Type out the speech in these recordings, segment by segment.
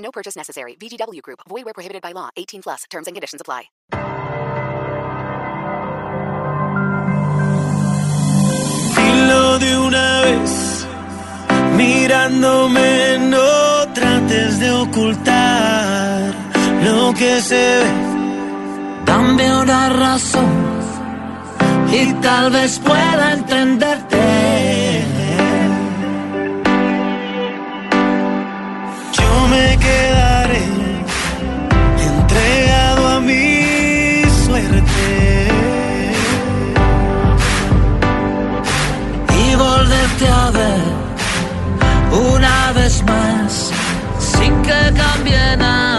No purchase necessary. VGW Group. Void where prohibited by law. 18 plus. Terms and conditions apply. Dilo de una vez, mirándome no trates de ocultar lo que se ve. Dame una razón y tal vez pueda entenderte. Me quedaré entregado a mi suerte. y volverte a ver una vez más sin que cambie nada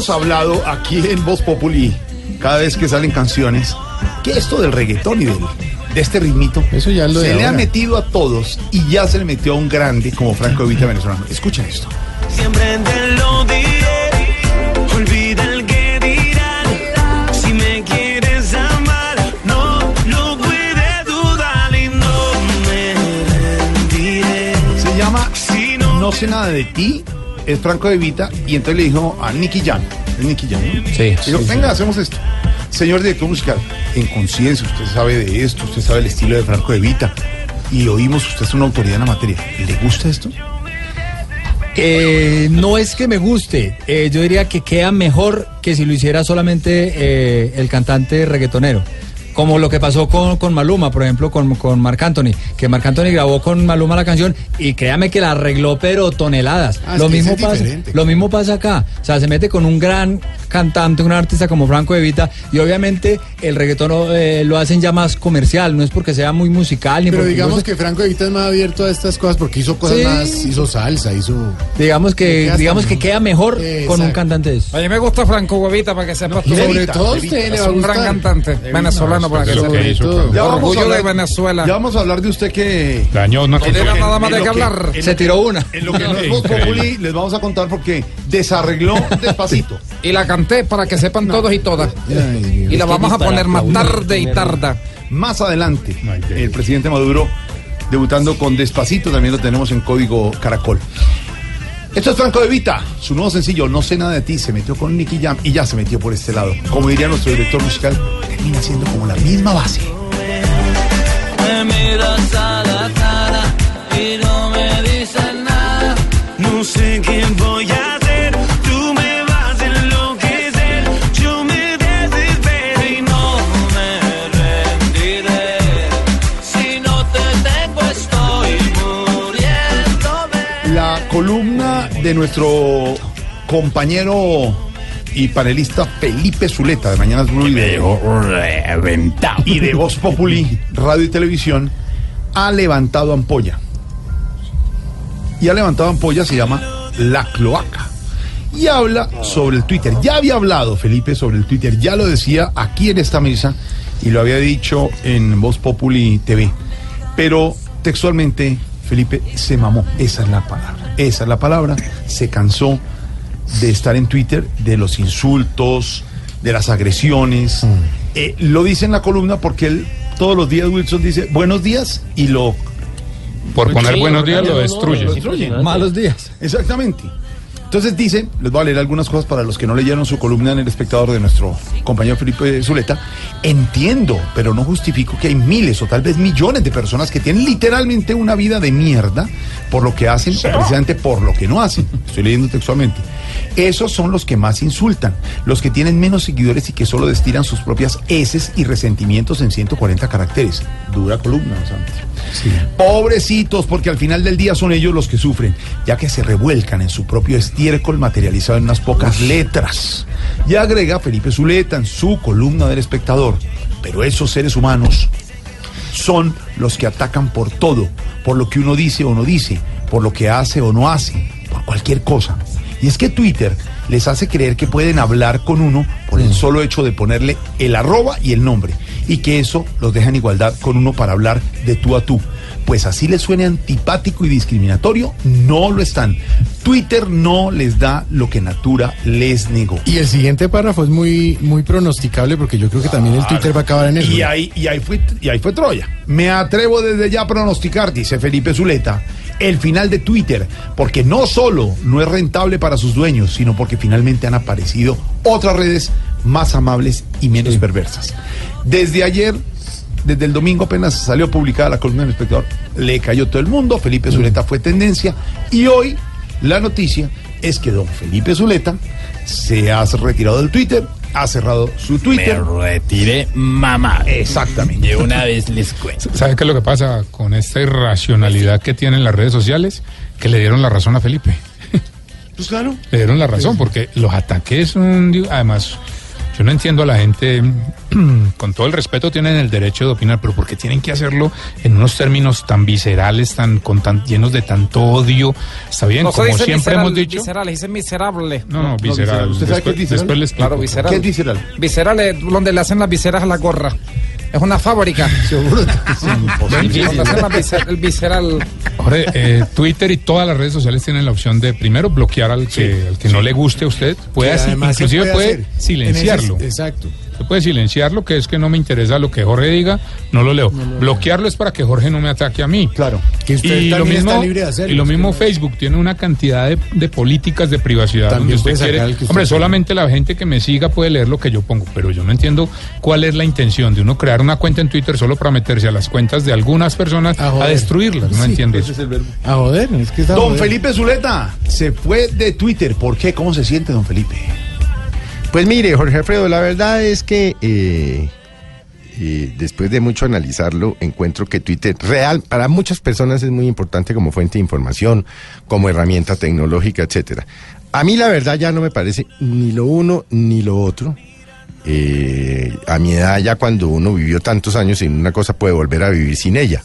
hemos hablado aquí en Voz Populi, cada vez que salen canciones, que esto del reggaetón y del, de este ritmito Eso ya lo se le ha metido a todos y ya se le metió a un grande como Franco Evita venezolano. Escuchen esto. Siempre te lo diré, olvida el que dirán. Si me quieres amar, no lo puedes dudar y no me rendiré. Se llama Si no, No sé nada de ti, es Franco Evita y entonces le dijo a Nicky Jam, es Nicky Jam, ¿no? Sí, Dijo, sí, venga, hacemos esto. Señor director musical, en conciencia, usted sabe de esto, usted sabe el estilo de Franco Evita y oímos, usted es una autoridad en la materia. ¿Le gusta esto? Eh, no es que me guste, eh, yo diría que queda mejor que si lo hiciera solamente eh, el cantante reggaetonero. Como lo que pasó con, con Maluma, por ejemplo, con, con Marc Anthony, que Marc Anthony grabó con Maluma la canción y créame que la arregló, pero toneladas. Ah, lo, mismo pasa, lo mismo pasa acá. O sea, se mete con un gran cantante, un artista como Franco Evita, y obviamente el reggaetón eh, lo hacen ya más comercial, no es porque sea muy musical ni Pero porque digamos no sé- que Franco Evita es más abierto a estas cosas porque hizo cosas Sí. más, hizo salsa, hizo... digamos que queda digamos que queda mejor con un cantante de eso. A mí me gusta Franco Huevita para que sepas tú. Sobre todo a usted le Es va a un gran cantante venezolano para que. Ya vamos a Orgullo hablar- de Venezuela. Ya vamos a hablar de usted que... Dañó una No tiene nada más de que- hablar. Se tiró una. En lo que no es. Populi, les vamos a contar porque desarregló despacito. Y la canté para que sepan todos y todas. Ay, Y la vamos a poner más tarde y tarda. Más adelante, el presidente Maduro debutando con Despacito, también lo tenemos en código Caracol. Esto es Franco de Vita, su nuevo sencillo, No sé nada de ti, se metió con Nicky Jam y ya se metió por este lado. Como diría nuestro director musical, termina siendo como la misma base. me miras a la cara y no me dices nada. No sé columna de nuestro compañero y panelista Felipe Zuleta de Mañanas Blue y de, y de Voz Populi, Radio y Televisión, ha levantado ampolla. Y ha levantado ampolla, se llama La Cloaca. Y habla sobre el Twitter. Ya había hablado Felipe sobre el Twitter, ya lo decía aquí en esta mesa y lo había dicho en Voz Populi TV. Pero textualmente, Felipe se mamó. Esa es la palabra. Esa es la palabra. Se cansó de estar en Twitter, de los insultos, de las agresiones. Eh, lo dice en la columna porque él todos los días Wilson dice buenos días y lo Por poner buenos días lo lo destruye. destruye. Malos días. Exactamente. Entonces dice, les voy a leer algunas cosas para los que no leyeron su columna en El Espectador de nuestro compañero Felipe Zuleta. Entiendo, pero no justifico que hay miles o tal vez millones de personas que tienen literalmente una vida de mierda por lo que hacen o precisamente por lo que no hacen. Estoy leyendo textualmente. Esos son los que más insultan, los que tienen menos seguidores y que solo destilan sus propias heces y resentimientos en 140 caracteres. Dura columna, Santi. Pobrecitos, porque al final del día son ellos los que sufren, ya que se revuelcan en su propio estiércol materializado en unas pocas letras. Y agrega Felipe Zuleta en su columna del espectador. Pero esos seres humanos son los que atacan por todo, por lo que uno dice o no dice, por lo que hace o no hace, por cualquier cosa. Y es que Twitter les hace creer que pueden hablar con uno por el solo hecho de ponerle el arroba y el nombre, y que eso los deja en igualdad con uno para hablar de tú a tú. Pues así les suene antipático y discriminatorio, no lo están. Twitter no les da lo que Natura les negó. Y el siguiente párrafo es muy, muy pronosticable porque yo creo que también el Twitter va a acabar en eso. Y ahí, y, ahí fue, y ahí fue Troya. Me atrevo desde ya a pronosticar, dice Felipe Zuleta, el final de Twitter, porque no solo no es rentable para sus dueños, sino porque finalmente han aparecido otras redes más amables y menos perversas. Desde ayer, desde el domingo apenas salió publicada la columna del espectador, le cayó todo el mundo, Felipe Zuleta fue tendencia y hoy la noticia es que don Felipe Zuleta se ha retirado del Twitter, ha cerrado su Twitter. Me retiré, mamá. Exactamente. De una vez les cuento. ¿Sabe qué es lo que pasa con esta irracionalidad que tienen las redes sociales? Que le dieron la razón a Felipe. Pues claro. Le dieron la razón porque los ataques son... Además, yo no entiendo a la gente, con todo el respeto tienen el derecho de opinar, pero porque tienen que hacerlo en unos términos tan viscerales, tan, con tan llenos de tanto odio. Está bien, No como siempre visceral, hemos dicho... Visceral, dice miserable. No, no, visceral. ¿Usted sabe qué es Después, visceral? después les Claro, explico. visceral. ¿Qué es visceral? Visceral es donde le hacen las viseras a la gorra. Es una fábrica. Seguro. El visceral. Jorge, eh, Twitter y todas las redes sociales tienen la opción de primero bloquear al que, al que no le guste a usted, puede Que así, inclusive puede, silenciarlo. Ese- exacto. Se puede silenciarlo, que es que no me interesa lo que Jorge diga, no lo leo. Bloquearlo es para que Jorge no me ataque a mí. Claro. Que usted Y lo también mismo, está libre de hacerlo. y lo mismo Facebook tiene una cantidad de, de políticas de privacidad También donde usted quiere. usted Hombre, solamente la gente que me siga puede leer lo que yo pongo, pero yo no entiendo cuál es la intención de uno crear una cuenta en Twitter solo para meterse a las cuentas de algunas personas A destruirlas. No Sí, entiendo Ese eso. es el verbo. A joder, es que está Don joder. Felipe Zuleta se fue de Twitter. ¿Por qué? ¿Cómo se siente, don Felipe? Pues mire, Jorge Alfredo, la verdad es que eh, eh, después de mucho analizarlo, encuentro que Twitter real para muchas personas es muy importante como fuente de información, como herramienta tecnológica, etcétera. A mí la verdad ya no me parece ni lo uno ni lo otro. Eh, a mi edad ya cuando uno vivió tantos años en una cosa puede volver a vivir sin ella.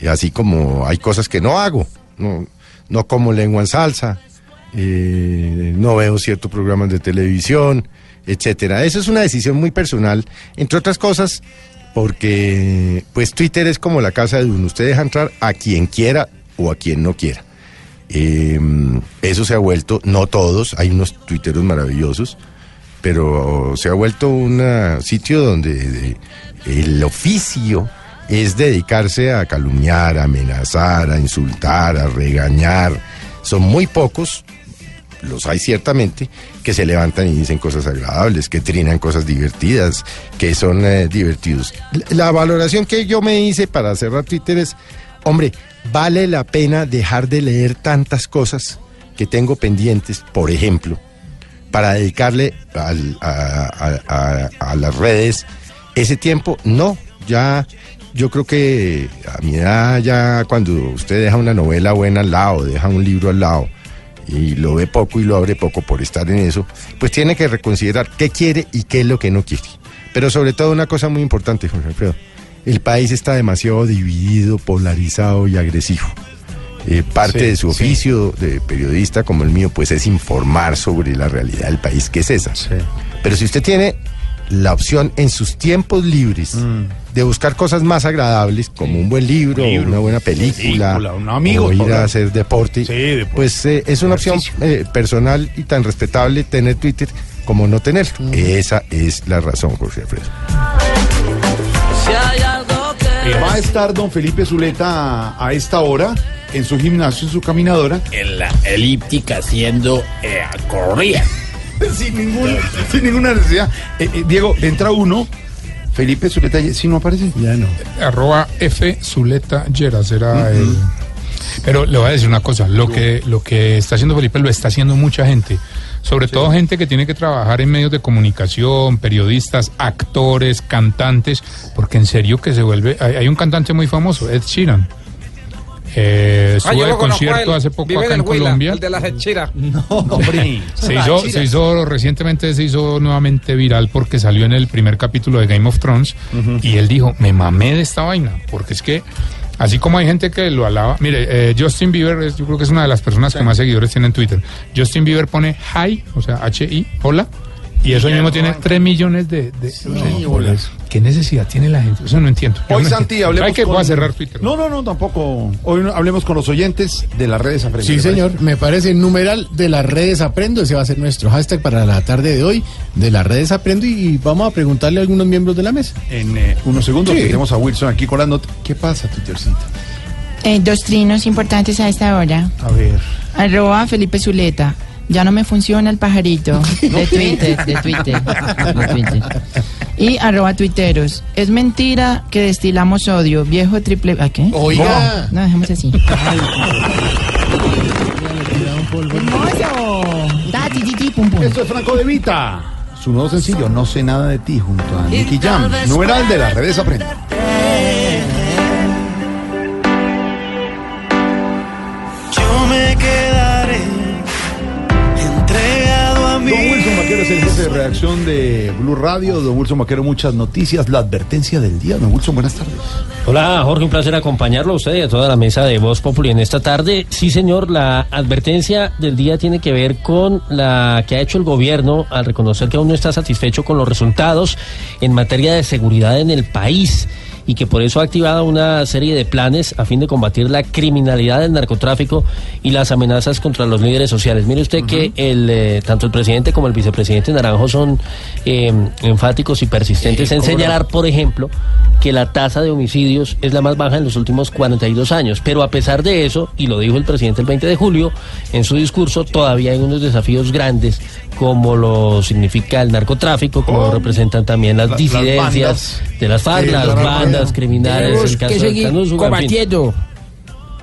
Y así como hay cosas que no hago, no como lengua en salsa, eh, no veo ciertos programas de televisión, etcétera. Eso es una decisión muy personal, entre otras cosas, porque pues Twitter es como la casa de uno. Usted deja entrar a quien quiera o a quien no quiera. Eh, eso se ha vuelto, no todos, hay unos tuiteros maravillosos, pero se ha vuelto un sitio donde de- el oficio es dedicarse a calumniar, a amenazar, a insultar, a regañar. Son muy pocos, los hay ciertamente, que se levantan y dicen cosas agradables, que trinan cosas divertidas, que son eh, divertidos. La, valoración que yo me hice para cerrar Twitter es, hombre, vale la pena dejar de leer tantas cosas que tengo pendientes, por ejemplo, para dedicarle a- a las redes ese tiempo, no, ya yo creo que a mi edad ya cuando usted deja una novela buena al lado, deja un libro al lado y lo ve poco y lo abre poco por estar en eso, pues tiene que reconsiderar qué quiere y qué es lo que no quiere. Pero sobre todo una cosa muy importante, Jorge Alfredo, el país está demasiado dividido, polarizado y agresivo. Eh, parte Sí, de su sí. oficio de periodista como el mío, pues es informar sobre la realidad del país, que es esa. Pero si usted tiene la opción en sus tiempos libres de buscar cosas más agradables, como un buen libro, Un libro, una buena película, película, un amigo, o ir a hacer deporte, Sí, deporte. pues eh, es una opción eh, personal y tan respetable tener Twitter como no tenerlo. Esa es la razón, Jorge Alfredo. Que Va a estar don Felipe Zuleta a, a esta hora en su gimnasio, en su caminadora, En la elíptica haciendo eh, corrida. sin, ningún, sin ninguna necesidad. Eh, eh, Diego, entra uno. Felipe Zuleta, si no aparece. Ya no. arroba F Zuleta Llera será el... Pero le voy a decir una cosa, lo que, lo que está haciendo Felipe lo está haciendo mucha gente. Sobre todo gente que tiene que trabajar en medios de comunicación, periodistas, actores, cantantes, porque en serio que se vuelve... Hay, hay un cantante muy famoso, Ed Sheeran. Eh, Ah, concierto hace poco acá en Huila, Colombia. El de las hechiras. hombre. Se hizo, se hizo recientemente se hizo nuevamente viral porque salió en el primer capítulo de Game of Thrones y él dijo, me mamé de esta vaina, porque es que así como hay gente que lo alaba, mire, eh, Justin Bieber es- yo creo que es una de las personas que más seguidores tiene en Twitter. Justin Bieber pone hi, o sea, H-I, hola, y eso mismo tiene 3 millones de... de- ¿Qué necesidad tiene la gente? Eso no entiendo. Yo Hoy, no Santi, entiendo. hablemos Hay que con- voy a cerrar Twitter. No, no, no, tampoco. Hoy no- hablemos con los oyentes de las redes Aprende. Sí, señor, me parece numeral de las redes aprendo, ese va a ser nuestro hashtag para la tarde de hoy, de las redes aprendo y vamos a preguntarle a algunos miembros de la mesa. En eh, unos segundos Sí. tenemos a Wilson aquí con la nota. ¿Qué pasa, Twittercita? Eh, dos trinos importantes a esta hora. A ver. Arroba Felipe Zuleta. Ya no me funciona el pajarito de Twitter, de Twitter, de Twitter. Y arroba tuiteros. Es mentira que destilamos odio. Viejo triple... ¿A qué? Oiga. No, dejemos así. Esto es Franco de Vita. Su nuevo sencillo, No sé nada de ti, junto a Nicky Jam. Numeral de las redes Aprende. De redacción de Blue Radio. Don Wilson Vaquero, muchas noticias. La advertencia del día. Don Wilson, buenas tardes. Hola Jorge, un placer acompañarlo a usted y a toda la mesa de Voz Populi en esta tarde. Sí señor, la advertencia del día tiene que ver con la que ha hecho el gobierno al reconocer que aún no está satisfecho con los resultados en materia de seguridad en el país y que por eso ha activado una serie de planes a fin de combatir la criminalidad del narcotráfico y las amenazas contra los líderes sociales. Mire usted que el, eh, tanto el presidente como el vicepresidente Naranjo son eh, enfáticos y persistentes en no. señalar, por ejemplo, que la tasa de homicidios es la más baja en los últimos 42 años. Pero a pesar de eso, y lo dijo el presidente el 20 de julio, en su discurso todavía hay unos desafíos grandes como lo significa el narcotráfico, como lo representan también las disidencias. De las FARC, las claro, bandas criminales, el caso que del seguir Canuso, en fin. combatiendo.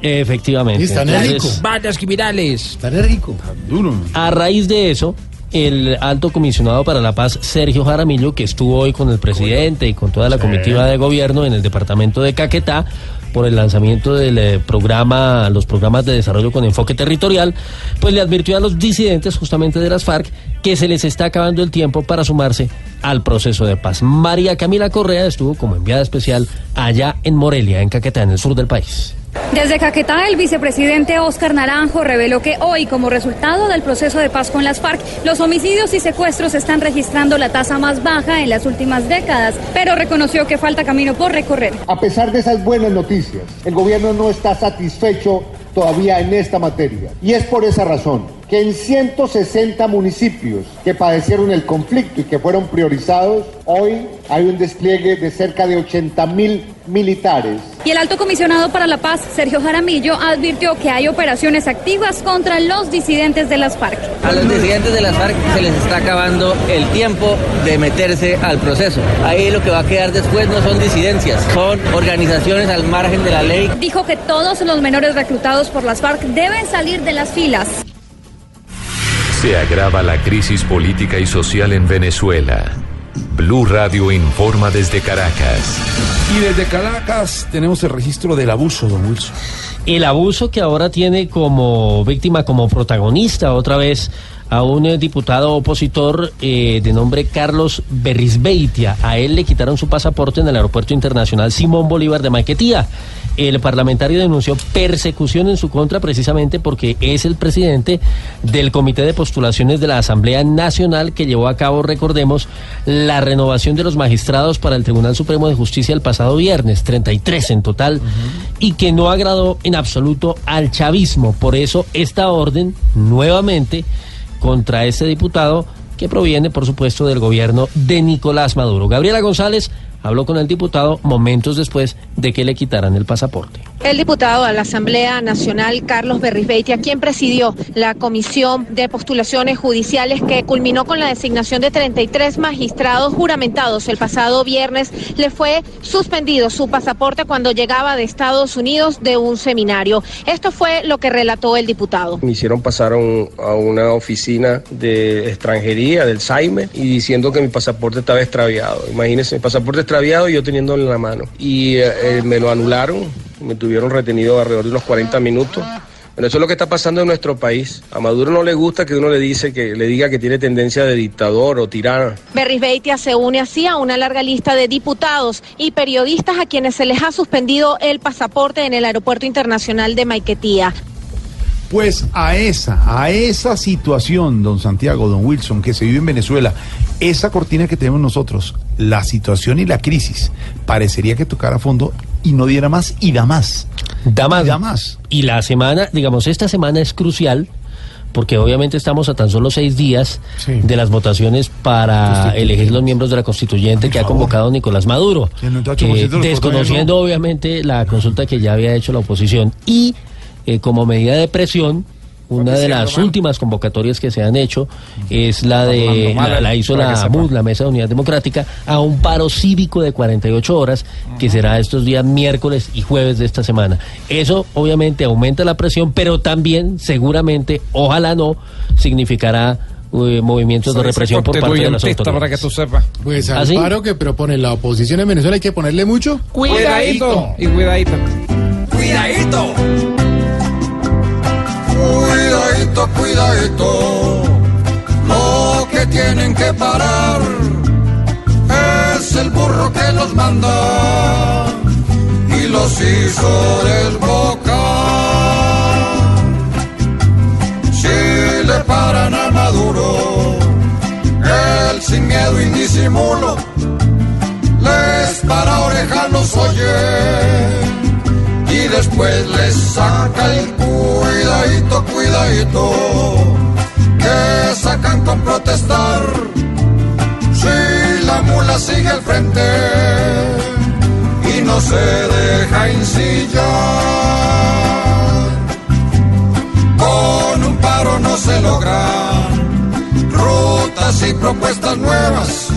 Efectivamente. Entonces, Bandas criminales. Está rico. Duro. a raíz de eso, el alto comisionado para la paz, Sergio Jaramillo, que estuvo hoy con el presidente y con toda la comitiva de gobierno en el departamento de Caquetá, por el lanzamiento del eh, programa, los programas de desarrollo con enfoque territorial, pues le advirtió a los disidentes justamente de las FARC que se les está acabando el tiempo para sumarse al proceso de paz. María Camila Correa estuvo como enviada especial allá en Morelia, en Caquetá, en el sur del país. Desde Caquetá, el vicepresidente Óscar Naranjo reveló que hoy, como resultado del proceso de paz con las FARC, los homicidios y secuestros están registrando la tasa más baja en las últimas décadas, pero reconoció que falta camino por recorrer. A pesar de esas buenas noticias, el gobierno no está satisfecho todavía en esta materia. Y es por esa razón que en 160 municipios que padecieron el conflicto y que fueron priorizados, hoy hay un despliegue de cerca de 80 mil militares Y el alto comisionado para la paz, Sergio Jaramillo, advirtió que hay operaciones activas contra los disidentes de las FARC. A los disidentes de las FARC se les está acabando el tiempo de meterse al proceso. Ahí lo que va a quedar después no son disidencias, son organizaciones al margen de la ley. Dijo que todos los menores reclutados por las FARC deben salir de las filas. Se agrava la crisis política y social en Venezuela. Blue Radio informa desde Caracas. Y desde Caracas tenemos el registro del abuso, don Wilson. El abuso que ahora tiene como víctima, como protagonista otra vez a un eh, diputado opositor eh, de nombre Carlos Berrisbeitia. A él le quitaron su pasaporte en el Aeropuerto Internacional Simón Bolívar de Maiquetía. El parlamentario denunció persecución en su contra precisamente porque es el presidente del Comité de Postulaciones de la Asamblea Nacional que llevó a cabo, recordemos, la renovación de los magistrados para el Tribunal Supremo de Justicia el pasado viernes, 33 en total, y que no agradó en absoluto al chavismo. Por eso esta orden, nuevamente, contra este diputado que proviene, por supuesto, del gobierno de Nicolás Maduro. Gabriela González habló con el diputado momentos después de que le quitaran el pasaporte. El diputado a la Asamblea Nacional, Carlos Berrizbeitia, quien presidió la Comisión de Postulaciones Judiciales que culminó con la designación de 33 magistrados juramentados el pasado viernes, le fue suspendido su pasaporte cuando llegaba de Estados Unidos de un seminario. Esto fue lo que relató el diputado. Me hicieron pasar a, un- a una oficina de extranjería del SAIME y diciendo que mi pasaporte estaba extraviado. Imagínense, mi pasaporte extraviado y yo teniéndolo en la mano. Y eh, eh, me lo anularon, me tuvieron retenido alrededor de unos 40 minutos. Bueno, eso es lo que está pasando en nuestro país. A Maduro no le gusta que uno le dice que le diga que tiene tendencia de dictador o tirano. Berrizbeitia se une así a una larga lista de diputados y periodistas a quienes se les ha suspendido el pasaporte en el Aeropuerto Internacional de Maiquetía. Pues a esa, a esa situación, don Santiago, don Wilson, que se vive en Venezuela, esa cortina que tenemos nosotros, la situación y la crisis, parecería que tocara a fondo y no diera más y da más. Da más. Da más. Y la semana, digamos, esta semana es crucial porque obviamente estamos a tan solo seis días de las votaciones para elegir los miembros de la constituyente que ha convocado Nicolás Maduro, eh, desconociendo obviamente la consulta que ya había hecho la oposición y eh, como medida de presión una de las últimas convocatorias que se han hecho es la de la, la hizo la. MUD, la Mesa de Unidad Democrática, a un paro cívico de 48 horas que será estos días miércoles y jueves de esta semana. Eso obviamente aumenta la presión, pero también seguramente, ojalá no, significará eh, movimientos de represión por parte de las para autoridades. que tú sepas. Pues ¿Ah, al sí? paro que propone la oposición en Venezuela hay que ponerle mucho Cuidadito. Y cuidadito. Cuidadito. Cuidadito, cuidadito, lo que tienen que parar es el burro que los manda y los hizo desbocar. Si le paran a Maduro, él sin miedo y disimulo, les para orejas los oye después les saca el cuidadito, cuidadito, que sacan con protestar. Si la mula sigue al frente y no se deja ensillar, con un paro no se logran rutas y propuestas nuevas.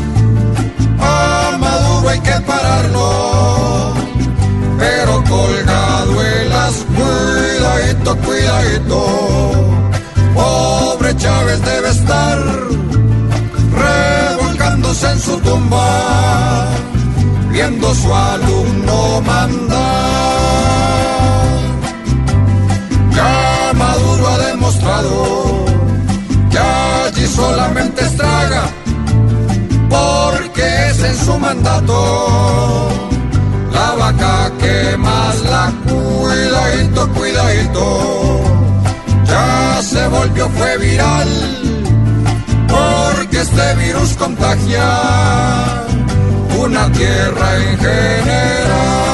A Maduro hay que pararlo pero colgado cuidadito, cuidadito. Pobre Chávez debe estar revolcándose en su tumba, viendo su alumno mandar. Ya Maduro ha demostrado que allí solamente estraga, porque es en su mandato vaca que más la cuidadito, cuidadito, ya se volvió, fue viral, porque este virus contagia una tierra en general,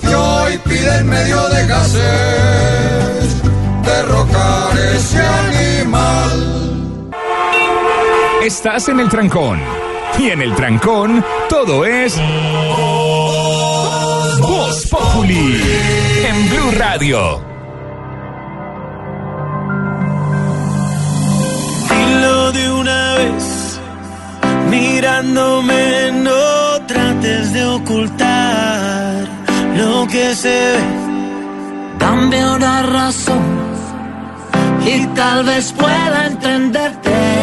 que hoy pide en medio de gases derrocar ese animal. Estás en el trancón. Y en el trancón, todo es. Voz. En Blue Radio. Dilo de una vez, mirándome no trates de ocultar lo que se ve. Dame una razón y tal vez pueda entenderte.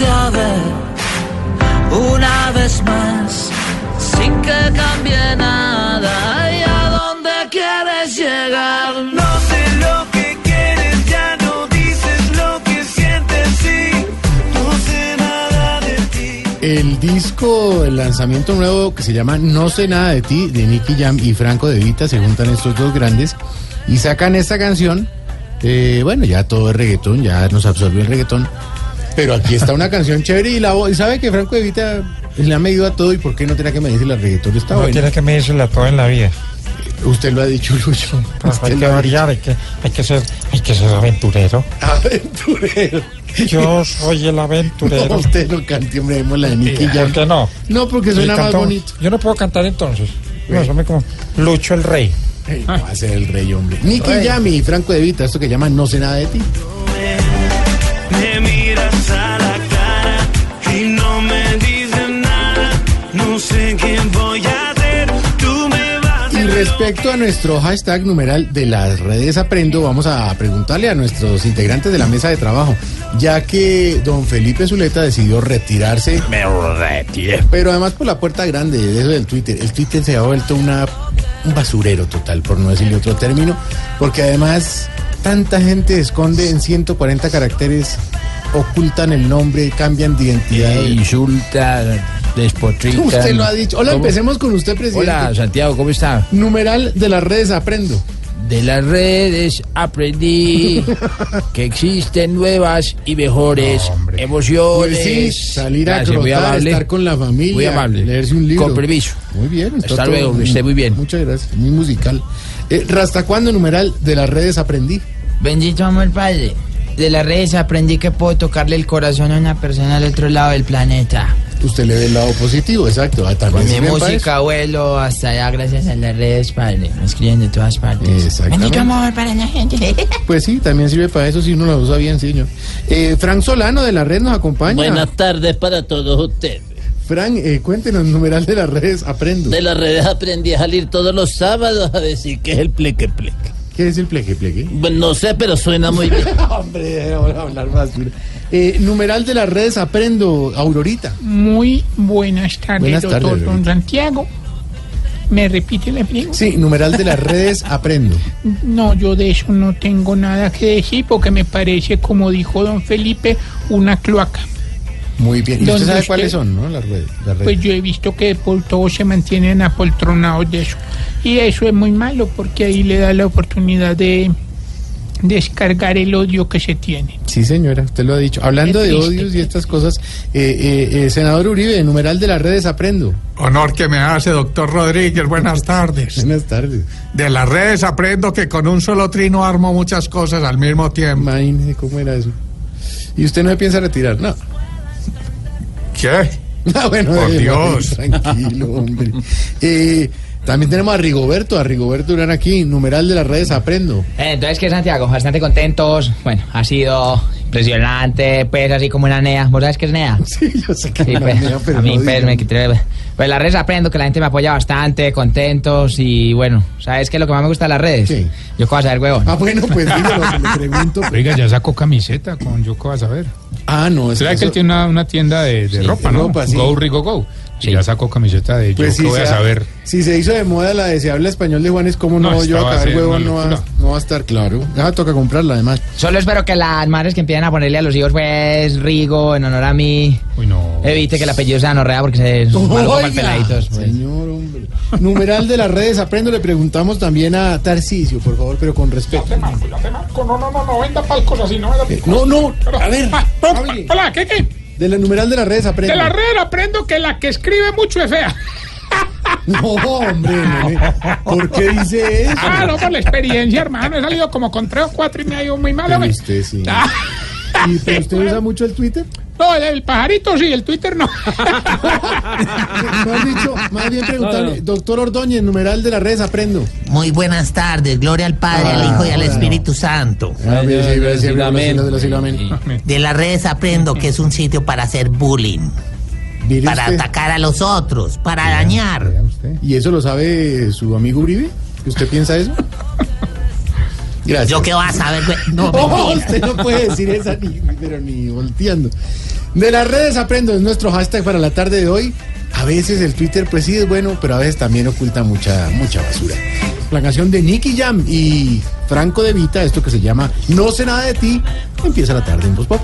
Volverte a ver una vez más sin que cambie nada y a dónde quieres llegar no sé lo que quieres ya no dices lo que sientes sí no sé nada de ti El disco, el lanzamiento nuevo que se llama No sé nada de ti, de Nicky Jam y Franco De Vita, se juntan estos dos grandes y sacan esta canción. eh, bueno, ya todo es reggaetón, ya nos absorbió el reggaetón. Pero aquí está una canción chévere y la voz, sabe que Franco De Vita Le ha medido a todo y ¿por qué no tiene que medirse la reggaetón? Está No tiene que medirse todo en la vida. Usted lo ha dicho, Lucho. Pues hay que variar, hay que, hay que ser, hay que ser aventurero. Aventurero. Yo soy el aventurero. No, usted no cante, hombre, la de Nicky ¿Por qué no? No, porque suena más bonito. Yo no puedo cantar entonces. No, eso me como Lucho el Rey. No va a ser el rey, hombre. Nicky. Jam y Franco De Vita, esto que llaman No sé nada de ti. Sé qué voy a hacer. Tú me vas Y respecto a nuestro hashtag numeral de las redes Aprendo, vamos a preguntarle a nuestros integrantes de la mesa de trabajo, ya que don Felipe Zuleta decidió retirarse. Me retiré. Pero además por la puerta grande de eso del Twitter. El Twitter se ha vuelto una, un basurero total, por no decirle otro término, porque además tanta gente esconde en 140 caracteres, ocultan el nombre, cambian de identidad. Insulta, despotrica. Usted lo ha dicho. Hola, ¿Cómo? empecemos con usted, presidente. Hola, Santiago, ¿cómo está? Numeral de las redes aprendo. De las redes aprendí que existen nuevas y mejores emociones. Pues sí, salir a Gracias, muy crotar, amable. estar con la familia, Muy amable. leerse un libro. Con permiso. Muy bien. está Hasta luego, que esté muy bien. Muchas gracias, muy musical. Eh, ¿Hasta cuándo numeral de las redes aprendí? Bendito amor padre. De las redes aprendí que puedo tocarle el corazón a una persona al otro lado del planeta. Usted le ve el lado positivo, exacto. Ah, Con mi música vuelo hasta allá gracias a las redes, padre. Me escriben de todas partes. Exactamente. Bendito amor para la gente. Pues sí, también sirve para eso si uno lo usa bien, señor. Eh, Frank Solano de la red nos acompaña. Buenas tardes para todos ustedes. Frank, eh, cuéntenos, numeral de las redes aprendo. De las redes aprendí a salir todos los sábados a decir que es el pleque pleque. ¿Qué es el pleque pleque? Bueno, no sé, pero suena muy bien. Hombre, ahora hablar basura. Eh, numeral de las redes aprendo, Aurorita. Muy buenas tardes, Buenas doctor tardes, Don. Santiago. ¿Me repite la pregunta? Sí, numeral de las redes aprendo. No, yo de eso no tengo nada que decir porque me parece, como dijo don Felipe, una cloaca. Muy bien. ¿Y usted ¿Dónde sabe usted- cuáles son, no? Las redes. Las redes. Pues yo he visto que por todos se mantienen apoltronados de eso. Y eso es muy malo porque ahí le da la oportunidad de descargar el odio que se tiene. Sí, señora, usted lo ha dicho. Hablando de odios y estas cosas, eh, eh, eh, senador Uribe, numeral de las redes aprendo. Honor que me hace, doctor Rodríguez. Buenas tardes. Buenas tardes. De las redes aprendo que con un solo trino armo muchas cosas al mismo tiempo. Imagínese cómo era eso. Y usted no se piensa retirar, no. ¿Qué? Ah, bueno, Por eh, Dios. Tranquilo, hombre. Eh, también tenemos a Rigoberto, a Rigoberto Urán aquí, numeral de las redes aprendo. Eh, Entonces, ¿qué, Santiago? Bastante contentos. Bueno, ha sido impresionante, pues, así como una NEA. ¿Vos sabes qué es NEA? Sí, yo sé que Sí, es pues, NEA, pero a mí, no pues, me quité... Pues las redes aprendo que la gente me apoya bastante, contentos y bueno, ¿sabes qué es lo que más me gusta de las redes? Yo cómo vas a saber, huevón. Ah, bueno, pues dígalo, se lo pregunto. Oiga, ya sacó camiseta con yo qué vas a ver. Ah, no, es ¿Será que eso- él tiene una, una tienda de, de Sí, ropa, de no? ropa, sí. Go Rigo Go. Y ya sacó camiseta de yo Pues qué si voy se, a saber. si se hizo de moda la de se habla español de Juanes, ¿cómo no, No, yo a acá el ser huevo no va, no va a estar claro? Ya toca comprarla además. Solo espero que las madres que empiecen a ponerle a los hijos, pues, Rigo, en honor a mí, evite que el apellido sea Norrea porque se es malo para Oiga, peladitos. pues. Señor, hombre. Numeral de las redes, aprendo, le preguntamos también a Tarcisio, por favor, pero con respeto. No, no, no, no, venda palcos así, no venda Eh, no, no, a ver, Ah, no, hola, ¿qué, qué? De la numeral de las redes, aprendo. De la red aprendo que la que escribe mucho es fea. No, hombre, ¿por qué dice eso? Ah, no, por la experiencia, hermano. He salido como con tres o cuatro y me ha ido muy mal. Pero usted sí. Ah, ¿Y pero usted usa mucho el Twitter? no, el pajarito sí, el Twitter no. Más dicho, más bien preguntarle, doctor Ordóñez, numeral de las redes, aprendo. Muy buenas tardes, gloria al Padre, al Hijo y al Ah, Espíritu Santo. De los amén. De las redes aprendo que es un sitio para hacer bullying, para usted. atacar a los otros, para dañar. ¿Y eso lo sabe su amigo Uribe? ¿Que usted piensa eso? Gracias. ¿Yo qué vas a ver? güey? No, No, mentira. usted no puede decir esa ni, pero ni volteando. De las redes aprendo, es nuestro hashtag para la tarde de hoy. A veces el Twitter pues sí es bueno, pero a veces también oculta mucha, mucha basura. La canción de Nicky Jam y Franco De Vita, esto que se llama No sé nada de ti, empieza la tarde en Voz Pop.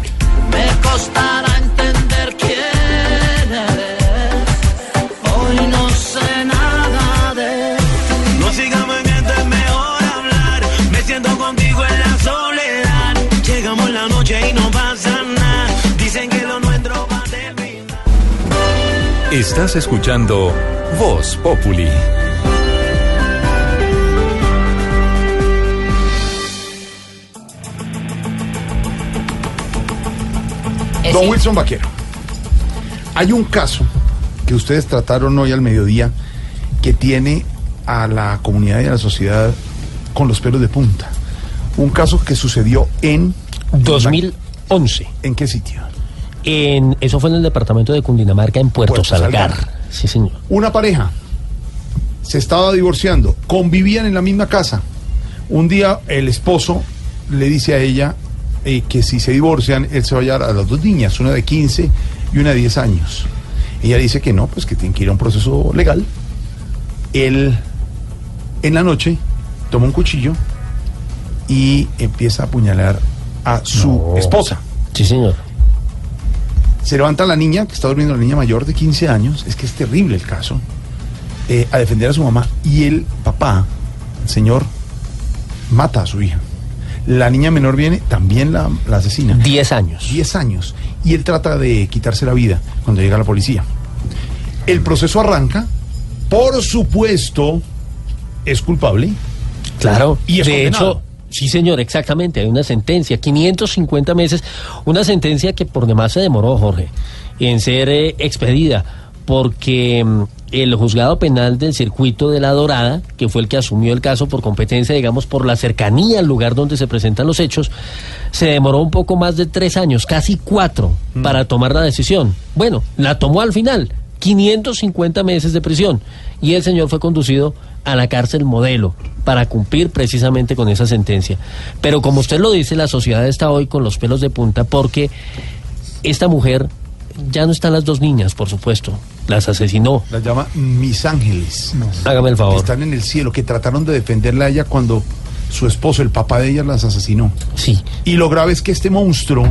Me costará Estás escuchando Voz Populi. Don Wilson Vaquero, hay un caso que ustedes trataron hoy al mediodía que tiene a la comunidad y a la sociedad con los pelos de punta. Un caso que sucedió en 2011. ¿En qué sitio? En, eso fue en el departamento de Cundinamarca, en Puerto, Puerto Salgar. Salgar. Sí, señor. Una pareja se estaba divorciando, convivían en la misma casa. Un día el esposo le dice a ella eh, que si se divorcian, él se va a llevar a las dos niñas, una de 15 y una de 10 años. Ella dice que no, pues que tiene que ir a un proceso legal. Él, en la noche, toma un cuchillo y empieza a apuñalar a su esposa. Sí, señor. Se levanta la niña, que está durmiendo la niña mayor de 15 años, es que es terrible el caso, eh, a defender a su mamá. Y el papá, el señor, mata a su hija. La niña menor viene, también la, la asesina. 10 años. 10 años. Y él trata de quitarse la vida cuando llega la policía. El proceso arranca, por supuesto, es culpable. Claro. Y es de condenado. hecho, sí, señor, exactamente. Hay una sentencia, 550 meses. Una sentencia que por demás se demoró, Jorge, en ser eh, expedida, porque mm, el juzgado penal del circuito de la Dorada, que fue el que asumió el caso por competencia, digamos, por la cercanía al lugar donde se presentan los hechos, se demoró un poco más de tres años, casi cuatro, para tomar la decisión. Bueno, la tomó al final, 550 meses de prisión, y el señor fue conducido a la cárcel modelo para cumplir precisamente con esa sentencia. Pero como usted lo dice, la sociedad está hoy con los pelos de punta porque esta mujer ya no están las dos niñas, por supuesto, las asesinó. Las llama mis ángeles. Hágame el favor. Están en el cielo, que trataron de defenderla a ella cuando su esposo, el papá de ella, las asesinó. Sí. Y lo grave es que este monstruo,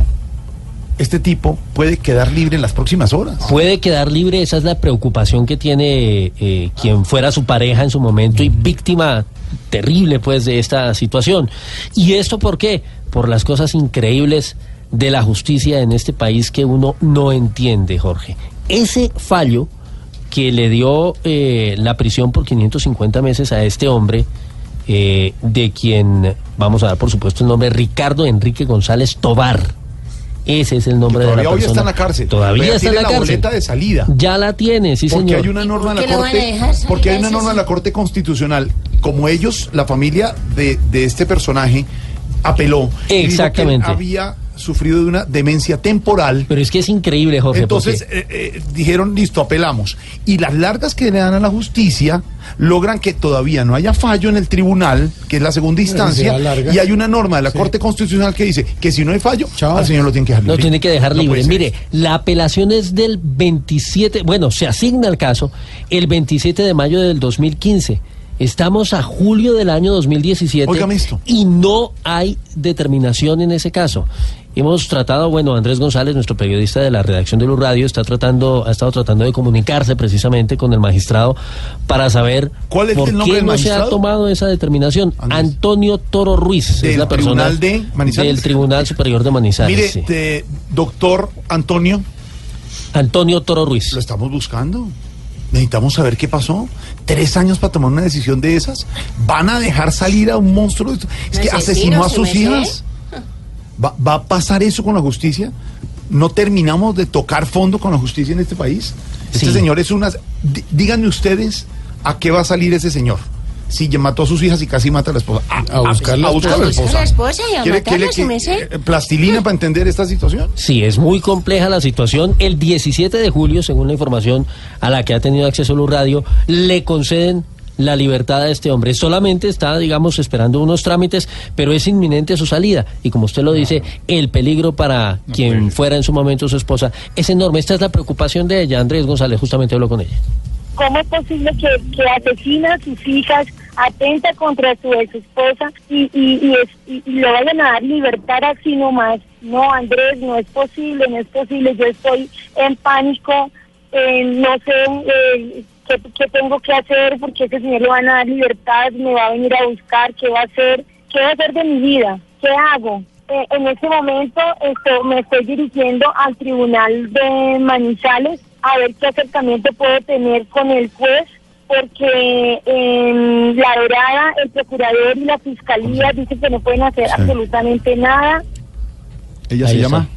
este tipo, puede quedar libre en las próximas horas. Puede quedar libre, esa es la preocupación que tiene eh, quien fuera su pareja en su momento y víctima terrible pues de esta situación. ¿Y esto por qué? Por las cosas increíbles de la justicia en este país que uno no entiende, Jorge. Ese fallo que le dio eh, la prisión por 550 meses a este hombre, eh, de quien vamos a dar por supuesto el nombre, Ricardo Enrique González Tobar. Ese es el nombre de la Todavía hoy persona. está en la cárcel. Todavía Todavía está en tiene la la cárcel. boleta de salida. Ya la tiene, sí, porque señor. hay una norma en la ¿Por qué lo van a corte, dejar salir porque hay una norma en la corte constitucional, como ellos, la familia de, de este personaje apeló. y dijo que él Exactamente. había sufrido de una demencia temporal. Pero es que es increíble, Jorge. Entonces eh, eh, dijeron, listo, apelamos. Y las largas que le dan a la justicia logran que todavía no haya fallo en el tribunal, que es la segunda instancia, y hay una norma de la Corte Constitucional que dice que si no hay fallo, al señor lo tienen que dejar libre. Lo tiene que dejar libre. Mire, la apelación es del 27, bueno, se asigna el caso el 27 de mayo del 2015. Estamos a julio del año 2017 Óigame esto. y no hay determinación en ese caso. Hemos tratado, bueno, Andrés González, nuestro periodista de la redacción de Blue Radio, está tratando, ha estado tratando de comunicarse precisamente con el magistrado para saber ¿Cuál es por el nombre qué del no se ha tomado esa determinación. Antonio Toro Ruiz es ¿Del la persona Tribunal de Manizales? del Tribunal Superior de Manizales. Mire, sí. te- doctor Antonio. Antonio Toro Ruiz. Lo estamos buscando. Necesitamos saber qué pasó. Tres años para tomar una decisión de esas. ¿Van a dejar salir a un monstruo? Es que asesinó a su sus hijas. ¿Va, va a pasar eso con la justicia? ¿No terminamos de tocar fondo con la justicia en este país? Este Sí. señor es una... dí- Díganme ustedes a qué va a salir ese señor. Si mató a sus hijas y casi mata a la esposa. A, buscar la a buscar a la esposa. esposa. A la esposa y a ¿Quiere- matarla, quiere su que- merced. eh, plastilina para entender esta situación? Sí, es muy compleja la situación. El 17 de julio, según la información a la que ha tenido acceso Luz Radio, le conceden la libertad a este hombre. Solamente está, digamos, esperando unos trámites, pero es inminente su salida. Y como usted lo dice, el peligro para quien fuera en su momento su esposa es enorme. Esta es la preocupación de ella. Andrés González justamente habló con ella. ¿Cómo es posible que, que asesina a sus hijas, atenta contra su ex esposa y, y, y, es- y- y le vayan a dar libertad así nomás? No, Andrés, no es posible, no es posible. Yo estoy en pánico, eh, no sé eh, qué, qué tengo que hacer porque ese señor le van a dar libertad, me va a venir a buscar, qué va a hacer, qué va a hacer de mi vida, qué hago. Eh, en este momento esto, me estoy dirigiendo al tribunal de Manizales a ver qué acercamiento puedo tener con el juez, porque en La Dorada el procurador y la fiscalía dicen que no pueden hacer absolutamente nada. Ella Ahí se está. llama.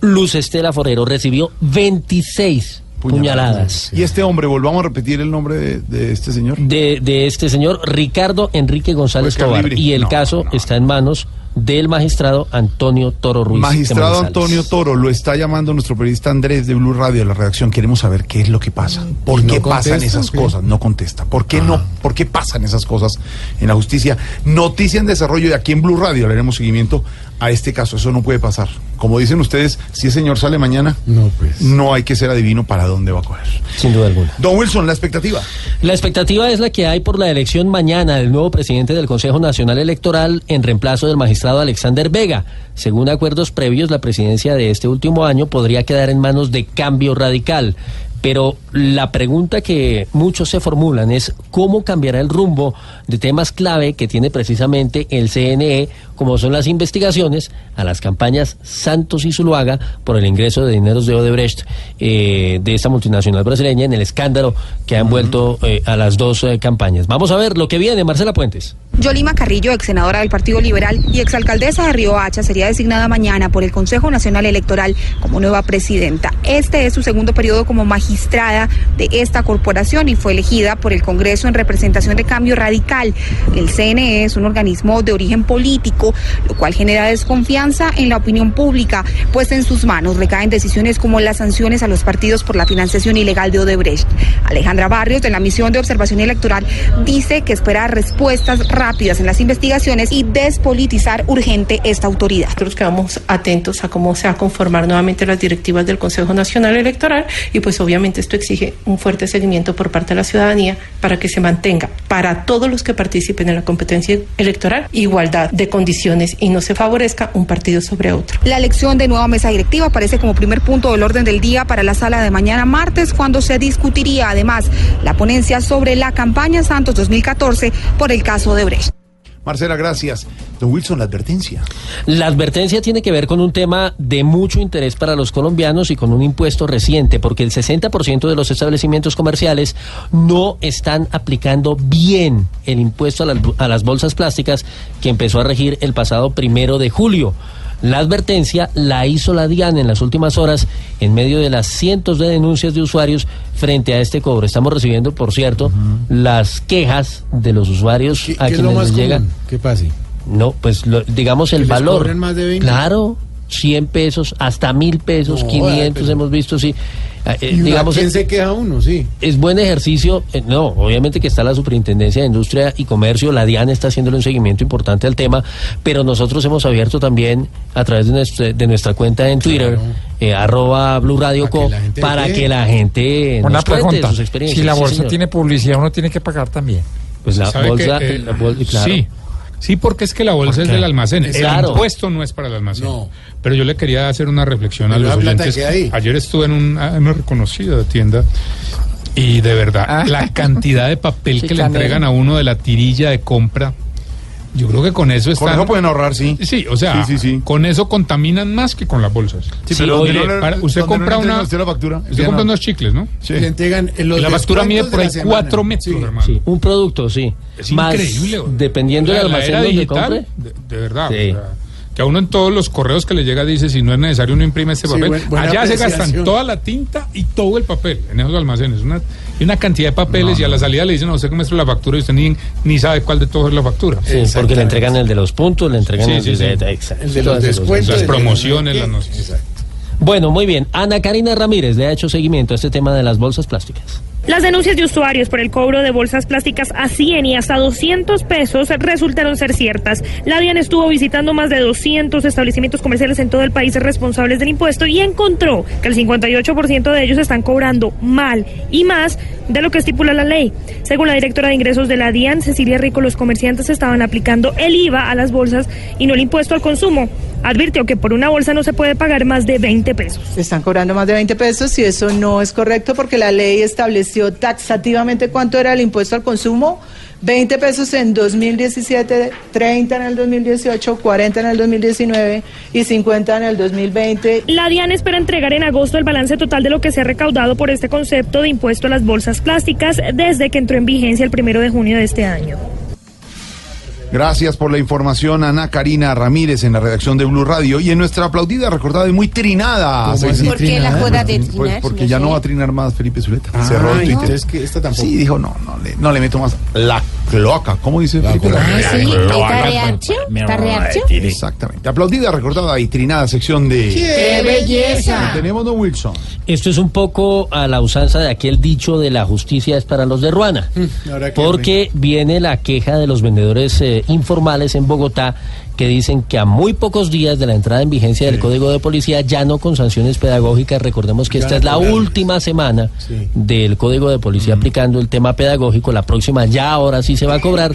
Luz Estela Forero recibió 26 puñaladas. Y este hombre, volvamos a repetir el nombre de, de este señor. De, de este señor Ricardo Enrique González Pues, Tobar. Y el No, caso está en manos del magistrado Antonio Toro Ruiz. de Magistrado. Antonio Toro, lo está llamando nuestro periodista Andrés de Blue Radio de la redacción. Queremos saber qué es lo que pasa. ¿Por ¿Y no qué pasan contesta, esas cosas? No contesta. ¿Por qué no? ¿Por qué pasan esas cosas en la justicia? Noticia en desarrollo y aquí en Blue Radio le haremos seguimiento a este caso. Eso no puede pasar. Como dicen ustedes, si el señor sale mañana, No, pues. no hay que ser adivino para dónde va a coger. Sin duda alguna. Don Wilson, la expectativa. La expectativa es la que hay por la elección mañana del nuevo presidente del Consejo Nacional Electoral en reemplazo del magistrado Alexander Vega. Según acuerdos previos, la presidencia de este último año podría quedar en manos de cambio radical. Pero la pregunta que muchos se formulan es cómo cambiará el rumbo de temas clave que tiene precisamente el CNE, como son las investigaciones a las campañas Santos y Zuluaga por el ingreso de dineros de Odebrecht eh, de esta multinacional brasileña en el escándalo que ha envuelto eh, a las dos eh, campañas. Vamos a ver lo que viene, Marcela Puentes. Yolima Carrillo, ex senadora del Partido Liberal y exalcaldesa de Río Hacha, sería designada mañana por el Consejo Nacional Electoral como nueva presidenta. Este es su segundo periodo como magistrada de esta corporación y fue elegida por el Congreso en representación de Cambio Radical. El CNE es un organismo de origen político, lo cual genera desconfianza en la opinión pública, pues en sus manos recaen decisiones como las sanciones a los partidos por la financiación ilegal de Odebrecht. Alejandra Barrios, de la misión de observación electoral, dice que espera respuestas rápidas en las investigaciones y despolitizar urgente esta autoridad. Nosotros quedamos atentos a cómo se va a conformar nuevamente las directivas del Consejo Nacional Electoral y pues obviamente esto exige un fuerte seguimiento por parte de la ciudadanía para que se mantenga para todos los que participen en la competencia electoral igualdad de condiciones y no se favorezca un partido sobre otro. La elección de nueva mesa directiva aparece como primer punto del orden del día para la sala de mañana martes, cuando se discutiría además la ponencia sobre la campaña Santos 2014 por el caso de Brecht. Marcela, gracias. Don Wilson, la advertencia. La advertencia tiene que ver con un tema de mucho interés para los colombianos y con un impuesto reciente, porque el 60% de los establecimientos comerciales no están aplicando bien el impuesto a las, a las bolsas plásticas que empezó a regir el pasado primero de julio. La advertencia la hizo la DIAN en las últimas horas en medio de las cientos de denuncias de usuarios frente a este cobro. Estamos recibiendo, por cierto, las quejas de los usuarios ¿Qué, a qué quienes les llega. común? ¿Qué pasa? No, pues lo- digamos el valor. más de 20? Claro, 100 pesos, hasta mil pesos, No, 500 pero- hemos visto, sí. Eh, eh, ¿Y una- digamos, quién es, se queja uno? Sí. es buen ejercicio. eh, no, obviamente que está la Superintendencia de Industria y Comercio, la DIAN está haciéndole un seguimiento importante al tema, pero nosotros hemos abierto también a través de nuestra, de nuestra cuenta en Twitter, eh, arroba Blue Radio Co, para ve. que la gente Una nos cuente pregunta. sus experiencias. Si la bolsa tiene publicidad, uno tiene que pagar también. Pues la ¿Sabe bolsa, que, eh, la bol- claro. Sí, sí, porque es que la bolsa ¿Por es del almacén. El Claro. impuesto no es para el almacén. Pero yo le quería hacer una reflexión a los oyentes. Ayer estuve en una, en una reconocida tienda y de verdad la cantidad de papel que le entregan a uno de la tirilla de compra. Yo creo que con eso están... Con eso pueden ahorrar, sí. Sí, o sea, Sí, sí, sí. con eso contaminan más que con las bolsas. Sí, pero oye, ¿dónde no le- para- usted no compra una... usted la factura? Usted compra no. unos chicles, ¿no? Sí. Le entregan los Y la factura mide por ahí la cuatro metros, Sí. hermano. Sí, un producto, sí. Es Más, increíble. Dependiendo La- del la almacén era donde digital, compre. De, de verdad. Sí. o sea, que a uno en todos los correos que le llega dice si no es necesario uno imprime este Sí, papel. buena Allá se gastan toda la tinta y todo el papel en esos almacenes. Una, y una cantidad de papeles y a la salida le dicen a usted que muestre la factura y usted ni, ni sabe cuál de todos es la factura. Sí, porque le entregan el de los puntos, le entregan Sí, el, sí, sí. de, exacto. El de los descuentos. Las promociones, las no. Exacto. Bueno, muy bien. Ana Karina Ramírez le ha hecho seguimiento a este tema de las bolsas plásticas. Las denuncias de usuarios por el cobro de bolsas plásticas a 100 y hasta 200 pesos resultaron ser ciertas. La DIAN estuvo visitando más de 200 establecimientos comerciales en todo el país responsables del impuesto y encontró que el 58% de ellos están cobrando mal y más de lo que estipula la ley. Según la directora de ingresos de la DIAN, Cecilia Rico, los comerciantes estaban aplicando el IVA a las bolsas y no el impuesto al consumo. Advirtió que por una bolsa no se puede pagar más de 20 pesos. Están cobrando más de 20 pesos y eso no es correcto porque la ley taxativamente cuánto era el impuesto al consumo 20 pesos en 2017, 30 en el 2018, 40 en el 2019 y 50 en el 2020. La DIAN espera entregar en agosto el balance total de lo que se ha recaudado por este concepto de impuesto a las bolsas plásticas desde que entró en vigencia el primero de junio de este año. Gracias por la información, Ana Karina Ramírez, en la redacción de Blue Radio. Y en nuestra aplaudida, recordada y muy trinada. ¿Cómo sección- así ¿Por qué la joda de Pues trinar? porque No ya no va a trinar más Felipe Zuleta. Ah, Cerró el no, Twitter. es que esta tampoco. Sí, dijo, no, no le, no le meto más la cloaca. ¿Cómo dice Felipe? Ah, sí. ¿está. Exactamente. Aplaudida, recordada y trinada sección de... ¡Qué belleza! Tenemos, don Wilson. Esto es un poco a la usanza de aquel dicho de la justicia es para los de Ruana. Ahora que Porque viene la queja de los vendedores eh, informales en Bogotá que dicen que a muy pocos días de la entrada en vigencia del Código de Policía, ya no con sanciones pedagógicas, recordemos que Ya esta es la última semana Sí. del Código de Policía aplicando el tema pedagógico, la próxima ya ahora sí se va a cobrar,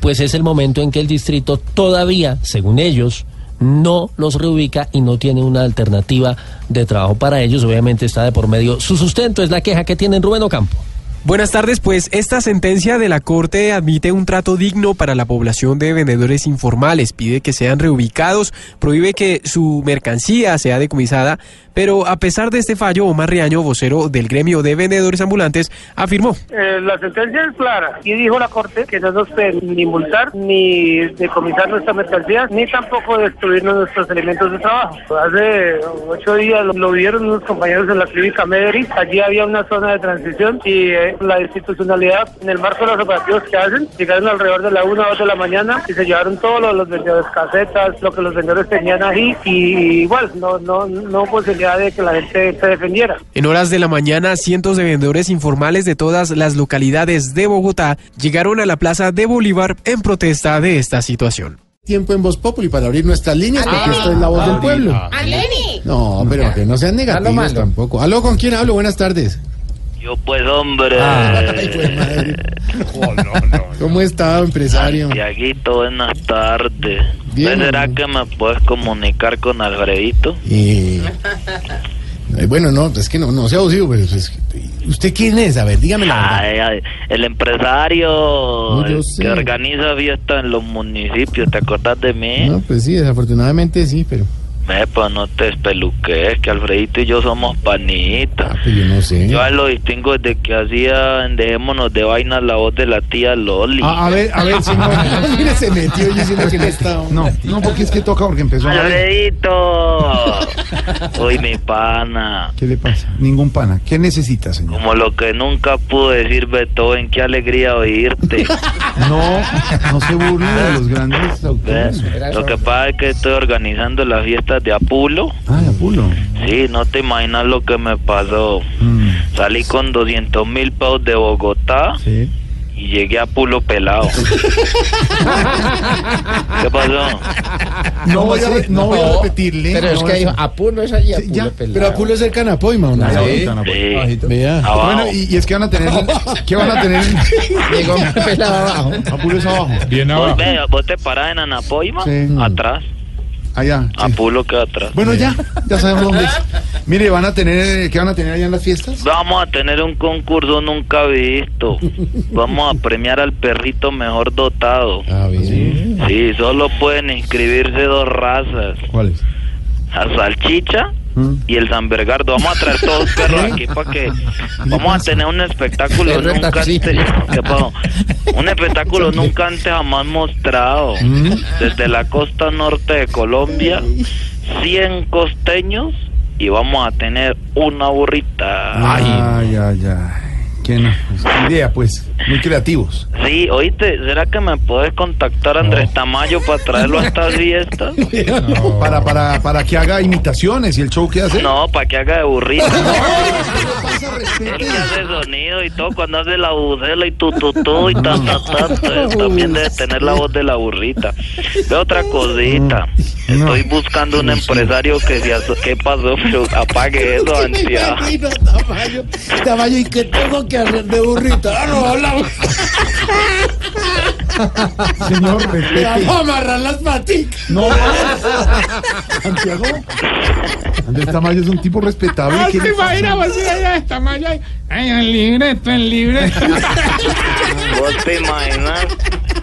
pues es el momento en que el distrito todavía, según ellos, no los reubica y no tiene una alternativa de trabajo para ellos. Obviamente está de por medio su sustento, es la queja que tienen Rubén Ocampo. Buenas tardes, pues esta sentencia de la Corte admite un trato digno para la población de vendedores informales, pide que sean reubicados, prohíbe que su mercancía sea decomisada, pero a pesar de este fallo, Omar Riaño, vocero del gremio de vendedores ambulantes, afirmó. Eh, la sentencia es clara y dijo la Corte que no nos pueden ni multar, ni decomisar nuestra mercancía, ni tampoco destruirnos nuestros elementos de trabajo. Hace ocho días lo, lo vieron unos compañeros en la clínica Mederi, allí había una zona de transición y eh, la institucionalidad en el marco de los operativos que hacen, llegaron alrededor de la una o dos de la mañana y se llevaron todos los, vendedores casetas, lo que los vendedores tenían ahí y igual no, no, no hubo posibilidad de que la gente se defendiera. En horas de la mañana, cientos de vendedores informales de todas las localidades de Bogotá llegaron a la Plaza de Bolívar en protesta de esta situación. Tiempo en Voz Populi para abrir nuestras líneas, porque esto es la voz del pueblo. ¡Aleni! No, pero que no sean negativos tampoco. Aló, ¿con quién hablo? Buenas tardes. Yo pues hombre, Ay, pues, madre. ¿Cómo está, empresario? Tiaguito, buenas tardes. Bien, ¿Ves, ¿Será hombre. que me puedes comunicar con Alfredito? Y... Eh, bueno, no, es que no, no sea abusivo, pero es que- ¿usted quién es? A ver, dígame la verdad. Ay, ay, el empresario No, yo el sé. que organiza fiestas en los municipios, ¿te acordás de mí? No, pues sí, desafortunadamente sí, pero Me, pues no te espeluques, que Alfredito y yo somos panitas. yo no sé. Yo a él lo distingo desde que hacía en Dejémonos de Vainas la voz de la tía Loli. Ah, a ver, a ver, señor. Mire, se metió yo diciendo que no está. No, no, porque es que toca porque empezó a hablar. Alfredito. Uy, mi pana. ¿Qué le pasa? Ningún pana. ¿Qué necesita, señor? Como lo que nunca pudo decir Beethoven, qué alegría oírte. No, no se burle de los grandes autores. Lo que pasa es que estoy organizando las de Apulo. Ah, de Apulo. Sí, no te imaginas lo que me pasó. Mm, Salí con 200 mil pesos de Bogotá sí. y llegué a Apulo pelado. ¿Qué pasó? No voy a, no voy a repetirle. Pero es No, que dijo, eso- Apulo es allí, Sí, Apulo ya, pelado. Pero Apulo es cerca de Napoima, ¿o no? Sí. Sí. Vea. Abajo. Bueno, y, y es que van a tener. ¿Qué van a tener? Llegó pelado abajo. Apulo es abajo. Bien Vos, abajo. ve, vos te parás en Anapoima, Sí. atrás. Allá. sí. Apulo queda atrás. Bueno, ya, ya sabemos dónde es. Mire, van a tener, ¿qué van a tener allá en las fiestas? Vamos a tener un concurso nunca visto. Vamos a premiar al perrito mejor dotado. Ah, bien. Sí, solo pueden inscribirse dos razas. ¿Cuáles? La salchicha y el San Bergardo. Vamos a traer todos los perros aquí para que vamos a tener un espectáculo nunca antes. Un espectáculo nunca antes jamás mostrado. Mm. Desde la costa norte de Colombia, 100 costeños y vamos a tener una burrita. Ay, ay, ay. ¿Qué no? Idea, pues. Muy creativos. Sí, oíste, ¿será que me puedes contactar a Andrés Tamayo para traerlo a estas fiestas? Para, para, para que haga imitaciones y el show que hace. No, para que haga de pasa? Él que hace sonido y todo cuando hace la bucela y tu tu tu y ta ta ta, también debe tener la voz de la burrita. Ve otra cosita. Estoy buscando un empresario que se ¿Qué pasó? Pero apague eso. Imagino, Tamayo, Tamayo, ¿y qué tengo que hacer de burrita? Ah, no, hablamos. Señor, Le respete. vamos a amarrar las paticas. No. Santiago. Andrés Tamayo es un tipo respetable. Ah, ¿Qué te le imaginas, vas a ir allá de Tamayo. Ay, el libreto, el libreto. ¿Vos te imaginas?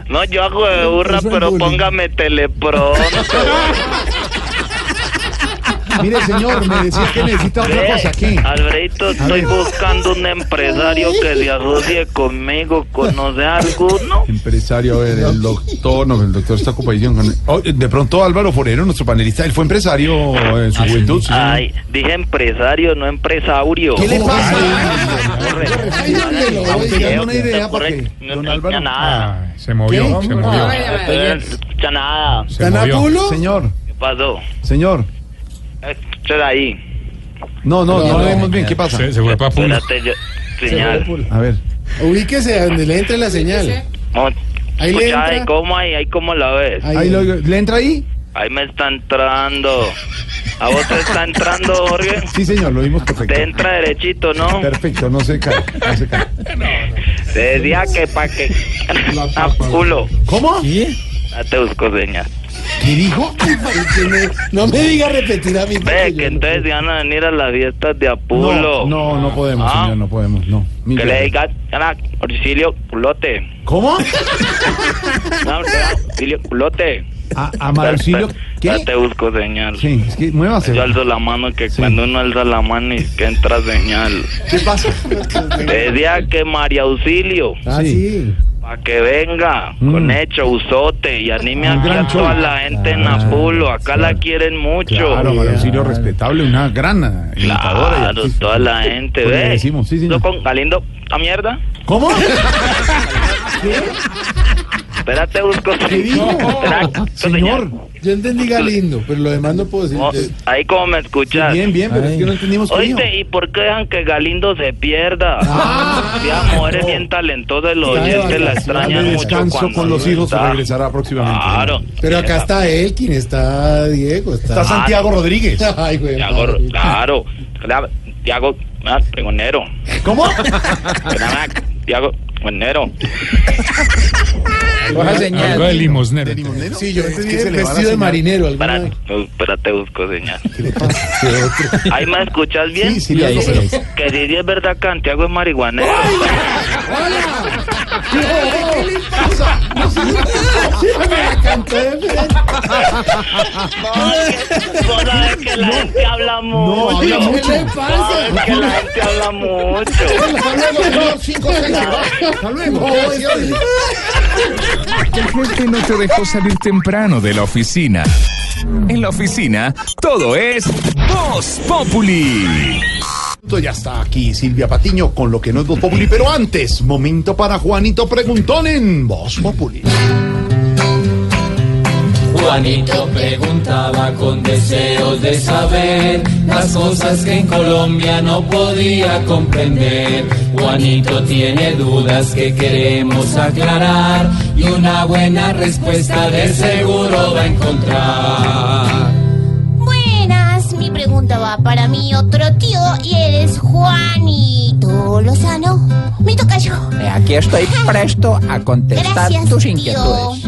No, yo hago de burra, pero póngame telepronto. Mire, señor, me decía que necesita otra cosa aquí. Alfredito, estoy buscando un empresario que se asocie conmigo. ¿Conoce alguno? Empresario, a ver, el doctor, no, el doctor está ocupadísimo con- Oh, de pronto Álvaro Forero, nuestro panelista, él fue empresario en su juventud. sí. Ay, dije empresario, no empresaurio. ¿Qué le pasa? Una idea para que No escucha nada. Se movió, ¿Qué? se movió. Nada. Se movió. Señor, ¿Qué pasó? señor. Ahí. No, no, no, lo vemos bien. ¿Qué pasa? Se, se fue para Pulo. Espérate, yo... Señal. A ver. Ubíquese a donde le entre la señal. No, Ahí le escucha, entra. ahí, ¿cómo ahí? ¿Ahí cómo la ves? Ahí lo- ¿Le entra ahí? Ahí me está entrando. ¿A vos te está entrando, Jorge? Sí, señor, lo vimos perfecto. Te entra derechito, ¿no? Perfecto, no se cae. No se cae. Te decía que pa' que... A culo. ¿Cómo? Ya te busco señal. ¿Qué dijo? No me diga repetir a mí. Ve, que entonces van a venir a las fiestas de Apulo. No, no, no podemos, Ah. señor, no podemos, no. Mil Que le gracias. digan a Orsilio Culote. ¿Cómo? No, Orsilio Culote. A, a Marcilio, Ya ¿qué? te busco señal. Sí, es que muévase. Yo alzo la mano que cuando uno alza la mano y que entra señal. ¿Qué pasa? Te decía que María Auxilio, Ah, sí. Para que venga Mm. con hecho usote y anime Un aquí a toda la gente en Apulo. Acá la quieren mucho. Claro, Auxilio, respetable, una gran imitadora. Claro, toda la gente, Pues ve. decimos, sí. ¿Tú con Galindo a mierda? ¿Cómo? Espérate, busco. ¿Qué dijo? Señor. Yo entendí Galindo, pero lo demás no puedo decir. Oh, Ahí como me escuchas. Bien, bien, pero es que no entendimos qué dijo. Oíste, ¿y por qué dejan que Galindo se pierda? Ah. La mujer es bien talentosa, los Está de oyentes la extrañan mucho descanso cuando con los hijos está. regresará próximamente. Claro. Pero acá está Elkin, está Diego, está. Está Santiago Rodríguez. Ay, güey. Tiago, madre. claro. Claro, Tiago, ah, pregonero. ¿Cómo? Claro, Tiago, pregonero. Coja señal. Algo de limosnero. Sí, yo Es entendí que se le vestido de marinero. Espérate, busco señal. ¿Qué le pasa? ¿Qué otro? ¿Ahí me escuchas bien? Sí, sí, oigo, pero... Que si sí es verdad que Santiago es marihuanero. ¿Qué le pasa? No, sí, sí, me la cantó de frente. Vos sabés que la gente habla mucho. No, habla mucho. ¿Qué le pasa? Sabes que la gente habla mucho. Hasta luego, señor. Cinco, seis. Hasta luego. El no te dejó salir temprano de la oficina. En la oficina, todo es Voz Populi. Ya está aquí Silvia Patiño con lo que no es Voz Populi, pero antes, momento para Juanito Preguntón en Voz Populi. Juanito preguntaba con deseos de saber las cosas que en Colombia no podía comprender. Juanito tiene dudas que queremos aclarar y una buena respuesta de seguro va a encontrar. Buenas, mi pregunta va para mi otro tío y eres Juanito Lozano. Mi tocayo. Aquí estoy presto a contestar Gracias, tus inquietudes.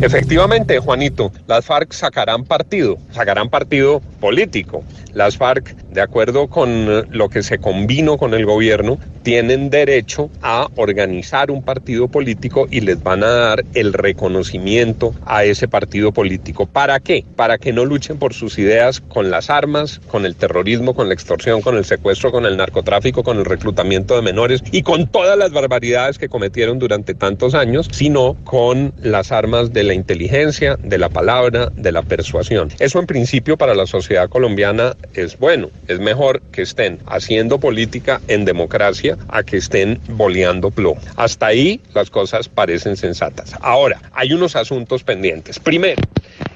Efectivamente, Juanito, las FARC sacarán partido, sacarán partido político. Las FARC, de acuerdo con lo que se combinó con el gobierno, tienen derecho a organizar un partido político y les van a dar el reconocimiento a ese partido político. ¿Para qué? Para que no luchen por sus ideas con las armas, con el terrorismo, con la extorsión, con el secuestro, con el narcotráfico, con el reclutamiento de menores y con todas las barbaridades que cometieron durante tantos años, sino con las armas de la inteligencia, de la palabra, de la persuasión. Eso en principio para la sociedad colombiana es bueno, es mejor que estén haciendo política en democracia a que estén boleando plomo. Hasta ahí las cosas parecen sensatas. Ahora, hay unos asuntos pendientes. Primero,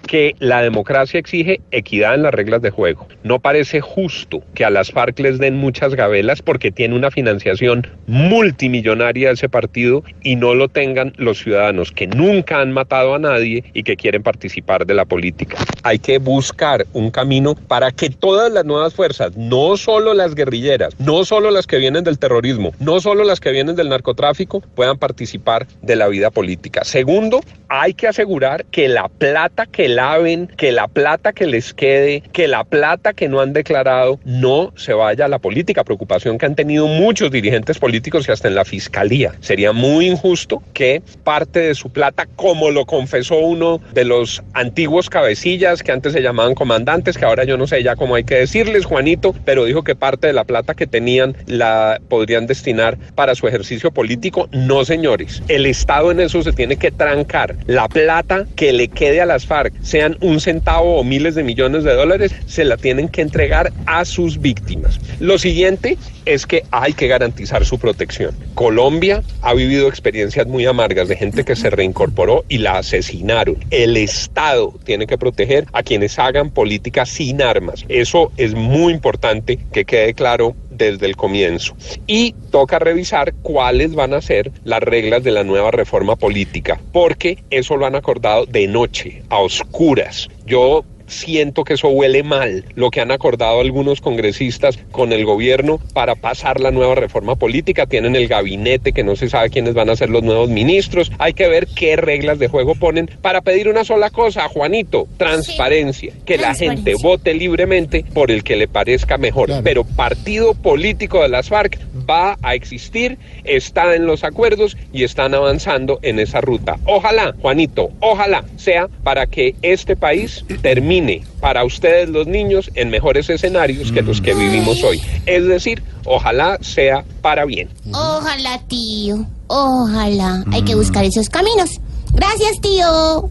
que la democracia exige equidad en las reglas de juego. No parece justo que a las FARC les den muchas gabelas porque tiene una financiación multimillonaria ese partido y no lo tengan los ciudadanos que nunca han matado a nadie y que quieren participar de la política. Hay que buscar un camino para que todas las nuevas fuerzas, no solo las guerrilleras, no solo las que vienen del terrorismo, no solo las que vienen del narcotráfico, puedan participar de la vida política. Segundo, hay que asegurar que la plata que laven, que la plata que les quede, que la plata que no han declarado no se vaya a la política. Preocupación que han tenido muchos dirigentes políticos y hasta en la fiscalía. Sería muy injusto que parte de su plata, como lo confesó uno de los antiguos cabecillas que antes se llamaban comandantes, que ahora yo no sé ya cómo hay que decirles, Juanito, pero dijo que parte de la plata que tenían la podrían destinar para su ejercicio político. No, señores. El Estado en eso se tiene que trancar. La plata que le quede a las FARC, sean un centavo o miles de millones de dólares, se la tienen que entregar a sus víctimas. Lo siguiente es que hay que garantizar su protección. Colombia ha vivido experiencias muy amargas de gente que se reincorporó y la asesinaron. El Estado tiene que proteger a quienes hagan política sin armas. Eso es muy importante que quede claro desde el comienzo. Y toca revisar cuáles van a ser las reglas de la nueva reforma política, porque eso lo han acordado de noche, a oscuras. Yo siento que eso huele mal, lo que han acordado algunos congresistas con el gobierno para pasar la nueva reforma política. Tienen el gabinete que no se sabe quiénes van a ser los nuevos ministros. Hay que ver qué reglas de juego ponen para pedir una sola cosa, Juanito, transparencia, que la gente vote libremente por el que le parezca mejor. Pero partido político de las FARC va a existir, está en los acuerdos y están avanzando en esa ruta. Ojalá, Juanito, ojalá sea para que este país termine para ustedes los niños en mejores escenarios que los que vivimos hoy. Es decir, ojalá sea para bien. Ojalá, tío. Ojalá. Hay que buscar esos caminos. Gracias, tío.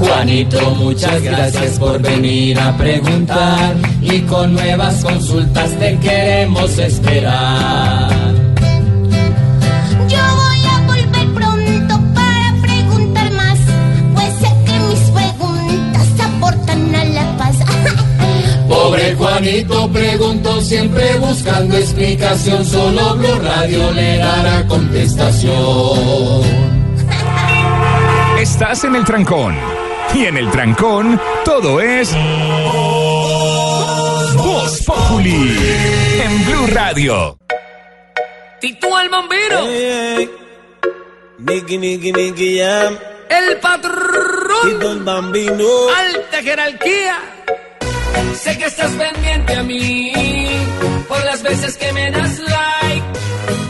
Juanito, muchas gracias por venir a preguntar y con nuevas consultas te queremos esperar. Juanito preguntó siempre buscando explicación, solo Blue Radio le dará contestación. Estás en el trancón. Y en el trancón, todo es. Voz Populi. En Blue Radio. Tito el bombero. Nicky, Nicky, Nicky Jam. El patrón. Tito el bambino. Alta jerarquía. Sé que estás pendiente a mí por las veces que me das like.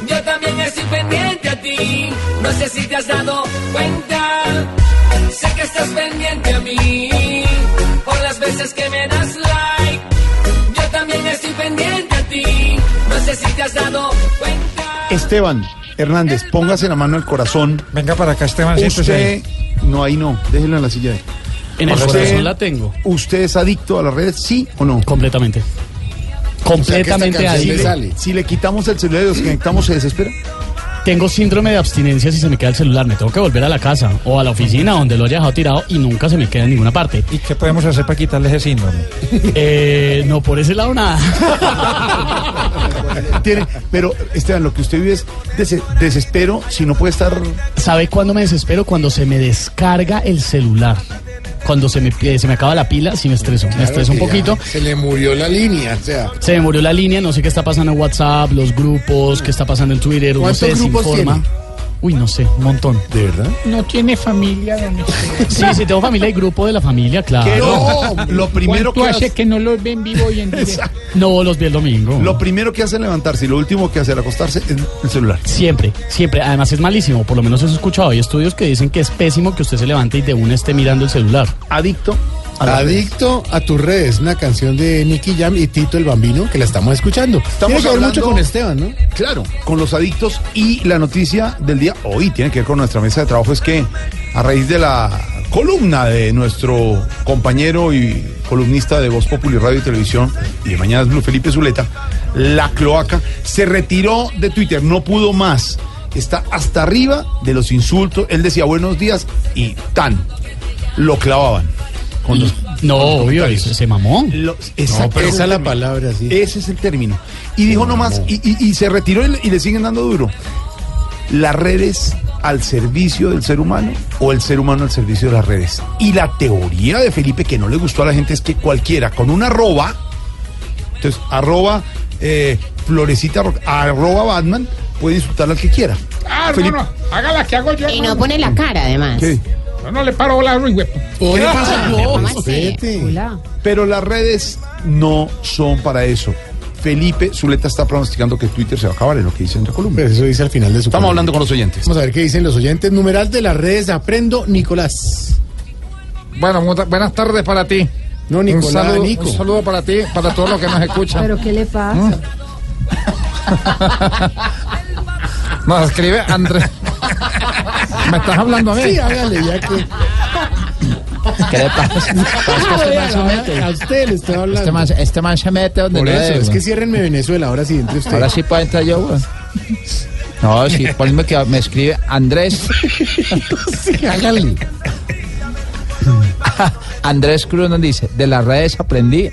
Yo también estoy pendiente a ti. No sé si te has dado cuenta. Sé que estás pendiente a mí por las veces que me das like. Yo también estoy pendiente a ti. No sé si te has dado cuenta. Esteban Hernández, póngase la mano al corazón. Venga para acá, Esteban. Usted, no, ahí no, déjelo en la silla. En el corazón la tengo. ¿Usted es adicto a las redes, sí o no? Completamente. Completamente si adicto. le, si le quitamos el celular y desconectamos, ¿se desespera? Tengo síndrome de abstinencia si se me queda el celular. Me tengo que volver a la casa o a la oficina donde lo haya dejado tirado y nunca se me queda en ninguna parte. ¿Y qué podemos hacer para quitarle ese síndrome? Eh, no, por ese lado nada. Tiene, pero Esteban, lo que usted vive es des- desespero si no puede estar. ¿Sabe cuándo me desespero? Cuando se me descarga el celular. Cuando se me, eh, se me acaba la pila, sí me estreso. me estreso un poquito. Se le murió la línea, o sea. Se me murió la línea, no sé qué está pasando en WhatsApp, los grupos, qué está pasando en Twitter, uno se ¿Cuántos grupos desinforma. Uy, no sé, un montón. ¿De verdad? No tiene familia, don Esteban. Sí, sí, tengo familia y grupo de la familia, claro. No, lo primero ¿Cuánto que hace que no los ven vivo y en directo? No, los vi el domingo. lo primero que hace es levantarse y lo último que hace al acostarse es el celular. Siempre, siempre. Además es malísimo, por lo menos eso he escuchado. Hay estudios que dicen que es pésimo que usted se levante y de una esté mirando el celular. Adicto. A. Adicto a tus redes, una canción de Nicky Jam y Tito el Bambino que la estamos escuchando. Estamos Tiene que ver mucho hablando- con Esteban, ¿no? Claro, con los adictos y la noticia del día hoy tiene que ver con nuestra mesa de trabajo es que a raíz de la columna de nuestro compañero y columnista de Voz Populi Radio y Televisión y de Mañanas Blue Felipe Zuleta, la cloaca se retiró de Twitter, no pudo más. Está hasta arriba de los insultos. Él decía buenos días y tan. lo clavaban. Con los- No, con los obvio, se, se mamó. Lo- No, pero esa es la palabra, sí. Ese es el término. Y dijo nomás, y, y- y se retiró y, le- y le siguen dando duro. Las redes al servicio del ser humano o el ser humano al servicio de las redes. Y la teoría de Felipe que no le gustó a la gente es que cualquiera con una arroba, entonces arroba eh, florecita, Ro- arroba Batman, puede insultar al que quiera. Ah, Felipe- hermano, haga la que hago yo. Y no pone la cara, además. ¿Qué? Yo no le paro la Ruiz, güey. Oye, pasa? ¿Cómo No. Hola. Pero las redes no son para eso. Felipe Zuleta está pronosticando que Twitter se va a acabar en lo que dice en la columna. Pues eso dice al final de su Estamos columna. hablando con los oyentes. Vamos a ver qué dicen los oyentes. Numeral de las redes Aprendo Nicolás. Bueno, buenas tardes para ti. No, un, Nicolás, saludo, Nico. un saludo para ti, para todos los que nos escuchan. ¿Pero qué le pasa? Nos escribe Andrés. ¿Me estás hablando a mí? Sí, hágale, ya que. ¿Qué le pasa? Es que este man se mete. A usted le estoy hablando. Este man, este man se mete donde Por no eso, debe, es que ciérrenme Venezuela, ahora sí, entre usted. Ahora sí puede entrar yo, güey. No, sí, ponme que me escribe Andrés. sí, hágale. Andrés Cruz nos dice, de las redes aprendí,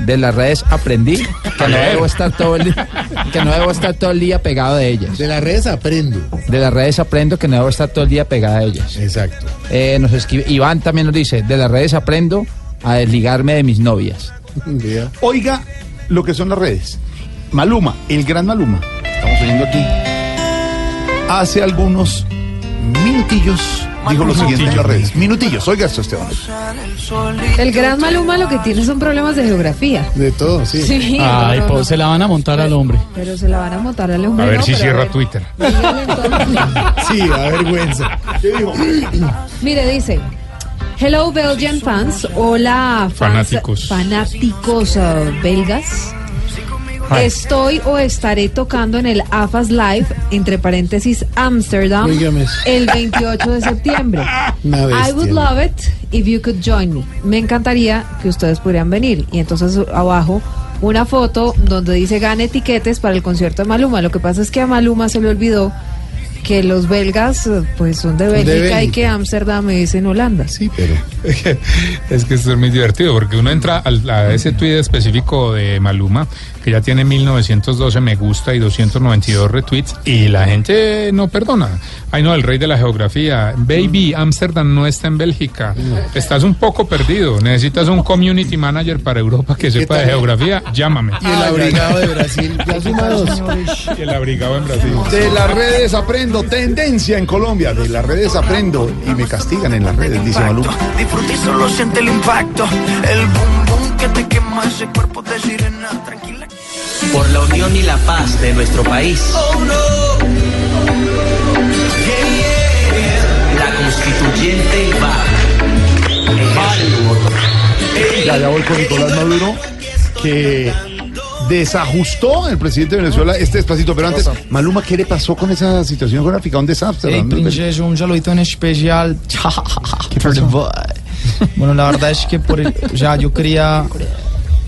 de las redes aprendí que no debo estar todo el día, que no debo estar todo el día pegado de ellas. De las redes aprendo. De las redes aprendo que no debo estar todo el día pegado a ellas. Exacto. Eh, nos escribe, Iván también nos dice, de las redes aprendo a desligarme de mis novias. Oiga lo que son las redes. Maluma, el gran Maluma, estamos oyendo aquí, hace algunos minutillos dijo lo siguiente en las redes. Minutillos, oiga esto, Esteban. El gran Maluma lo que tiene son problemas de geografía. De todo, sí. Sí, Ay, no, no, pues no. se la van a montar al hombre. Pero se la van a montar al hombre. A ver no, si cierra ver. Twitter. Sí, da vergüenza. ¿Qué dijo? Mire, dice. Hello Belgian fans, hola fans, Fanáticos. fanáticos uh, belgas. Estoy o estaré tocando en el AFAS Live, entre paréntesis, Amsterdam, el 28 de septiembre. I would love it if you could join me. Me encantaría que ustedes pudieran venir. Y entonces abajo una foto donde dice gane etiquetes para el concierto de Maluma. Lo que pasa es que a Maluma se le olvidó que los belgas pues son de de Bélgica y que Ámsterdam es en Holanda. Sí, pero. Es que esto es muy divertido porque uno entra al- a ese tweet específico de Maluma que ya tiene 1912 me gusta y 292 retweets y la gente no perdona. Ay no, el rey de la geografía. Baby, Amsterdam no está en Bélgica. Estás un poco perdido. Necesitas un community manager para Europa que sepa de geografía. Llámame. Y el abrigado de Brasil. Ya suma dos. Y el abrigado en Brasil. De las redes aprendo, tendencia en Colombia. De las redes aprendo y me castigan en las redes, dice Maluma. Disfruta y solo siente el impacto. El boom boom que te quema ese cuerpo de sirena. Tranquila. Por la unión y la paz de nuestro país. Oh no. Yeah, yeah. La constituyente va. Ya, ya voy con Nicolás Maduro, que desajustó el presidente de Venezuela este despacito. Pero antes, Maluma, ¿qué le pasó con esa situación geográfica? Un desastre. Hey, un saludito en especial. For the boy. Bueno, la verdad es que por el- o sea, yo quería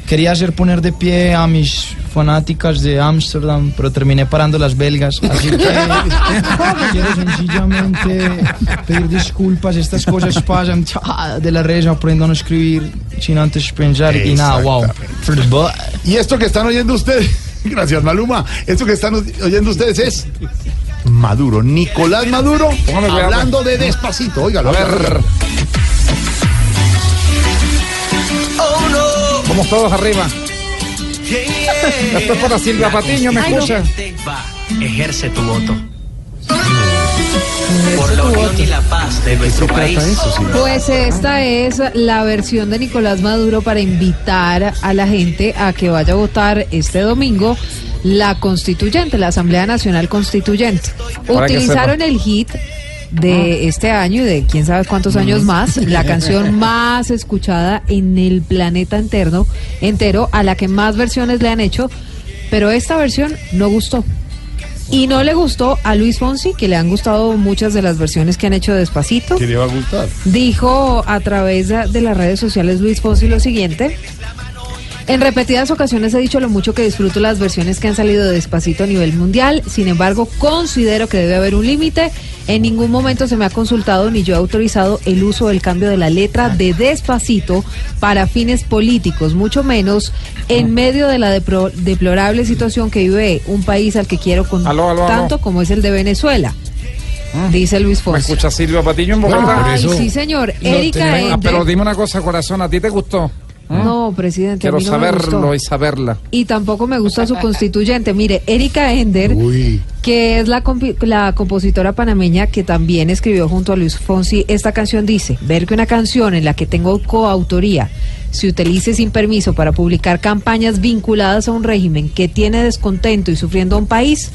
quería hacer poner de pie a mis fanáticas de Ámsterdam, pero terminé parando las belgas. Así que quiero sencillamente pedir disculpas. Estas cosas pasan de las redes, aprendo a no escribir sin antes pensar y nada, wow. Y esto que están oyendo ustedes, gracias Maluma, esto que están oyendo ustedes es Maduro, Nicolás Maduro, hablando de despacito. Óigalo, a ver. Vamos todos arriba. Esto es para Silvia Patiño, ¿me escucha? Va. Ejerce tu voto. Por la unión y la paz de nuestro país. Pues esta es la versión de Nicolás Maduro para invitar a la gente a que vaya a votar este domingo la constituyente, la Asamblea Nacional Constituyente. Utilizaron el hit de este año y de quién sabe cuántos años más, la canción más escuchada en el planeta entero, entero, a la que más versiones le han hecho, pero esta versión no gustó. Y no le gustó a Luis Fonsi, que le han gustado muchas de las versiones que han hecho de Despacito. ¿Qué le va a gustar? Dijo a través de las redes sociales Luis Fonsi lo siguiente. En repetidas ocasiones he dicho lo mucho que disfruto las versiones que han salido de Despacito a nivel mundial. Sin embargo, considero que debe haber un límite. En ningún momento se me ha consultado ni yo he autorizado el uso del cambio de la letra de Despacito para fines políticos, mucho menos en medio de la deplorable situación que vive un país al que quiero con Aló, aló, aló. tanto como es el de Venezuela. Dice Luis ¿Me Fonsi. escucha Silvia Patiño en Bogotá? Ay, sí, señor. Erika Ah, pero dime una cosa, corazón, ¿a ti te gustó? ¿Mm? No, presidente, a Quiero mí no me gustó. saberlo y saberla. Y tampoco me gusta su constituyente. Mire, Erika Ender, que es la, la compositora panameña que también escribió junto a Luis Fonsi esta canción, dice, ver que una canción en la que tengo coautoría se utilice sin permiso para publicar campañas vinculadas a un régimen que tiene descontento y sufriendo a un país,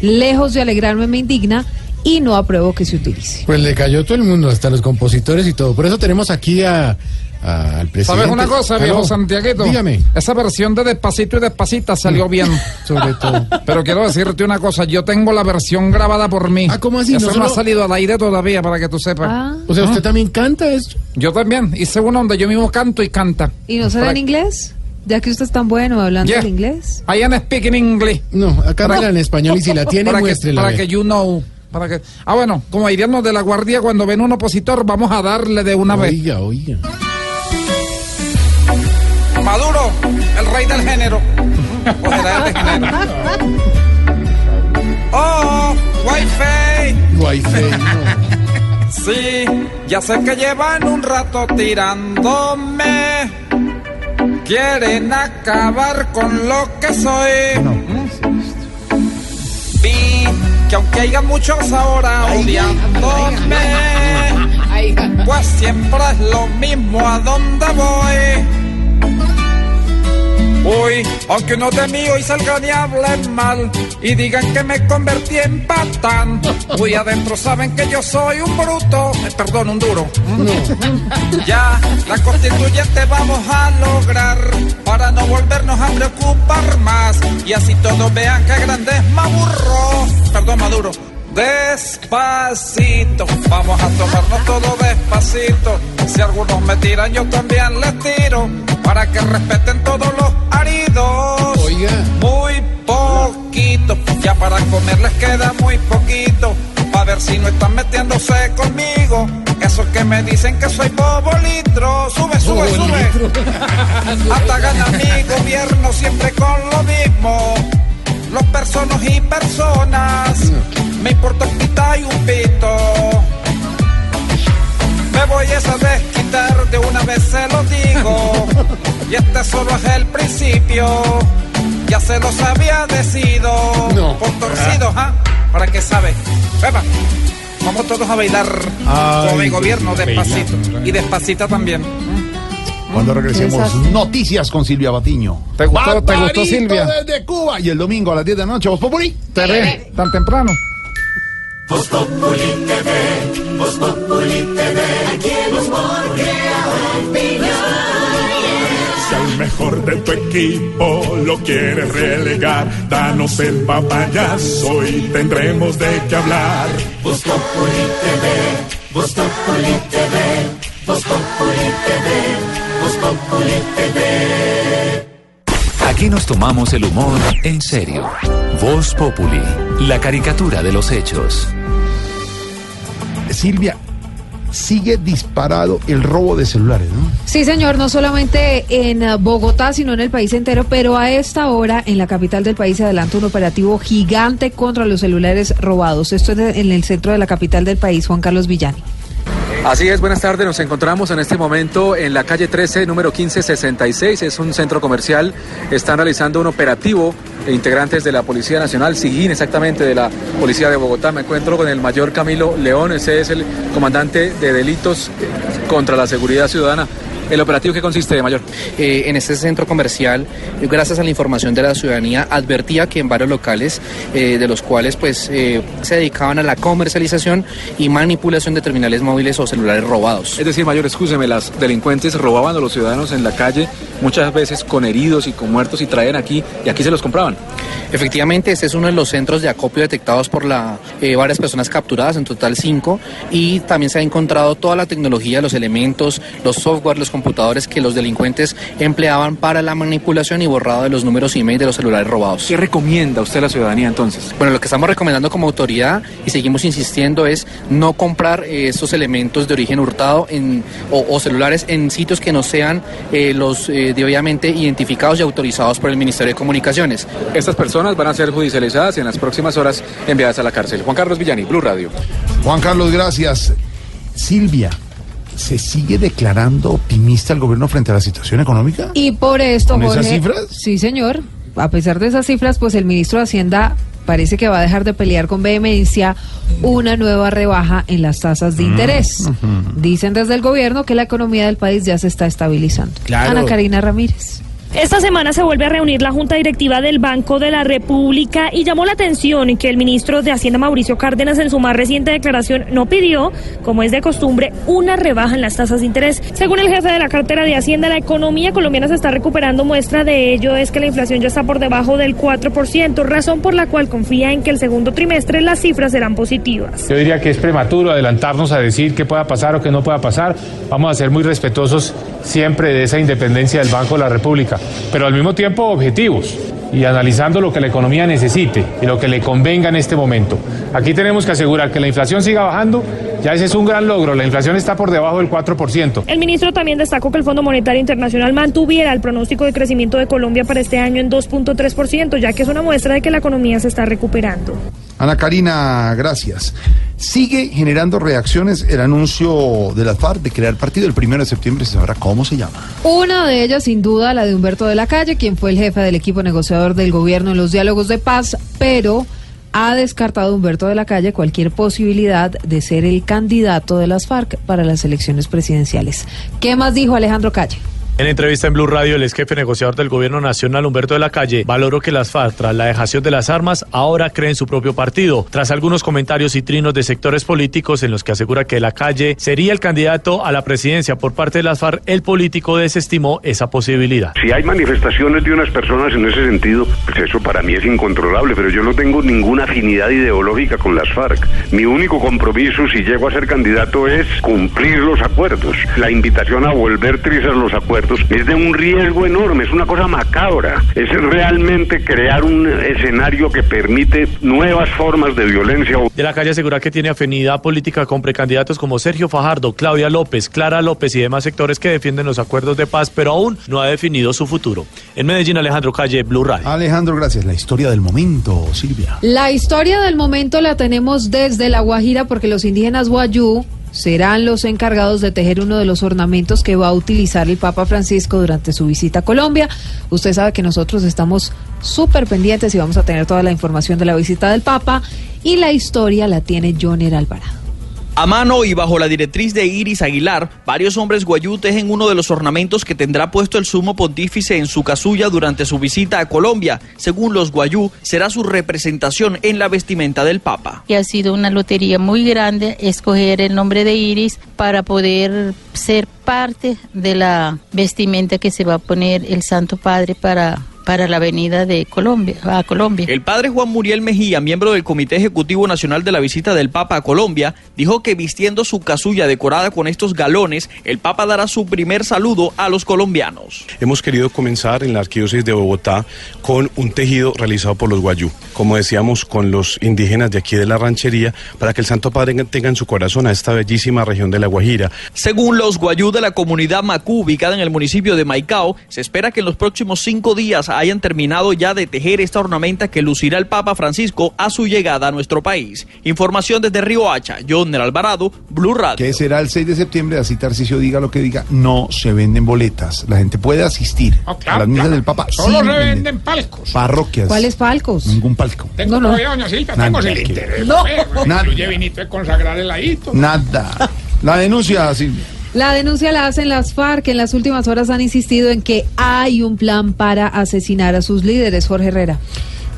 lejos de alegrarme me indigna y no apruebo que se utilice. Pues le cayó todo el mundo, hasta los compositores y todo. Por eso tenemos aquí a, a- al presidente. ¿Sabes una cosa, viejo Aló, Santiaguito? Dígame. Esa versión de Despacito y Despacita salió bien. Sobre todo. Pero quiero decirte una cosa, yo tengo la versión grabada por mí. Ah, ¿cómo así? Eso No no, ha salido al aire todavía, para que tú sepas. Ah. O sea, ¿usted también canta esto? Yo también. Hice una donde yo mismo canto y canta. ¿Y no será Para- en inglés? Ya que usted es tan bueno hablando Yeah. el inglés. I am speaking English. No, acá cántala en español y si la tiene, para que, muéstrela. para a ver. que you know. Para que... Ah, bueno, como dirían los de la guardia, cuando ven un opositor, vamos a darle de una vez. Oiga, oiga. El rey del género. O será el de género. Oh, wifi. Wi-Fi, Sí, ya sé que llevan un rato tirándome. Quieren acabar con lo que soy. Vi que aunque haya muchos ahora odiándome, pues siempre es lo mismo a donde voy. Uy, aunque uno de mí hoy salgan y hablen mal y digan que me convertí en patán. Uy, adentro saben que yo soy un bruto, eh, perdón, un duro. Ya, la constituyente vamos a lograr para no volvernos a preocupar más y así todos vean que grande es Maburro, perdón, Maduro. Despacito, vamos a tomarnos todo despacito. Si algunos me tiran, yo también les tiro. Para que respeten todos los aridos. Oiga. Muy poquito, ya para comer les queda muy poquito. A ver si no están metiéndose conmigo. Esos que me dicen que soy bobo litro. Sube, sube, sube. Hasta gana mi gobierno siempre con lo mismo. Los personas y personas. Me importa un pita y un pito. Me voy a desquitar de una vez se lo digo. Y este solo es el principio. Ya se los había decido. Por torcido, ¿ah? ¿Para qué sabe? Pepa, vamos todos a bailar Ay, con mi gobierno despacito. bailando. Y despacita también. Cuando regresemos, Desastre. noticias con Silvia Batiño. ¿Te gustó- te gustó, Silvia? desde Cuba. Y el domingo a las 10 de la noche, vos Populi. Tan temprano. Voz Populi TV, Voz Populi TV, aquí el humor crea opinión. Si al mejor de tu equipo lo quieres relegar, danos el papayazo y tendremos de qué hablar. Voz Populi TV, Voz Populi TV, Voz Populi TV, Voz Populi TV. Aquí nos tomamos el humor en serio. Voz Populi, la caricatura de los hechos. Silvia, sigue disparado el robo de celulares, ¿no? Sí, señor, no solamente en eh, Bogotá, sino en el país entero, pero a esta hora en la capital del país se adelanta un operativo gigante contra los celulares robados. Esto es en el centro de la capital del país, Juan Carlos Villani. Así es, buenas tardes. Nos encontramos en este momento en la calle 13, número 1566. Es un centro comercial. Están realizando un operativo e integrantes de la Policía Nacional, SIGIN, exactamente de la Policía de Bogotá. Me encuentro con el mayor Camilo León. Ese es el comandante de delitos eh, contra la seguridad ciudadana. ¿El operativo qué consiste, mayor? Eh, en este centro comercial, gracias a la información de la ciudadanía, advertía que en varios locales, eh, de los cuales pues eh, se dedicaban a la comercialización y manipulación de terminales móviles o celulares robados. Es decir, mayor, escúcheme, las delincuentes robaban a los ciudadanos en la calle, muchas veces con heridos y con muertos y traían aquí, y aquí se los compraban. Efectivamente, este es uno de los centros de acopio detectados por la, eh, varias personas capturadas, en total cinco, y también se ha encontrado toda la tecnología, los elementos, los software, los computadores computadores que los delincuentes empleaban para la manipulación y borrado de los números email de los celulares robados. ¿Qué recomienda usted a la ciudadanía entonces? Bueno, lo que estamos recomendando como autoridad y seguimos insistiendo es no comprar eh, estos elementos de origen hurtado en, o, o celulares en sitios que no sean eh, los eh, debidamente identificados y autorizados por el Ministerio de Comunicaciones. Estas personas van a ser judicializadas y en las próximas horas enviadas a la cárcel. Juan Carlos Villani, Blue Radio. Juan Carlos, gracias. Silvia, ¿se sigue declarando optimista el gobierno frente a la situación económica? Y por esto, ¿Con esas Jorge, cifras? Sí, señor. A pesar de esas cifras, pues el ministro de Hacienda parece que va a dejar de pelear con vehemencia una nueva rebaja en las tasas Mm, de interés. Dicen desde el gobierno que la economía del país ya se está estabilizando. Claro. Ana Karina Ramírez. Esta semana se vuelve a reunir la Junta Directiva del Banco de la República y llamó la atención que el ministro de Hacienda Mauricio Cárdenas en su más reciente declaración no pidió, como es de costumbre, una rebaja en las tasas de interés. Según el jefe de la cartera de Hacienda, la economía colombiana se está recuperando. Muestra de ello es que la inflación ya está por debajo del 4%, razón por la cual confía en que el segundo trimestre las cifras serán positivas. Yo diría que es prematuro adelantarnos a decir qué pueda pasar o qué no pueda pasar. Vamos a ser muy respetuosos siempre de esa independencia del Banco de la República, pero al mismo tiempo objetivos y analizando lo que la economía necesite y lo que le convenga en este momento. Aquí tenemos que asegurar que la inflación siga bajando, ya ese es un gran logro, la inflación está por debajo del 4%. El ministro también destacó que el Fondo Monetario Internacional mantuviera el pronóstico de crecimiento de Colombia para este año en 2.3%, ya que es una muestra de que la economía se está recuperando. Ana Karina, gracias. Sigue generando reacciones el anuncio de la FARC de crear partido el primero de septiembre. Se sabrá cómo se llama. Una de ellas, sin duda, la de Humberto de la Calle, quien fue el jefe del equipo negociador del gobierno en los diálogos de paz, pero ha descartado Humberto de la Calle cualquier posibilidad de ser el candidato de las FARC para las elecciones presidenciales. ¿Qué más dijo Alejandro Calle? En entrevista en Blue Radio, el ex jefe negociador del gobierno nacional, Humberto de la Calle, valoró que las FARC, tras la dejación de las armas, ahora creen su propio partido. Tras algunos comentarios y trinos de sectores políticos en los que asegura que la Calle sería el candidato a la presidencia por parte de las FARC, el político desestimó esa posibilidad. Si hay manifestaciones de unas personas en ese sentido, pues eso para mí es incontrolable, pero yo no tengo ninguna afinidad ideológica con las FARC. Mi único compromiso, si llego a ser candidato, es cumplir los acuerdos. La invitación a volver trizas los acuerdos es de un riesgo enorme, es una cosa macabra. Es realmente crear un escenario que permite nuevas formas de violencia. De la Calle asegura que tiene afinidad política con precandidatos como Sergio Fajardo, Claudia López, Clara López y demás sectores que defienden los acuerdos de paz, pero aún no ha definido su futuro. En Medellín, Alejandro Calle, Blue Radio. Alejandro, gracias. La historia del momento, Silvia. La historia del momento la tenemos desde La Guajira porque los indígenas Guayú serán los encargados de tejer uno de los ornamentos que va a utilizar el Papa Francisco durante su visita a Colombia. Usted sabe que nosotros estamos súper pendientes y vamos a tener toda la información de la visita del Papa y la historia la tiene Joner Alvarado. A mano y bajo la directriz de Iris Aguilar, varios hombres guayú tejen uno de los ornamentos que tendrá puesto el sumo pontífice en su casulla durante su visita a Colombia. Según los guayú, será su representación en la vestimenta del Papa. Y ha sido una lotería muy grande escoger el nombre de Iris para poder ser parte de la vestimenta que se va a poner el Santo Padre para para la avenida de Colombia, a Colombia. El padre Juan Muriel Mejía, miembro del Comité Ejecutivo Nacional de la visita del Papa a Colombia, dijo que vistiendo su casulla decorada con estos galones, el Papa dará su primer saludo a los colombianos. Hemos querido comenzar en la arquidiócesis de Bogotá con un tejido realizado por los guayú, como decíamos, con los indígenas de aquí de la ranchería, para que el Santo Padre tenga en su corazón a esta bellísima región de La Guajira. Según los guayú de la comunidad Macú, ubicada en el municipio de Maicao, se espera que en los próximos cinco días hayan terminado ya de tejer esta ornamenta que lucirá el Papa Francisco a su llegada a nuestro país. Información desde Río Hacha, John Alvarado, Blue Radio. Que será el 6 de septiembre, así Tarcisio diga lo que diga, no se venden boletas. La gente puede asistir Ah, a las misas claro. del Papa. Solo sin se vender. venden palcos. Parroquias. ¿Cuáles palcos? Ningún palco. Tengo No, no. doña Silvia, Nada. tengo el interés. No. Nada. Incluye vinito de consagrar el ladito. Nada. La denuncia, Silvia. La denuncia la hacen las FARC, que en las últimas horas han insistido en que hay un plan para asesinar a sus líderes. Jorge Herrera.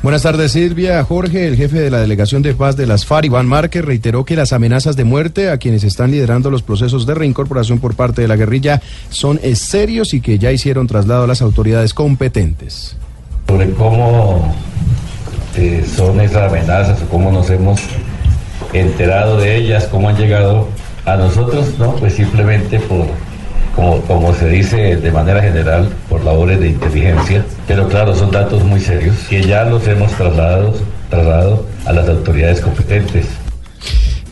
Buenas tardes, Silvia. Jorge, el jefe de la Delegación de Paz de las FARC, Iván Márquez, reiteró que las amenazas de muerte a quienes están liderando los procesos de reincorporación por parte de la guerrilla son serios y que ya hicieron traslado a las autoridades competentes. sobre cómo eh, son esas amenazas o cómo nos hemos enterado de ellas, cómo han llegado a nosotros, ¿no? Pues simplemente por como, como se dice de manera general, por labores de inteligencia, pero claro, son datos muy serios que ya los hemos trasladado, trasladado a las autoridades competentes.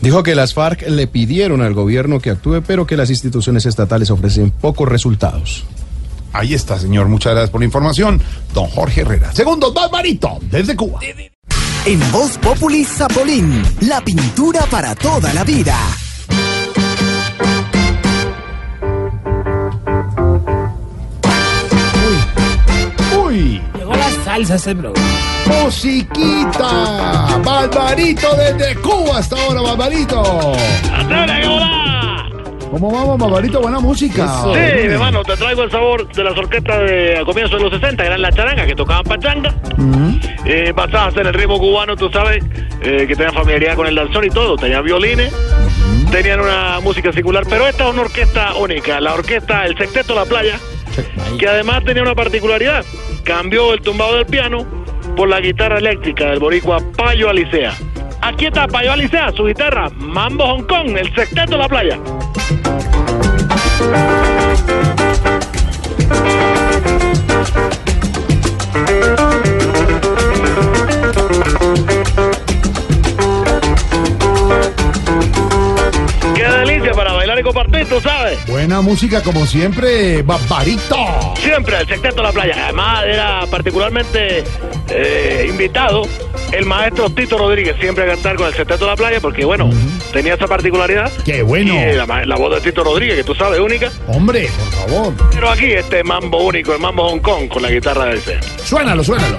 Dijo que las FARC le pidieron al gobierno que actúe, pero que las instituciones estatales ofrecen pocos resultados. Ahí está, señor. Muchas gracias por la información. Don Jorge Herrera. Segundo, Barbarito, desde Cuba. En Voz Populi Zapolín, la pintura para toda la vida. Salsa ese bro. Musiquita. Barbarito desde Cuba hasta ahora, Barbarito. ¿Cómo vamos, Barbarito? Buena música. Sí, mi hermano, te traigo el sabor de las orquestas de a comienzos de los 60, que eran la charanga, que tocaban pachanga. Eh, basadas en el ritmo cubano, tú sabes, eh, que tenían familiaridad con el danzón y todo. Tenían violines, tenían una música circular, pero esta es una orquesta única, la orquesta El Sexteto La Playa, que además tenía una particularidad. Cambió el tumbado del piano por la guitarra eléctrica del boricua Payo Alicea. Aquí está Payo Alicea, su guitarra, Mambo Hong Kong, El Sexteto La Playa. Compartir, tú sabes! Buena música, como siempre, Barbarito. Siempre el Sexteto de la Playa. Además, era particularmente eh, invitado el maestro Tito Rodríguez, siempre a cantar con el Sexteto de la Playa, porque, bueno, tenía esa particularidad. ¡Qué bueno! Y, la, ma- la voz de Tito Rodríguez, que tú sabes, única. Hombre, por favor. Pero aquí este mambo único, el mambo Hong Kong, con la guitarra del C. Suénalo, suénalo.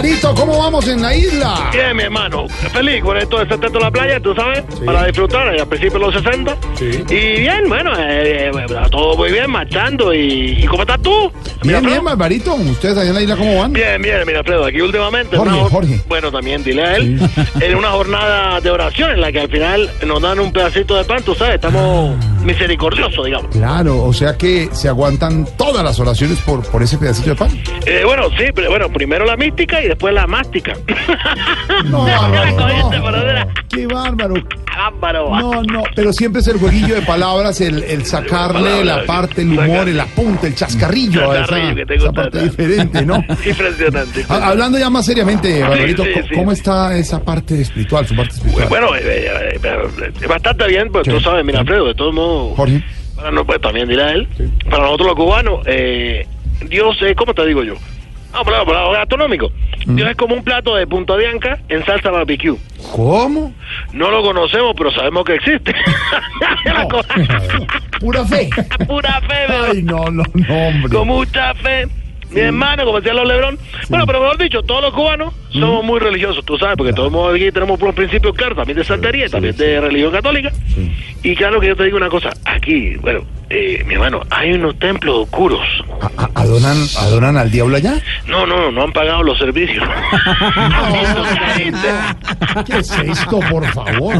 Barbarito, ¿cómo vamos en la isla? Bien, mi hermano. Feliz con esto de Sexteto de la Playa, tú sabes, para disfrutar a principios de los 60. Y bien, bueno, eh, eh, todo muy bien, marchando. ¿Y, y cómo estás tú? Bien, bien, Barbarito. ¿Ustedes allá en la isla cómo van? Bien, bien, mira, Alfredo, aquí últimamente. Jorge, una Jorge. Bueno, también dile a él. En una jornada de oración en la que al final nos dan un pedacito de pan, tú sabes, estamos misericordiosos, digamos. Claro, o sea que se aguantan todas las oraciones por, por ese pedacito de pan. Eh, bueno, sí, pero bueno, primero la mística y después la mástica. No, cogiste, no. Qué bárbaro. Bárbaro. No, no, pero siempre es el jueguillo de palabras, el, el sacarle la parte, el humor, el apunte, el chascarrillo, a esa, parte diferente, ¿no? Impresionante. Ha- Hablando ya más seriamente, Barbarito, ¿cómo- sí. ¿cómo está esa parte espiritual, su parte espiritual? Bueno, eh, eh, eh, bastante bien, pues tú sabes, mira, Alfredo, de todos modos. Jorge. Para no, pues también dirá él. Para nosotros los cubanos, eh, Dios, eh, ¿cómo te digo yo? Ah, por lado, por lado gastronómico. Mm. Dios es como un plato de punta de anca en salsa barbecue. ¿Cómo? No lo conocemos, pero sabemos que existe. Pura fe. Pura fe, bebé. Ay, no, no, no, hombre. Con mucha fe. Mi hermano, como decían los Lebrón. Bueno, pero mejor dicho, todos los cubanos Mm. somos muy religiosos, tú sabes, porque todos aquí tenemos unos principios claros, también de santería, también de religión católica. Y claro que yo te digo una cosa, aquí, bueno, eh, mi hermano, hay unos templos oscuros. ¿A- ¿Adoran, ¿Adoran al diablo allá? No, no, no han pagado los servicios. ¿Qué es esto, por favor?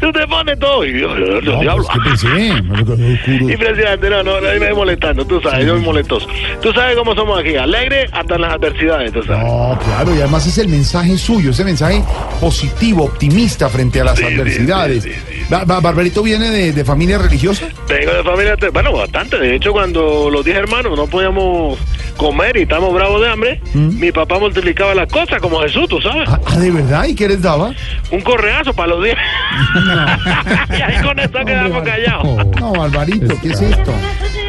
Tú te pones todo y yo, yo, yo, No, diablo. pues. Impresionante, no, no, ahí me voy molestando, tú sabes, yo me molestoso. Tú sabes cómo somos aquí, alegre hasta en las adversidades, tú sabes. No, claro, y además es el mensaje suyo, ese mensaje positivo, optimista frente a las adversidades. Ba- Ba- ¿Barbarito viene de, de familia religiosa? Vengo de familia, bueno, bastante. De hecho, cuando los 10 hermanos no podíamos comer y estamos bravos de hambre, mi papá multiplicaba las cosas como Jesús, tú sabes. Ah, ¿de verdad? ¿Y qué les daba? Un correazo para los 10. y ahí con eso quedamos callados. No, Barbarito, ¿qué es esto?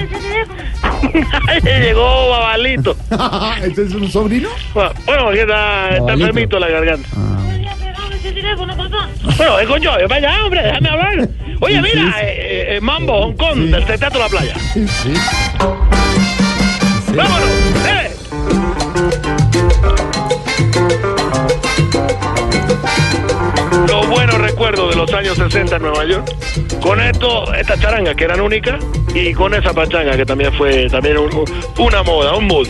Llegó Babalito. ¿Este es un sobrino? Bueno, aquí está, está Babalito. enfermito la garganta. Bueno, con yo, ven para allá, hombre, déjame hablar. Oye, mira, eh, eh, Mambo, Hong Kong, del Teatro La Playa. Sí, sí. ¡Vámonos! Recuerdos de los años años 60 en Nueva York. Con esto, esta charanga que eran únicas y con esa pachanga que también fue también un- un- una moda, un mood.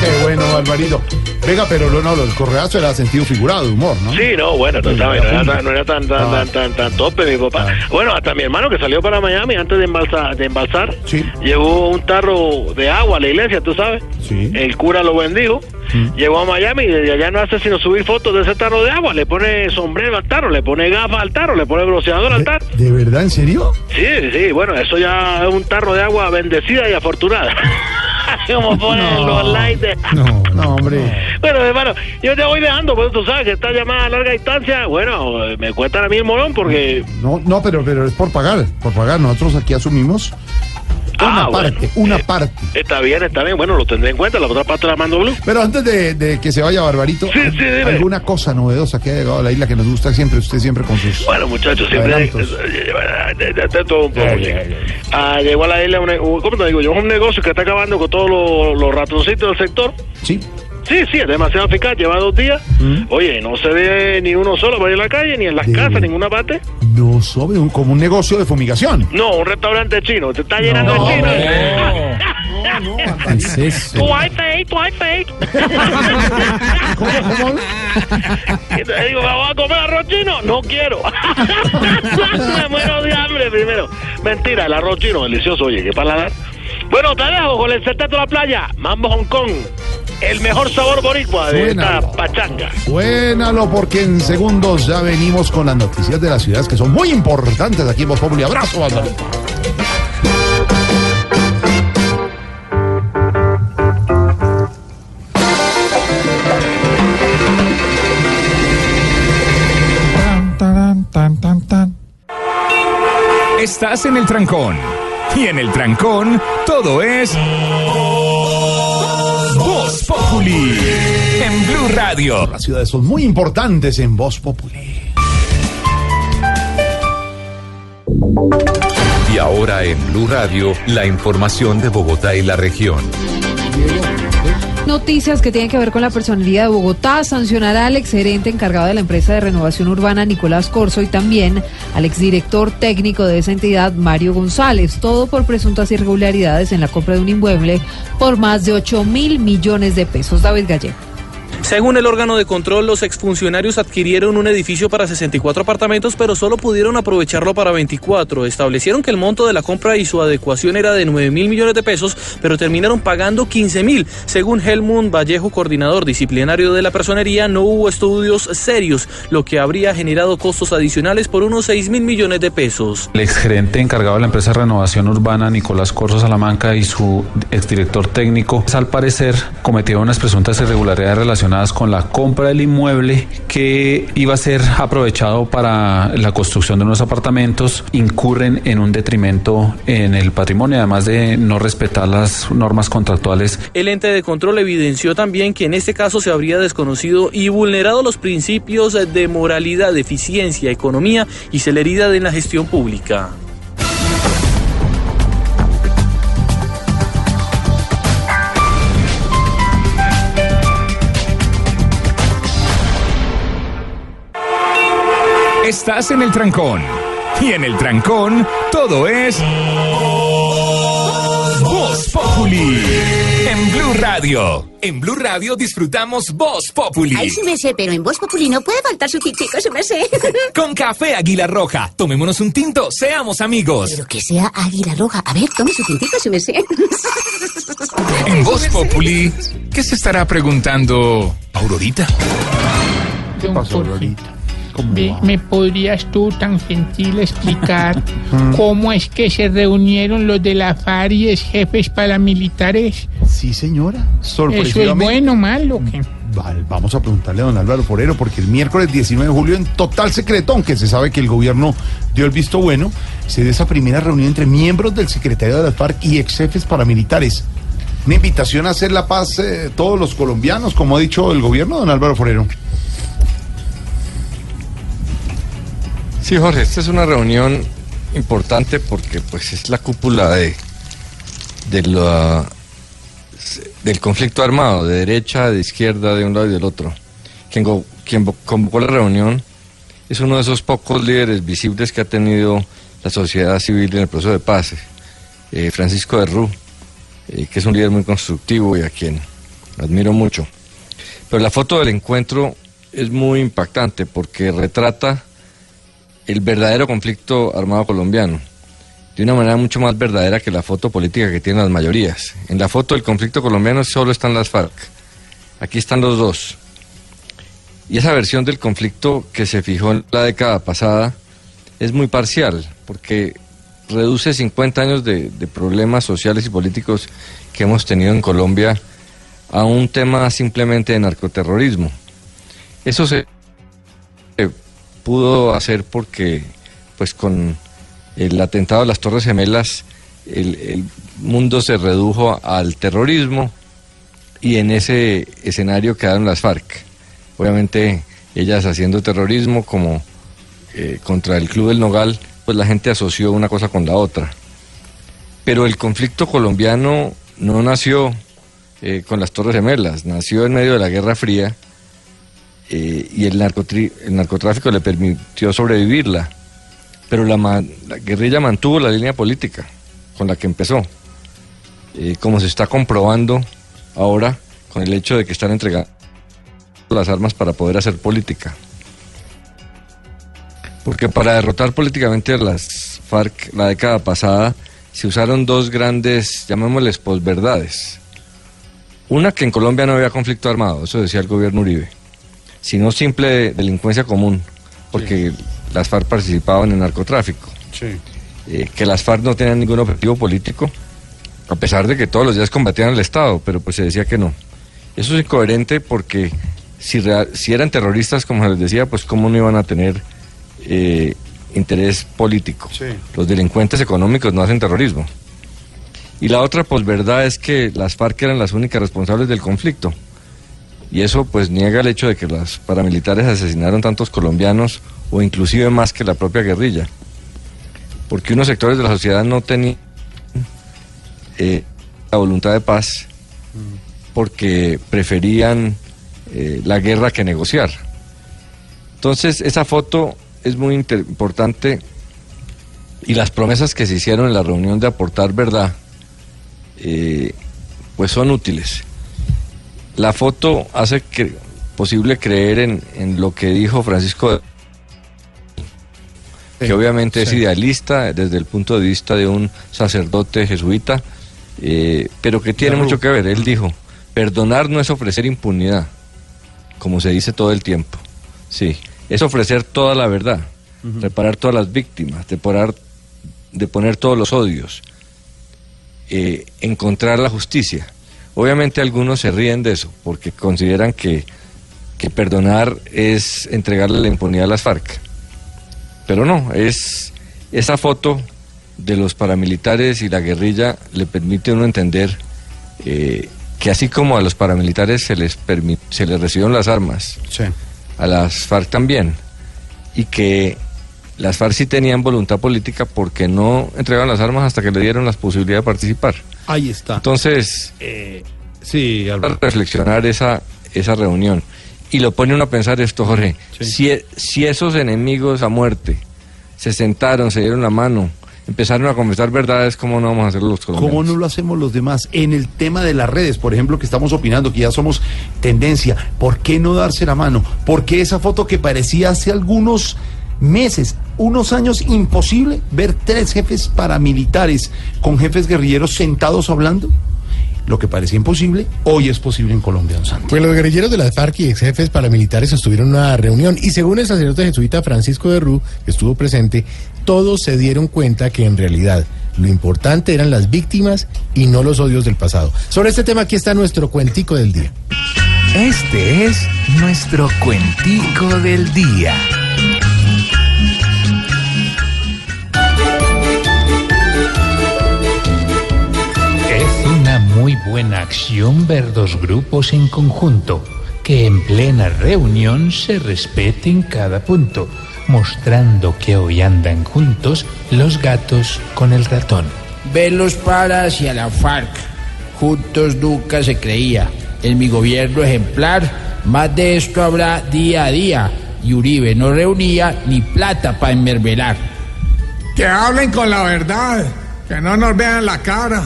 Qué bueno, Alvarito. Venga, pero no, no, el correazo era sentido figurado, humor, ¿no? Sí, no, bueno, sabes, no era tan, no era tan, tan, tan, tan, tan tope mi papá. Bueno, hasta mi hermano que salió para Miami antes de embalsar, de embalsar llevó un tarro de agua a la iglesia, tú sabes. El cura lo bendijo. Llegó a Miami y desde allá no hace sino subir fotos de ese tarro de agua. Le pone sombrero al tarro, le pone gafas al tarro, le pone bronceador al tarro. ¿De verdad, en serio? Sí, sí, bueno, eso ya es un tarro de agua bendecida y afortunada. Como ponen los likes de... No, no, hombre. Bueno, hermano, yo te voy dejando, pues tú sabes que esta llamada a larga distancia, bueno, me cuentan a mí el molón porque... No, no, pero, pero es por pagar, por pagar. Nosotros aquí asumimos una Ah, bueno. parte, una parte. Está bien, está bien, bueno, lo tendré en cuenta, la otra parte la mando blue. Pero antes de, de que se vaya Barbarito. ¿alguna cosa novedosa que haya llegado a la isla que nos gusta siempre, usted siempre con sus... Bueno, muchachos, siempre... de- de todo un poco. Ah, llegó a la isla, un- ¿cómo te digo yo? Es un negocio que está acabando con todos los, los ratoncitos del sector. Sí. Sí, sí, es demasiado eficaz, lleva dos días. Mm. Oye, no se ve ni uno solo por ahí en la calle, ni en las casas, en ninguna parte. No sabe, un- como un negocio de fumigación. No, un restaurante chino, te está llenando de chinos. ¿Qué es eso? Tú hay fake, tú hay fake. ¿Cómo, cómo? Y te digo, ¿me voy a comer arroz chino? No quiero. Me muero de hambre primero. Mentira, el arroz chino, delicioso, oye, qué paladar. Bueno, te dejo con el secreto de la playa, Mambo Hong Kong. El mejor sabor boricua de esta pachanga. Suénalo porque en segundos ya venimos con las noticias de las ciudades que son muy importantes aquí en Voz Populi. Abrazo, Barbarito. Tan, tan, tan, tan. Estás en el trancón. Y en el trancón, todo es. Voz Populi. En Blue Radio. Las ciudades son muy importantes en Voz Populi. Y ahora en Blue Radio, la información de Bogotá y la región. Noticias que tienen que ver con la personalidad de Bogotá. Sancionará al exgerente encargado de la empresa de renovación urbana, Nicolás Corso, y también al exdirector técnico de esa entidad, Mario González. Todo por presuntas irregularidades en la compra de un inmueble por más de 8 mil millones de pesos. David Gallego. Según el órgano de control, los exfuncionarios adquirieron un edificio para 64 apartamentos, pero solo pudieron aprovecharlo para 24. Establecieron que el monto de la compra y su adecuación era de 9 mil millones de pesos, pero terminaron pagando 15 mil. Según Helmut Vallejo, coordinador disciplinario de la personería, no hubo estudios serios, lo que habría generado costos adicionales por unos 6 mil millones de pesos. El exgerente encargado de la empresa renovación urbana, Nicolás Corso Salamanca, y su exdirector técnico, al parecer, cometieron unas presuntas irregularidades relacionadas con la compra del inmueble que iba a ser aprovechado para la construcción de unos apartamentos, incurren en un detrimento en el patrimonio, además de no respetar las normas contractuales El ente de control evidenció también que en este caso se habría desconocido y vulnerado los principios de moralidad, eficiencia, economía y celeridad en la gestión pública. Estás en el trancón. Y en el trancón, todo es. Voz Populi. En Blue Radio. En Blue Radio disfrutamos Voz Populi. Ay, su merced, pero en Voz Populi no puede faltar su tintico, su merced. Con café Águila Roja. Tomémonos un tinto, seamos amigos. Pero que sea águila roja. A ver, tome su tintico, su merced. En Voz Populi, ¿qué se estará preguntando Aurorita? Don Jorge, ve- ¿Me podrías tú tan gentil explicar cómo es que se reunieron los de la FARC y los jefes paramilitares? Sí, señora. ¿Eso es Sorpresivamente. bueno o malo? qué? Vale, vamos a preguntarle a don Álvaro Forero, porque el miércoles 19 de julio, en total secreto, aunque se sabe que el gobierno dio el visto bueno, se dio esa primera reunión entre miembros del secretariado de la FARC y ex jefes paramilitares. Una invitación a hacer la paz eh, todos los colombianos, como ha dicho el gobierno, don Álvaro Forero. Sí, Jorge, esta es una reunión importante porque pues es la cúpula de, del conflicto armado, de derecha, de izquierda, de un lado y del otro. Quien, convocó la reunión es uno de esos pocos líderes visibles que ha tenido la sociedad civil en el proceso de paz, eh, Francisco de Rú, eh, que es un líder muy constructivo y a quien admiro mucho. Pero la foto del encuentro es muy impactante porque retrata el verdadero conflicto armado colombiano de una manera mucho más verdadera que la foto política que tienen las mayorías. En la foto del conflicto colombiano solo están las FARC. Aquí están los dos. Y esa versión del conflicto que se fijó en la década pasada es muy parcial, porque reduce 50 años de, de problemas sociales y políticos que hemos tenido en Colombia a un tema simplemente de narcoterrorismo. Eso se pudo hacer porque, pues con el atentado a las Torres Gemelas, el, mundo se redujo al terrorismo y en ese escenario quedaron las FARC. Obviamente ellas haciendo terrorismo como eh, contra el Club del Nogal, pues la gente asoció una cosa con la otra. Pero el conflicto colombiano no nació eh, con las Torres Gemelas, nació en medio de la Guerra Fría eh, y el, el narcotráfico le permitió sobrevivirla. Pero la guerrilla mantuvo la línea política con la que empezó, eh, como se está comprobando ahora con el hecho de que están entregando las armas para poder hacer política. Porque para derrotar políticamente a las FARC la década pasada se usaron dos grandes, llamémosles posverdades. Una que en Colombia no había conflicto armado, eso decía el gobierno Uribe, sino simple delincuencia común, porque las FARC participaban en narcotráfico. Eh, que las FARC no tenían ningún objetivo político, a pesar de que todos los días combatían al Estado, pero pues se decía que no. Eso es incoherente porque si, si eran terroristas, como les decía, pues cómo no iban a tener eh, interés político. Los delincuentes económicos no hacen terrorismo. Y la otra posverdad es que las FARC eran las únicas responsables del conflicto. Y eso pues niega el hecho de que los paramilitares asesinaron tantos colombianos o inclusive más que la propia guerrilla. Porque unos sectores de la sociedad no tenían eh, la voluntad de paz porque preferían eh, la guerra que negociar. Entonces, esa foto es muy importante y las promesas que se hicieron en la reunión de aportar verdad, eh, pues son útiles. La foto hace que- posible creer en, en lo que dijo Francisco, que obviamente es idealista desde el punto de vista de un sacerdote jesuita, eh, pero que tiene mucho que ver. Él dijo, perdonar no es ofrecer impunidad, como se dice todo el tiempo. Sí, es ofrecer toda la verdad, reparar todas las víctimas, depurar, deponer todos los odios, eh, encontrar la justicia. Obviamente algunos se ríen de eso, porque consideran que, que perdonar es entregarle la impunidad a las FARC. Pero no, es esa foto de los paramilitares y la guerrilla le permite a uno entender eh, que así como a los paramilitares se les, se les recibieron las armas, a las FARC también, y que las FARC sí tenían voluntad política porque no entregaron las armas hasta que le dieron la posibilidad de participar. Ahí está. Entonces, sí, para reflexionar esa, esa reunión. Y lo pone uno a pensar esto, Jorge. Si, e- si esos enemigos a muerte se sentaron, se dieron la mano, empezaron a conversar verdades, ¿cómo no vamos a hacerlo los colombianos? ¿Cómo no lo hacemos los demás? En el tema de las redes, por ejemplo, que estamos opinando, que ya somos tendencia, ¿por qué no darse la mano? ¿Por qué esa foto que parecía hace algunos meses, unos años imposible ver tres jefes paramilitares con jefes guerrilleros sentados hablando? Lo que parecía imposible, hoy es posible en Colombia, don Santi. Pues los guerrilleros de las FARC y ex jefes paramilitares sostuvieron una reunión y según el sacerdote jesuita Francisco de Rú, que estuvo presente, todos se dieron cuenta que en realidad lo importante eran las víctimas y no los odios del pasado. Sobre este tema aquí está nuestro cuentico del día. Este es nuestro cuentico del día. Muy buena acción ver dos grupos en conjunto, que en plena reunión se respeten cada punto, mostrando que hoy andan juntos los gatos con el ratón. Velos para hacia la FARC, juntos nunca se creía. En mi gobierno ejemplar, más de esto habrá día a día. Y Uribe no reunía ni plata para enmervelar. Que hablen con la verdad, que no nos vean la cara,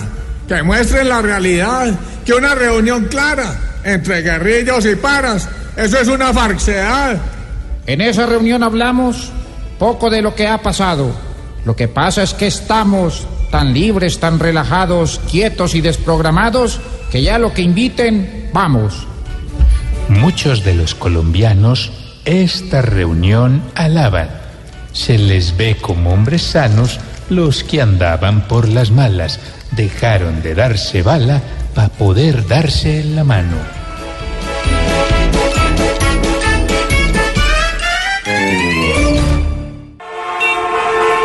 que muestren la realidad, que una reunión clara entre guerrillos y paras, eso es una falsedad. En esa reunión hablamos poco de lo que ha pasado. Lo que pasa es que estamos tan libres, tan relajados, quietos y desprogramados, que ya lo que inviten, vamos. Muchos de los colombianos esta reunión alaban. Se les ve como hombres sanos los que andaban por las malas. Dejaron de darse bala para poder darse la mano.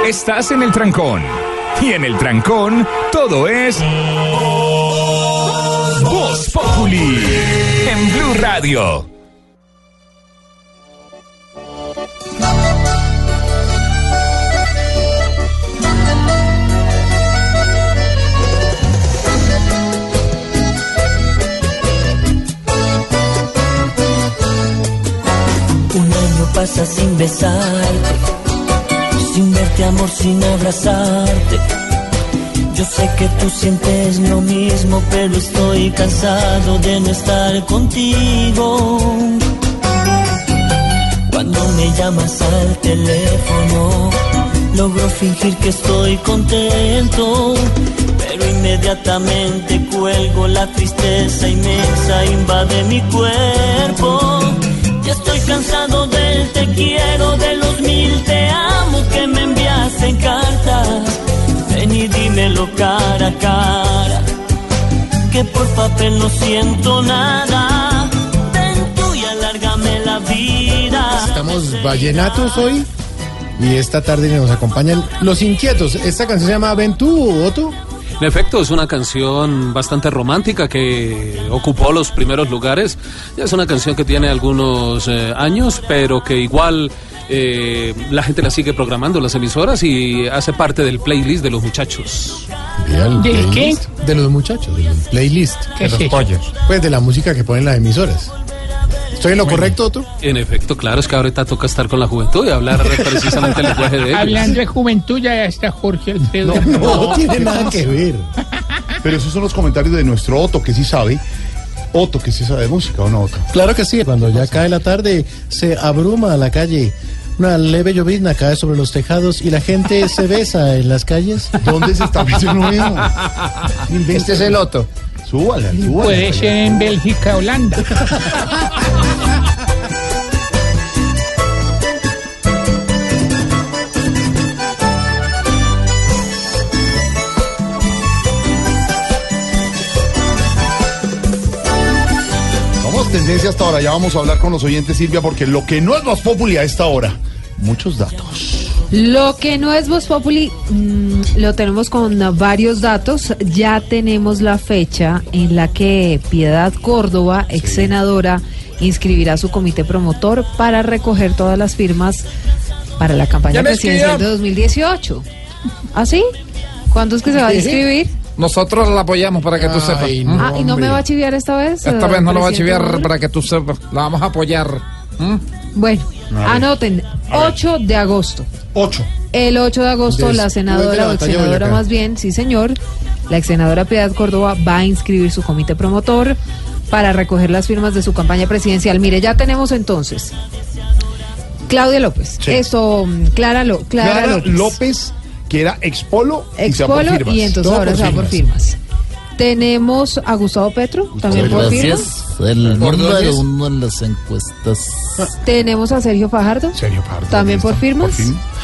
Estás en el trancón. Y en el trancón, todo es. Voz Populi. En Blue Radio. Pasa sin besarte, sin verte amor, sin abrazarte. Yo sé que tú sientes lo mismo, pero estoy cansado de no estar contigo. Cuando me llamas al teléfono, logro fingir que estoy contento, pero inmediatamente cuelgo la tristeza inmensa, invade mi cuerpo. Estoy cansado del te quiero, de los mil te amo que me envías en cartas. Ven y dímelo cara a cara, que por papel no siento nada. Ven tú y alárgame la vida. Estamos vallenatos hoy y esta tarde nos acompañan Los Inquietos. Esta canción se llama Ven tú, Otto. En efecto, es una canción bastante romántica que ocupó los primeros lugares. Ya es una canción que tiene algunos eh, años, pero que igual eh, la gente la sigue programando las emisoras y hace parte del playlist de los muchachos. Bien, ¿De playlist De los muchachos, del playlist. ¿Qué de es los eso? pollos. Pues de la música que ponen las emisoras. ¿Estoy en lo correcto, Otto? En efecto, claro, es que ahorita toca estar con la juventud y hablar precisamente el lenguaje de ellos. Hablando de juventud, ya está Jorge Alfredo. No, tiene nada que ver. Pero esos son los comentarios de nuestro Otto, que sí sabe. Otto, que sí sabe de música, ¿o no, Otto? Claro que sí, cuando ya cae la tarde se abruma la calle. Una leve llovizna cae sobre los tejados y la gente se besa en las calles. ¿Dónde se está viendo mismo? Este es el Otto. Súbala, súbala. Puede ser en Bélgica, Holanda. Vamos tendencia hasta ahora. Ya vamos a hablar con los oyentes, Silvia, porque lo que no es más popular a esta hora, muchos datos. Lo que no es Voz Populi mm, lo tenemos con varios datos. Ya tenemos la fecha en la que Piedad Córdoba, ex senadora, inscribirá su comité promotor para recoger todas las firmas para la campaña presidencial de escribió. 2018. ¿Ah, sí? ¿Cuándo es que se va a inscribir? Nosotros la apoyamos para que tú sepas. Ah, ¿y no me va a chiviar esta vez? Esta eh, vez no lo va a chiviar para que tú sepas. La vamos a apoyar. ¿Mm? Bueno, anoten, 8 de agosto. 8. El 8 de agosto Después la senadora la o ex senadora más bien, sí señor, la ex senadora Piedad Córdoba va a inscribir su comité promotor para recoger las firmas de su campaña presidencial. Mire, ya tenemos entonces Claudia López, Sí. esto, mm, Clara, Lo- Clara Clara López, López, que era expolo, y se va por Expolo firmas. y entonces Todo ahora se va por firmas. Tenemos a Gustavo Petro, también por firmas. El ¿Por número uno en las encuestas. Tenemos a Sergio Fajardo, Sergio Pardo. también por firmas.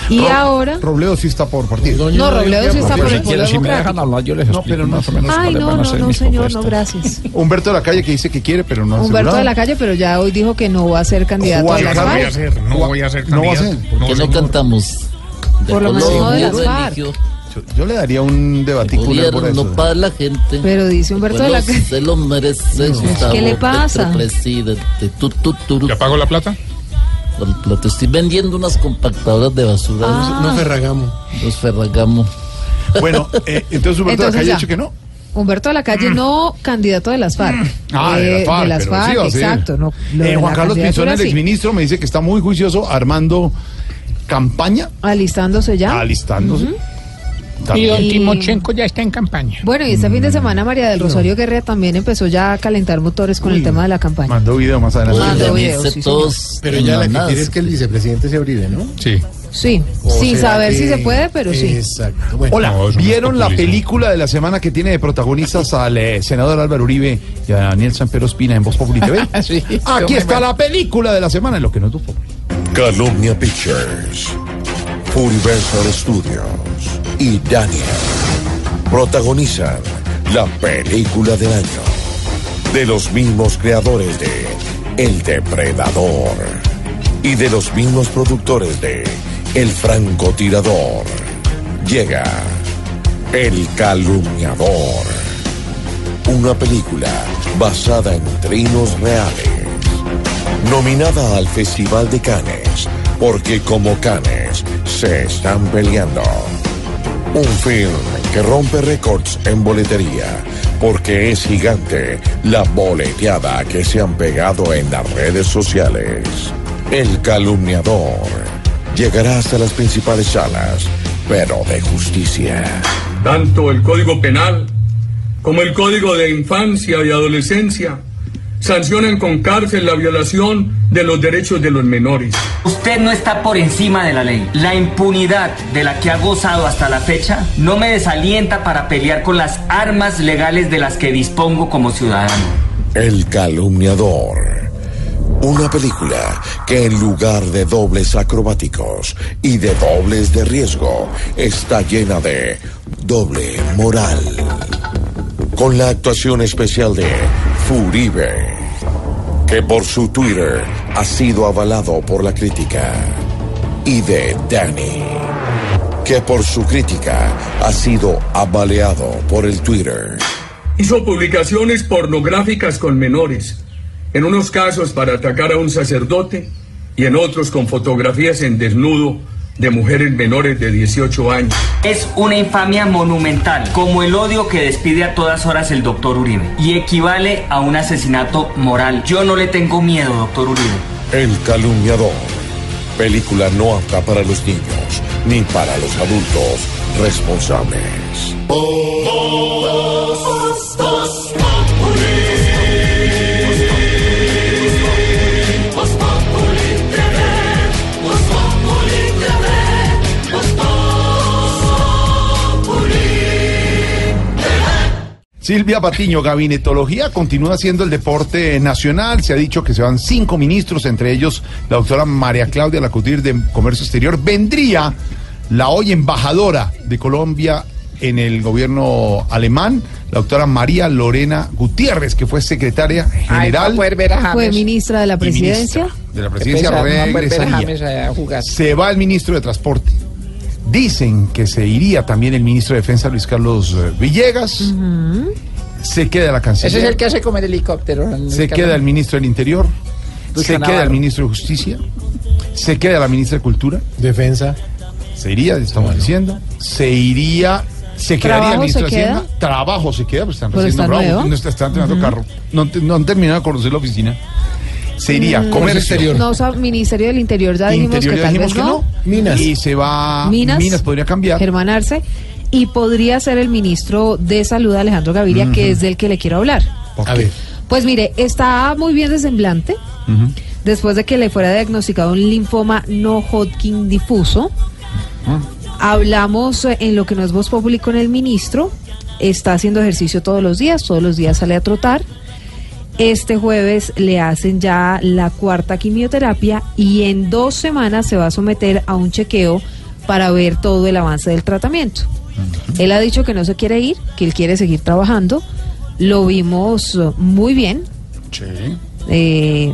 Y Ro- ahora... Robledo sí está por partido. No, Robledo sí está por el Si Polo me dejan hablar, yo les No, explico pero no- más o menos Ay, no, no, no, señor, no, gracias. Humberto de la Calle que dice que quiere, pero no ha Humberto asegurado. de la calle, pero ya hoy dijo que no va a ser candidato Juan a. FARC. No voy a ser No va a candidato. ser. ¿Por qué no cantamos? Por lo menos no de las FARC. Yo, yo le daría un debaticular por Gobierno eso. para la gente. Pero dice Humberto de la calle. se lo merece, Gustavo ¿Qué le pasa? Presidente. Tu, tu, turu. ¿Ya pagó la plata? Por el plato. Estoy vendiendo unas compactadoras de basura. Ah. No Ferragamo. Los Ferragamo. Bueno, eh, entonces Humberto de la Calle ha dicho que no. Humberto de la Calle no candidato de las FARC. Ah, de Eh, las FARC, de las pero FARC, sí exacto. No, Eh, Juan Carlos Pinzón, el sí. exministro, me dice que está muy juicioso armando campaña, Alistándose ya. alistándose. Y También. don Timochenko ya está en campaña. Bueno, y este fin de semana María del Rosario Guerra también empezó ya a calentar motores con el tema de la campaña. Mandó video más adelante. Mandó video, sí. Pero ya la que quiere es que el vicepresidente sea Uribe, ¿no? Sí. Sí, ¿O sin saber si se puede, pero sí. Exacto. Bueno, Hola, no, ¿vieron la película de la semana que tiene de protagonistas al eh, senador Álvaro Uribe y a Daniel Sanpero Espina en Voz Populi TV? Sí, Aquí está la película de la semana en lo que no es Voz Populi. Calumnia Pictures, Universal Studios y Daniel protagonizan la película del año de los mismos creadores de El Depredador y de los mismos productores de El Francotirador. Llega El Calumniador, una película basada en trinos reales nominada al Festival de Cannes, porque como Cannes se están peleando. Un film que rompe récords en boletería, porque es gigante la boleteada que se han pegado en las redes sociales. El calumniador llegará hasta las principales salas, pero de justicia. Tanto el Código Penal como el Código de Infancia y Adolescencia sancionan con cárcel la violación de los derechos de los menores. Usted no está por encima de la ley. La impunidad de la que ha gozado hasta la fecha no me desalienta para pelear con las armas legales de las que dispongo como ciudadano. El calumniador. Una película que en lugar de dobles acrobáticos y de dobles de riesgo está llena de doble moral. Con la actuación especial de Furibe, que por su Twitter ha sido avalado por la crítica, y de Danny, que por su crítica ha sido abaleado por el Twitter. Hizo publicaciones pornográficas con menores, en unos casos para atacar a un sacerdote y en otros con fotografías en desnudo de mujeres menores de 18 años. Es una infamia monumental, como el odio que despide a todas horas el doctor Uribe, y equivale a un asesinato moral. Yo no le tengo miedo, doctor Uribe. El calumniador. Película no apta para los niños ni para los adultos responsables. Silvia Patiño, gabinetología continúa siendo el deporte nacional. Se ha dicho que se van cinco ministros, entre ellos la doctora María Claudia Lacutir de Comercio Exterior. Vendría la hoy embajadora de Colombia en el gobierno alemán, la doctora María Lorena Gutiérrez, que fue secretaria general Fue ministra de la presidencia. de la presidencia. Regresaría. Jugar. Se va el ministro de Transporte. Dicen que se iría también el ministro de Defensa, Luis Carlos eh, Villegas. Se queda la canciller. Ese es el que hace comer helicóptero. Se queda el ministro del Interior. Luis se Navarro. queda el ministro de Justicia. Se queda la ministra de Cultura. Defensa. Se iría, estamos diciendo. Se iría. Se quedaría el ¿Trabajo ministro se de queda? Hacienda. Trabajo se queda, pues están recién nombrados. No está- están terminando carro. No, te- no han terminado de conocer la oficina. Se iría. Mm, Comercio No, o sea, Ministerio del Interior ya dijimos Interior que ya tal dijimos vez que no. no. Minas. Y se va. Minas. podría cambiar. Germán Arce. Y podría ser el ministro de Salud, Alejandro Gaviria, que es del que le quiero hablar. A ver. Pues mire, está muy bien de semblante. Después de que le fuera diagnosticado un linfoma no Hodgkin difuso. Hablamos eh, en lo que no es voz pública con el ministro. Está haciendo ejercicio todos los días, todos los días sale a trotar. Este jueves le hacen ya la cuarta quimioterapia y en dos semanas se va a someter a un chequeo para ver todo el avance del tratamiento. Él ha dicho que no se quiere ir, que él quiere seguir trabajando. Lo vimos eh, muy bien. Eh,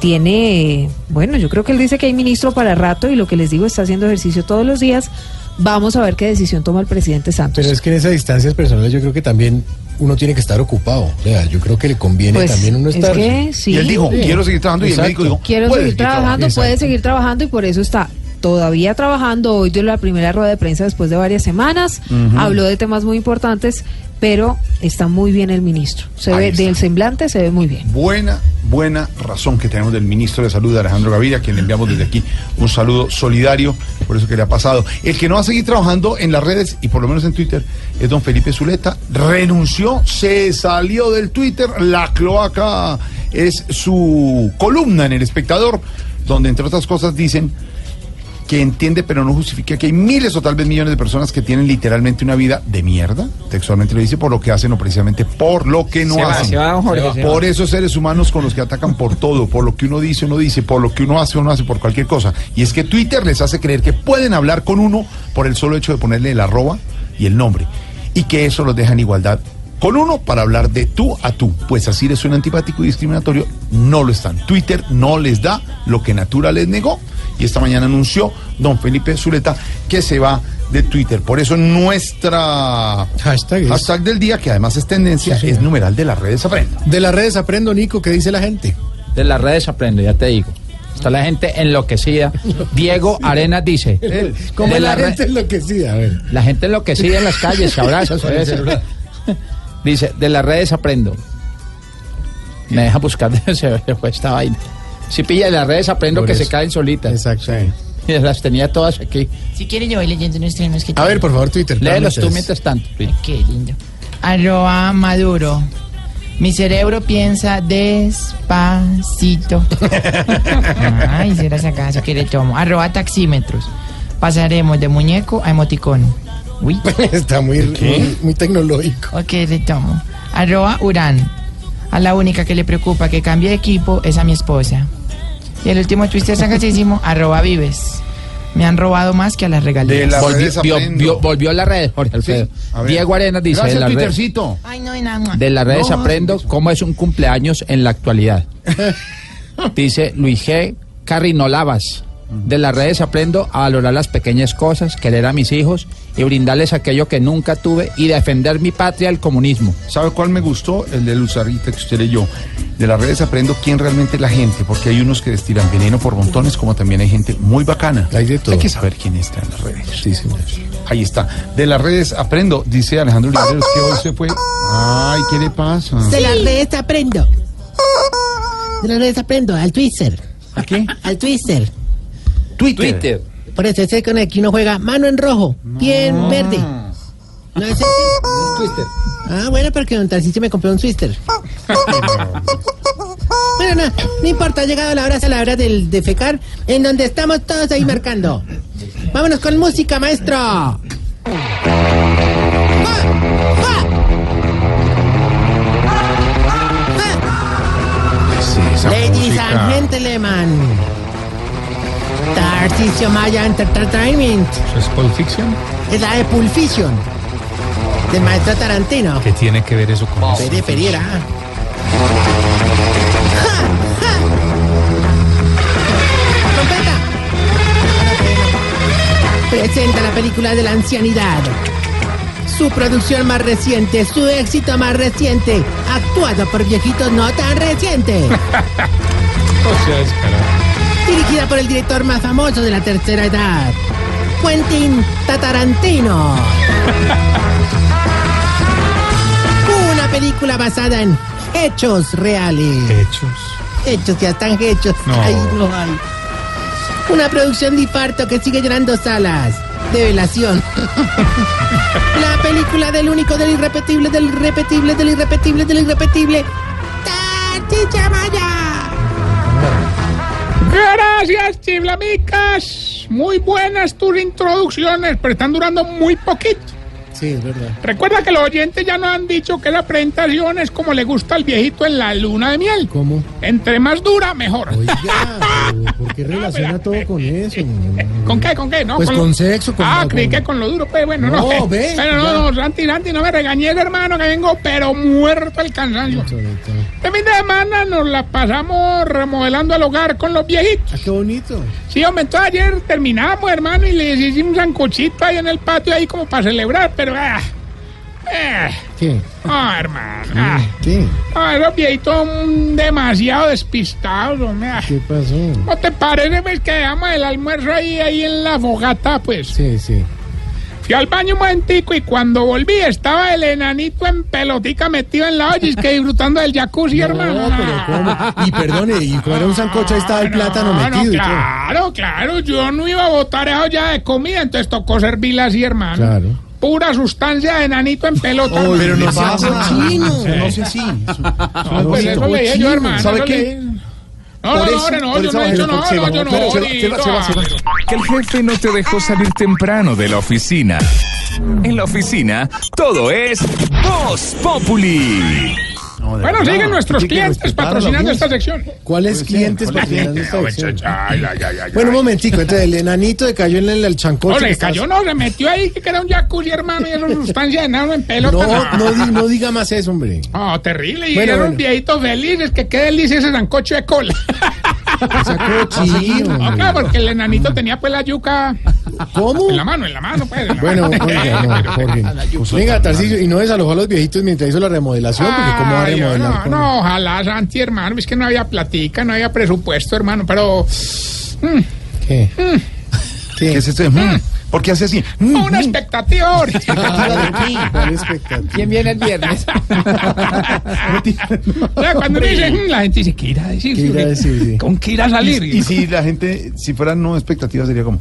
tiene, bueno, yo creo que él dice que hay ministro para rato y lo que les digo está haciendo ejercicio todos los días. Vamos a ver qué decisión toma el presidente Santos. Pero es que en esas distancias personales yo creo que también uno tiene que estar ocupado. O sea, yo creo que le conviene Pues, también uno es estar. que sí. Y él dijo, Sí. quiero seguir trabajando. Y el médico dijo, Quiero "Puede seguir trabajando, trabajando". puede seguir trabajando y por eso está. Todavía trabajando. Hoy dio la primera rueda de prensa después de varias semanas. Habló de temas muy importantes, pero está muy bien el ministro. Se Ahí ve está. del semblante, se ve muy bien. Buena, buena razón que tenemos del ministro de Salud, Alejandro Gaviria, a quien le enviamos desde aquí un saludo solidario por eso que le ha pasado. El que no va a seguir trabajando en las redes y por lo menos en Twitter es don Felipe Zuleta. Renunció, se salió del Twitter. La cloaca es su columna en El Espectador, donde entre otras cosas dicen que entiende pero no justifica que hay miles o tal vez millones de personas que tienen literalmente una vida de mierda, textualmente lo dice, por lo que hacen o precisamente por lo que no Se hacen. va, Jorge, por esos seres humanos con los que atacan por todo, por lo que uno dice, uno dice, por lo que uno hace, uno hace, por cualquier cosa. Y es que Twitter les hace creer que pueden hablar con uno por el solo hecho de ponerle el arroba y el nombre. Y que eso los deja en igualdad con uno para hablar de tú a tú. Pues así les suena antipático y discriminatorio. No lo están. Twitter no les da lo que Natura les negó. Y esta mañana anunció don Felipe Zuleta que se va de Twitter. Por eso nuestra hashtag, del día, que además es tendencia, es numeral de las redes aprendo. De las redes aprendo, Nico, ¿qué dice la gente? De las redes aprendo, ya te digo. Está la gente enloquecida. Diego Arenas dice. ¿Cómo la, re- gente enloquecida? A ver. La gente enloquecida en las calles, se abraza, Dice, de las redes aprendo. Me deja buscar se me fue esta vaina. Si pilla de las redes aprendo Por que eso. se caen solitas. Exacto. Y las tenía todas aquí. Si quieren yo voy leyendo unos temas que A ver, por favor, Twitter. Léelos tú mientras tanto. Qué lindo. Arroba Maduro. Mi cerebro piensa despacito. Ay, si era acaso que le tomo. Arroba taxímetros. Pasaremos de muñeco a emoticón. Uy. Está muy, muy, muy tecnológico. Ok, le tomo. Arroba Urán. A la única que le preocupa que cambie de equipo es a mi esposa. Y el último twister sagacísimo, arroba Vives. Me han robado más que a las regalías. volvió, vio- vio- volvió a la red, Jorge Alfredo. Diego Arenas dice Gracias, de, la red- Twittercito. Ay, no, nada. de las redes No, aprendo cómo es un cumpleaños en la actualidad. dice Luis G. Carrinolavas. De las redes aprendo a valorar las pequeñas cosas, querer a mis hijos y brindarles aquello que nunca tuve y defender mi patria del comunismo. ¿Sabe cuál me gustó? El de Luzarrita que usted leyó. De las redes aprendo quién realmente es la gente, porque hay unos que destilan veneno por montones, como también hay gente muy bacana. Hay de todo. Hay que saber quién está en las redes. Sí, señor. Ahí está. De las redes aprendo, dice Alejandro Olivares, que hoy se fue. Ay, ¿qué le pasa? De las redes aprendo. De las redes aprendo, al Twitter. ¿A qué? Al Twitter. Twitter. Por eso ese con el que uno juega mano en rojo, bien verde. ¿No es ese? Twitter. Ah, bueno, porque don Tarcisio me compró un Twister. bueno, no, no importa, ha llegado la hora, es la hora del defecar, en donde estamos todos ahí marcando. Vámonos con música, maestro. Ladies and gentlemen, Tarcisio Maya Entertainment. ¿Eso es Pulp Fiction? Es la de Pulp Fiction, del maestro Tarantino. ¿Qué tiene que ver eso con eso? Pere, periera. Presenta la película de la ancianidad. Su producción más reciente, su éxito más reciente, actuado por viejitos no tan recientes. O sea, descarado. Dirigida por el director más famoso de la tercera edad, Quentin Tatarantino. Una película basada en hechos reales. Hechos. Hechos, ya están hechos. No. Ay, no hay. Una producción de infarto que sigue llenando salas. De velación. La película del único, del irrepetible, del irrepetible, del irrepetible, del irrepetible. ¡Tarcisio Maya! Gracias, chiflamicas. Muy buenas tus introducciones, pero están durando muy poquito. Sí, es verdad. Recuerda que los oyentes ya nos han dicho que la presentación es como le gusta al viejito en la luna de miel. ¿Cómo? Entre más dura, mejor. ¿Por qué relaciona todo con eso? ¿Con qué? ¿Con qué? No, Pues lo- con sexo, con Ah, con- creí que con lo duro, pues bueno, no. No, ve, Pero no, no, Santi, Santi, no me regañes, hermano, que vengo, pero muerto el cansancio. Este fin de semana nos la pasamos remodelando el hogar con los viejitos. Ah, qué bonito. Sí, hombre, entonces ayer terminamos, hermano, y les hicimos un sancochito ahí en el patio, ahí como para celebrar, pero ah, Eh, ¿Qué? ah, hermano. Ah, ¿Qué? ah, esos viejitos mm, demasiado despistados, hombre. Ah, ¿Qué pasó? ¿No te parece pues, que dejamos el almuerzo ahí, ahí en la fogata, pues? Sí, sí. Fui al baño un momentico y cuando volví estaba el enanito en pelotica metido en la olla y es que disfrutando del jacuzzi, hermano. No, pero ¿cómo? Y perdone, y como era un sancocho, ahí estaba el plátano No, no, metido y todo. claro, claro, yo no iba a botar eso ya de comida, entonces tocó servirla así, hermano. Claro. Pura sustancia de enanito en pelota. Oye, Pero no ¿qué sea pasa? no sea así. No, pues eso le dije yo, hermano. ¿Sabe qué? No, no, Por no, eso- no, por yo eso no he no, se no, yo no. Se va, se va, Orito, se va, se va. Que el jefe no te dejó salir temprano de la oficina. En la oficina, todo es Voz Populi. Bueno, siguen nuestros clientes patrocinando esta sección. ¿Cuáles clientes ¿Cuál patrocinando esta sección? Bueno, un momentico, entonces el enanito de cayó en el, el chancocho. No, le cayó, no, se metió ahí que era un jacuzzi, hermano, y era sustancia de enano en pelota. No, no, di- no diga más eso, hombre. No, terrible. Y Bueno, eran bueno. viejitos felices, que qué delicia ese sancocho de cola. Hombre. claro, porque el enanito tenía pues la yuca ¿Cómo? en la mano, en la mano, pues. en la Bueno, mano. oiga, no, Jorge. Venga, Tarcisio, y no desalojó a los viejitos mientras hizo la remodelación, porque cómo va a remodelar. no, con- no, ojalá, Santi, hermano, es que no había platica, no había presupuesto, hermano, pero... mm, ¿Qué? ¿Qué es ese? Mm. ¿Por qué hace así? Mm. una expectativa. ¿Cuál expectativa? ¿Quién viene el viernes? O sea, cuando uno dice, mm, la gente dice, ¿qué irá a decir? ¿Qué irá a decir, sí? ¿Con qué irá a salir? Y, y si la gente, si fuera no expectativa, sería como.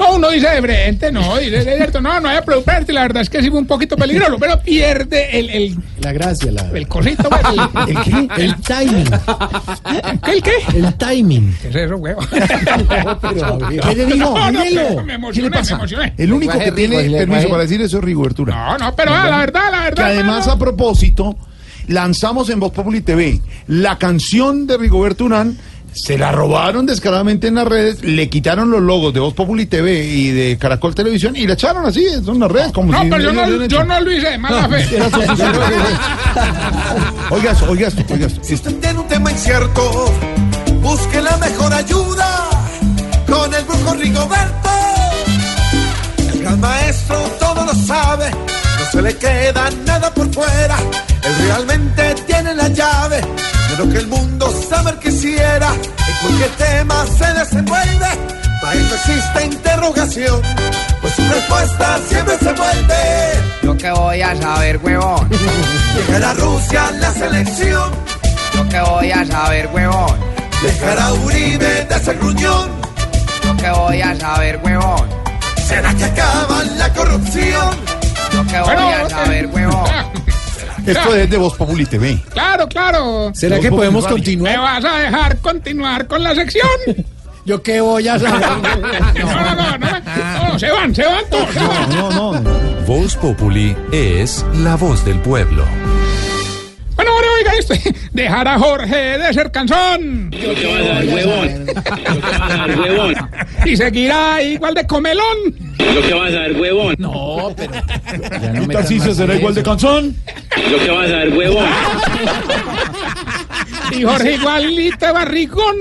No, uno dice de frente, no, dice, es cierto, no, no hay que preocuparte, la verdad es que sí fue un poquito peligroso, pero pierde el, el, La gracia, la... el cosito, pues, el, ¿El qué? El timing. ¿Qué, el qué? El timing. ¿Qué es eso, huevo? Pero, a ver, ¿Qué le digo? No, no, me ¿Qué le emocioné, me emocioné. El único que tiene permiso lenguaje- para decir eso es Rigobertura. No, no, pero ah, la verdad, la Que verdad. además, hermano, a propósito, lanzamos en Voz Populi TV la canción de Rigoberto Urán. Se la robaron descaradamente en las redes, le quitaron los logos de Voz Populi TV y de Caracol Televisión y la echaron así, son las redes como No, si pero yo no, yo no lo hice de mala fe. Era su- su- su- Oiga esto, oiga esto, oiga esto. Si usted tiene un tema incierto, busque la mejor ayuda con el brujo Rigoberto. El gran maestro todo lo sabe, no se le queda nada por fuera. Él realmente tiene la llave de lo que el mundo saber quisiera. En cualquier tema se desenvuelve, para eso existe interrogación, pues su respuesta siempre se vuelve. Yo que voy a saber, huevón. Llegar a Rusia a la selección. Yo que voy a saber, huevón. Dejar a Uribe de ser gruñón. Yo que voy a saber, huevón. ¿Será que acaba la corrupción? Yo que voy Bueno, a saber, huevón. Esto es de Voz Populi TV. Claro, claro. ¿Será que podemos continuar? ¿Me vas a dejar continuar con la sección? ¿Yo qué voy a saber? No, no, no, no, no, no, se van, se van todos. se van. No, no. Voz Populi es la voz del pueblo. Bueno, ahora oiga esto. Dejar a Jorge de ser cansón. Y seguirá igual de comelón. Lo que vas a ver, huevón. No, pero. Ya no ¿Y más será igual de canzón? Lo que vas a ver, huevón. Y Jorge igualito de barrigón.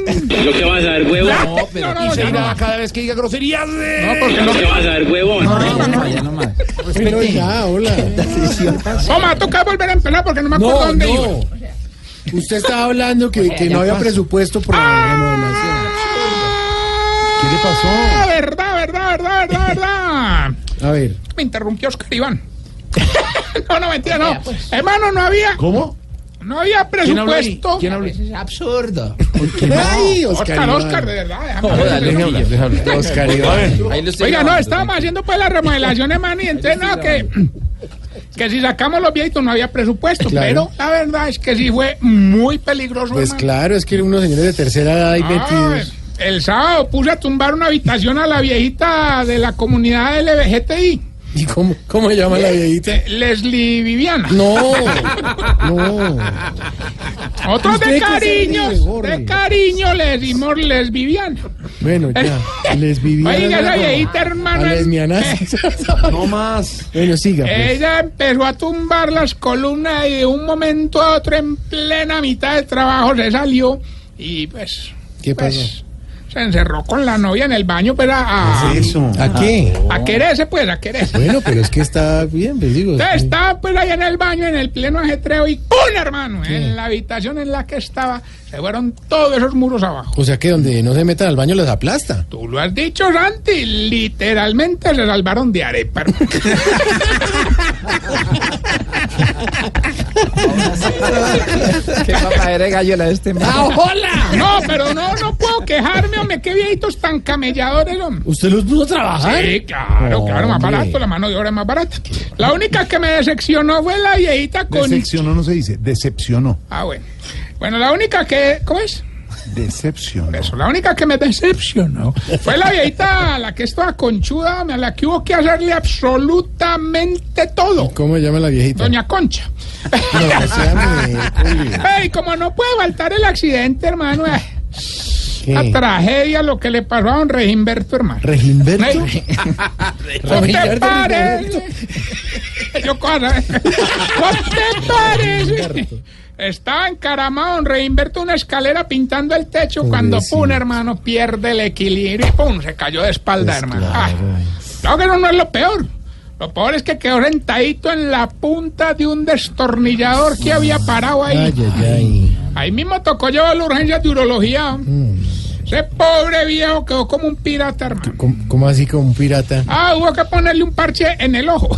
Lo que vas a ver, huevón. No, pero. No, no, ya no. cada vez que diga groserías. No, porque no. Lo que vas a ver, huevón. No, no, ya no más. Pero ya, hola. Toma, toca volver a empezar porque no me acuerdo No, dónde iba. no. Usted estaba hablando que, que no había presupuesto por la remodelación. ¿Qué pasó? Ah, verdad, verdad, verdad, verdad, verdad. A ver. Me interrumpió Oscar Iván. no, no, mentira, no. Hermano, no había, ¿Cómo? no había presupuesto. ¿Quién habló? Es absurdo. Ay, Oscar. Oscar. Oscar, de verdad. déjame hablar. déjame hablar. Oscar Iván. Oiga, no, estábamos haciendo pues la remodelación, hermano, y entonces no, que, que si sacamos los viejitos no había presupuesto, Claro. pero la verdad es que sí fue muy peligroso. Pues hermano. claro, es que unos señores de tercera edad ahí Ah, metidos. El sábado puse a tumbar una habitación a la viejita de la comunidad LGBTI, ¿Y cómo, cómo se llama la viejita? de Leslie Viviana. No, no. Otros ¿Usted de cariño, de cariño le decimos lesbiviana. Bueno, ya. Les vivía. Oiga, esa viejita, hermano. A lesbianas. No más. Bueno, siga. Pues. Ella empezó a tumbar las columnas y de un momento a otro, en plena mitad del trabajo, se salió y pues. ¿Qué pues, pasó? Se encerró con la novia en el baño, pero a, a, eso? ¿A qué? a quererse, pues, a quererse. Bueno, pero es que está bien, pues digo. Entonces estaba pues ahí en el baño, en el pleno ajetreo, y ¡pum, hermano! En la habitación en la que estaba, se fueron todos esos muros abajo. O sea que donde no se metan al baño les aplasta. Tú lo has dicho, Santi, literalmente se salvaron de arepa. Qué mamadera de gallo la de este man. ¡Ah, hola! No, pero no, no puedo quejarme, hombre, qué viejitos tan camelladores, hombre. ¿Usted los pudo trabajar? Sí, claro, claro, más Hombre. barato, la mano de obra es más barata. La única que me decepcionó fue la viejita con... Decepcionó no se dice, decepcionó. Ah, bueno. Bueno, la única que... ¿Cómo es? Decepcionó. Eso, la única que me decepcionó fue la viejita, la que estaba conchuda, a la que hubo que hacerle absolutamente todo. ¿Cómo se llama la viejita? Doña Concha. No, llame. Ey, como no puede faltar el accidente, hermano. eh, La tragedia, lo que le pasó a don Regimberto, hermano. ¿Regimberto? ¿No te parece? Yo cosa. ¿No te parece? Estaba encaramado don Reinverto una escalera pintando el techo cuando pum, hermano, pierde el equilibrio y pum, se cayó de espalda, Pues hermano. Ah, claro que no, no es lo peor. Lo peor es que quedó sentadito en la punta de un destornillador que había parado ahí. Ay, ay, ay. Ahí mismo tocó llevar la urgencia de urología. Ese pobre viejo quedó como un pirata, hermano. ¿Cómo, cómo así como un pirata? Ah, hubo que ponerle un parche en el ojo.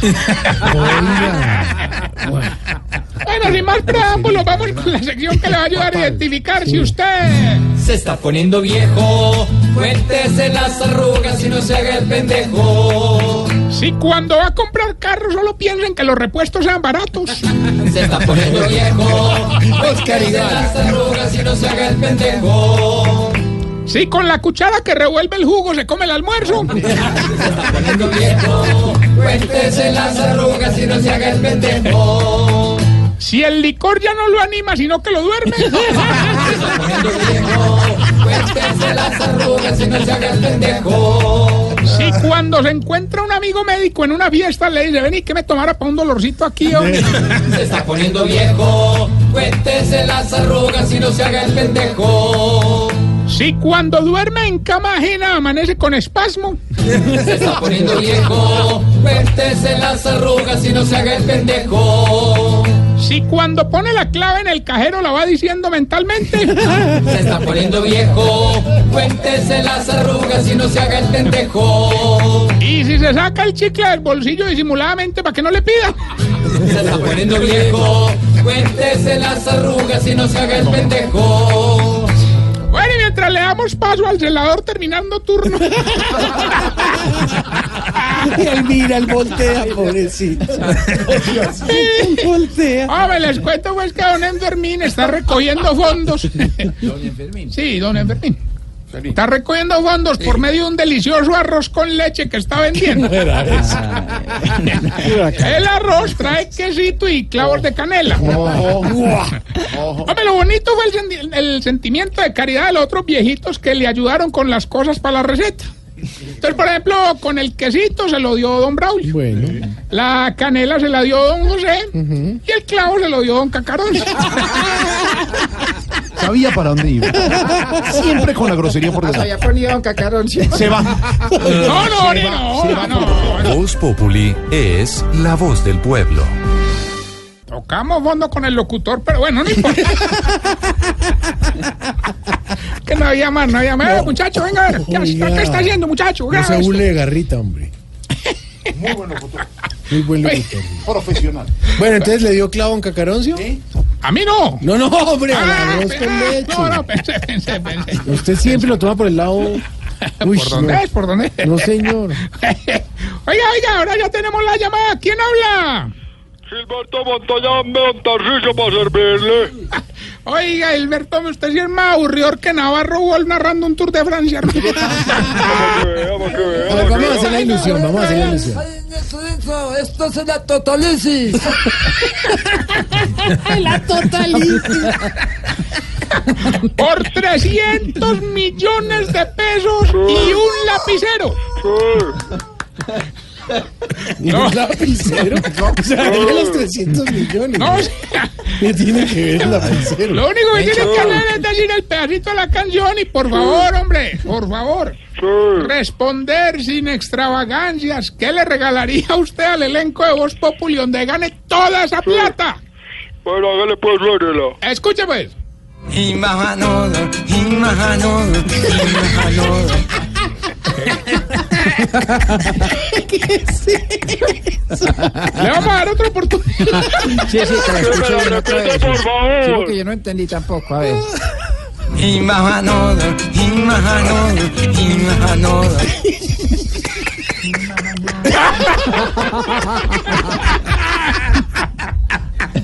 Bueno, sin más preámbulos, vamos con la sección que le va a ayudar a identificar si usted... Se está poniendo viejo, cuéntese las arrugas y no se haga el pendejo. Si cuando va a comprar carro solo piensen que los repuestos sean baratos. Se está poniendo viejo, cuéntese las arrugas y no se haga el pendejo. Si con la cuchara que revuelve el jugo se come el almuerzo. Se está poniendo viejo, cuéntese las arrugas y no se haga el pendejo. Si el licor ya no lo anima, sino que lo duerme. Se está poniendo viejo, cuéntese las arrugas y no se haga el pendejo. Si cuando se encuentra un amigo médico en una fiesta le dice, vení que me tomara para un dolorcito aquí. hombre". Se está poniendo viejo, cuéntese las arrugas y no se haga el pendejo. Si cuando duerme en cama ajena amanece con espasmo. Se está poniendo viejo, cuéntese las arrugas y no se haga el pendejo. Si cuando pone la clave en el cajero la va diciendo mentalmente. Se está poniendo viejo, cuéntese las arrugas y no se haga el pendejo. Y si se saca el chicle del bolsillo disimuladamente para que no le pida. Se está poniendo viejo, cuéntese las arrugas y no se haga el pendejo. Mientras le damos paso al celador terminando turno. Y él mira, él voltea, pobrecito. voltea. Hombre, les cuento pues que don Enfermín está recogiendo fondos. Don Enfermín. Sí, don Enfermín. Está recogiendo fondos por medio de un delicioso arroz con leche que está vendiendo. El arroz trae quesito y clavos de canela. Hombre, lo bonito fue el, sentimiento de caridad de los otros viejitos que le ayudaron con las cosas para la receta. Entonces, por ejemplo, con el quesito se lo dio don Braulio. Bueno. La canela se la dio don José. Y el clavo se lo dio don Cacarón. Sabía para dónde iba. Siempre con la grosería por delante. Había ponido un cacarón. Se va. No, no, no, no, no. Voz Populi es la voz del pueblo. Tocamos fondo con el locutor, pero bueno, no importa. que no había más, no había más. Eh, muchacho, venga a ver. ¿Qué, está haciendo, muchacho? No se hule garrita, hombre. Muy buen locutor. Muy buen locutor. Profesional. Bueno, entonces le dio clavo a un cacaroncio. A mí no. No, no, hombre, Ah, arroz con leche. no, no, pensé, pensé, pensé. Usted siempre lo toma por el lado. Uy, ¿Por dónde no. es? ¿Por dónde es? No, señor. Oiga, oiga, ahora ya tenemos la llamada. ¿Quién habla? Gilberto Montoya Montarrillo para servirle. Oiga, Alberto, usted sí es más aburridor que Navarro Wall narrando un Tour de Francia. A ver, vamos a hacer la ilusión, vamos a hacer la ilusión. Esto es la totalisis. La totalitis. Por 300 millones de pesos y un lapicero. ¿Y un lapicero? O sea, de los 300 millones. No, ¿Qué tiene que ver el lapicero? Lo único que tienes que hacer es decir el pedacito de la canción y por favor, hombre, por favor, responder sin extravagancias. ¿Qué le regalaría usted al elenco de Voz Populi donde gane toda esa plata? Bueno, hágale pues, Lorela. Escuche pues. Imaganodo, imaganodo, imaganodo. ¿Qué es eso? Le vamos a dar otra oportunidad. Sí, sí, que la escuche bien otra vez. por favor. Sí, porque yo no entendí tampoco. A ver. Imaganodo, imaganodo.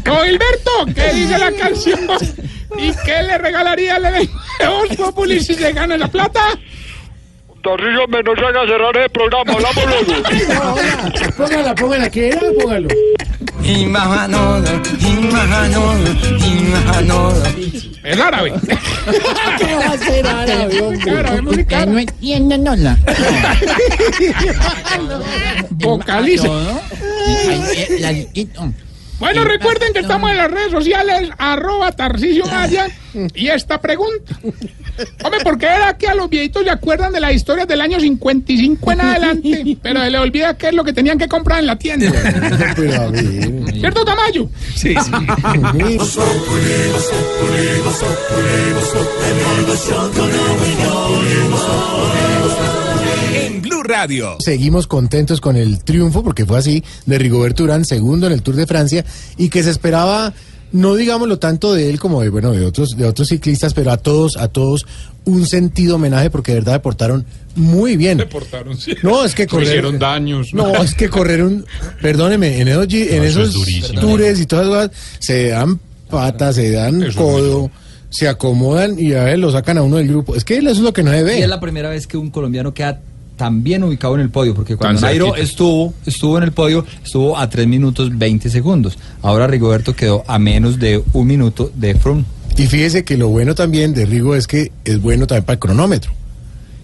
Don Gilberto, ¿qué dice la canción? ¿Y qué le regalaría al Voz Populi si se gana la plata? Tarrillo, hombre, no se haga cerrar el programa, hablamos luego. Póngala, póngala, ¿qué era? Póngalo. Es árabe. ¿Qué va a ser árabe, hombre? Árabe musical. No entiendo, no la. Vocalice. Bueno, recuerden que estamos en las redes sociales, arroba Tarcisio Maya, y esta pregunta. Hombre, ¿por qué era que a los viejitos le acuerdan de las historias del año 55 en adelante? Pero se le olvida qué es lo que tenían que comprar en la tienda. ¿Cierto, Tamayo? Sí, sí. Radio. Seguimos contentos con el triunfo, porque fue así, de Rigoberto Urán, segundo en el Tour de Francia, y que se esperaba, no digámoslo tanto de él como de, bueno, de otros, de otros ciclistas, pero a todos, a todos, un sentido homenaje, porque de verdad deportaron muy bien. Deportaron, sí. No, es que No correr. hicieron daños. No, es que correr un. Perdóneme, en esos, en No, eso es esos durísimo. tours y todas esas cosas, se dan patas, se dan Eso codo, se acomodan y a ver, lo sacan a uno del grupo. Es que eso es lo que no se Y ve. es la primera vez que un colombiano queda tan bien ubicado en el podio, porque cuando Tan Nairo cerquita. estuvo, estuvo en el podio, estuvo a 3 minutos 20 segundos. Ahora Rigoberto quedó a menos de un minuto de Froome. Y fíjese que lo bueno también de Rigo es que es bueno también para el cronómetro.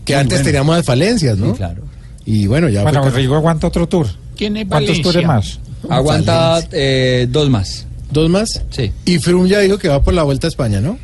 Que Muy antes bueno. teníamos las falencias, ¿no? Sí, claro. Y bueno, ya. Bueno, Rigo aguanta otro tour. ¿Quién es ¿Cuántos tours más? Aguanta eh, dos más. ¿Dos más? Sí. Y Froome ya dijo que va por la Vuelta a España, ¿no?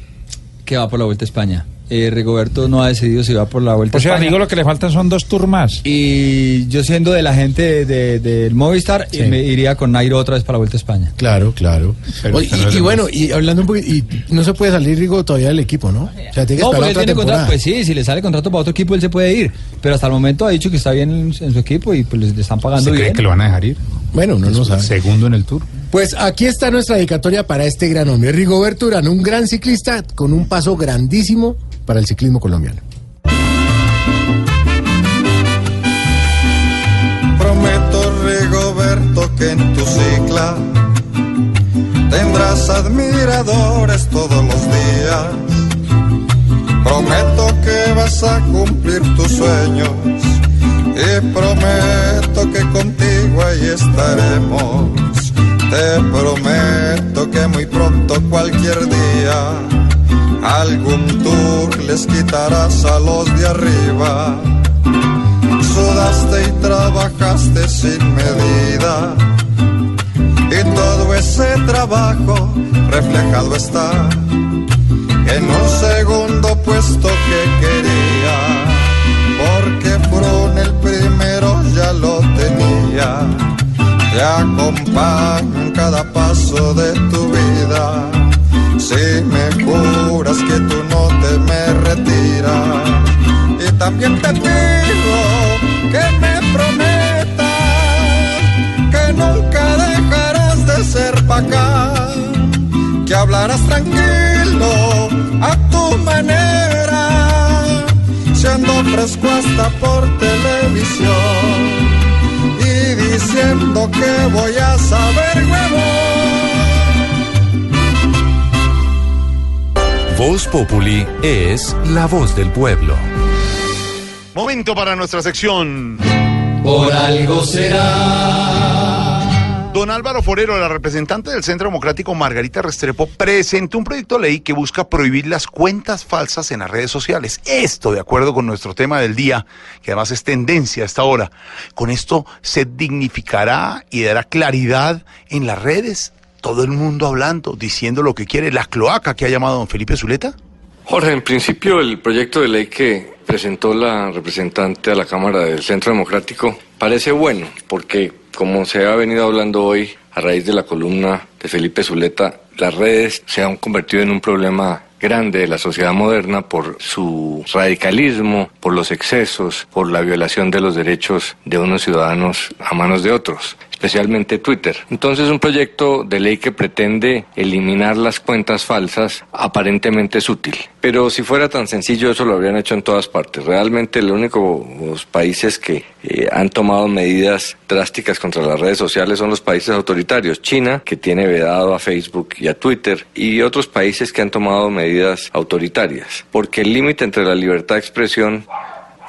Que va por la Vuelta a España. Eh, Rigoberto no ha decidido si va por la Vuelta O sea, a digo, lo que le faltan son dos tours más. Y yo siendo de la gente de- de- del Movistar, Sí. me iría con Nairo otra vez para la Vuelta a España. Claro, claro. Oye, usted no y, y de bueno, y hablando un poquito, y no se puede salir Rigo todavía del equipo, ¿no? O sea, tiene que No, esperar otra tiene contrato. temporada. Pues sí, si le sale contrato para otro equipo, él se puede ir. Pero hasta el momento ha dicho que está bien en, en su equipo y pues le están pagando ¿Se cree bien. que lo van a dejar ir? Bueno, no sabe. Segundo en el tour. Pues aquí está nuestra dedicatoria para este gran hombre, Rigoberto Urán, un gran ciclista con un paso grandísimo para el ciclismo colombiano. Prometo, Rigoberto, que en tu cicla tendrás admiradores todos los días. Prometo que vas a cumplir tus sueños y prometo que contigo ahí estaremos. Te prometo que muy pronto cualquier día algún tour les quitarás a los de arriba. Sudaste y trabajaste sin medida y todo ese trabajo reflejado está en un segundo puesto que quería, porque Frun el primero ya lo tenía. Te acompaño en cada paso de tu vida. Si me juras que tú no te me retiras, y también te pido que me prometas que nunca dejarás de ser acá, que hablarás tranquilo a tu manera, siendo fresco hasta por televisión y diciendo que voy a saber huevón. Voz Populi es la voz del pueblo. Momento para nuestra sección. Por algo será. Don Álvaro Forero, la representante del Centro Democrático Margarita Restrepo, presentó un proyecto de ley que busca prohibir las cuentas falsas en las redes sociales. Esto de acuerdo con nuestro tema del día, que además es tendencia a esta hora. Con esto se dignificará y dará claridad en las redes. Todo el mundo hablando, diciendo lo que quiere. La cloaca que ha llamado don Felipe Zuleta. Jorge, en principio el proyecto de ley que presentó la representante a la Cámara del Centro Democrático parece bueno, porque como se ha venido hablando hoy a raíz de la columna de Felipe Zuleta, las redes se han convertido en un problema grande de la sociedad moderna por su radicalismo, por los excesos, por la violación de los derechos de unos ciudadanos a manos de otros especialmente Twitter. Entonces un proyecto de ley que pretende eliminar las cuentas falsas aparentemente es útil. Pero si fuera tan sencillo eso lo habrían hecho en todas partes. Realmente los únicos países que eh, han tomado medidas drásticas contra las redes sociales son los países autoritarios. China, que tiene vedado a Facebook y a Twitter, y otros países que han tomado medidas autoritarias. Porque el límite entre la libertad de expresión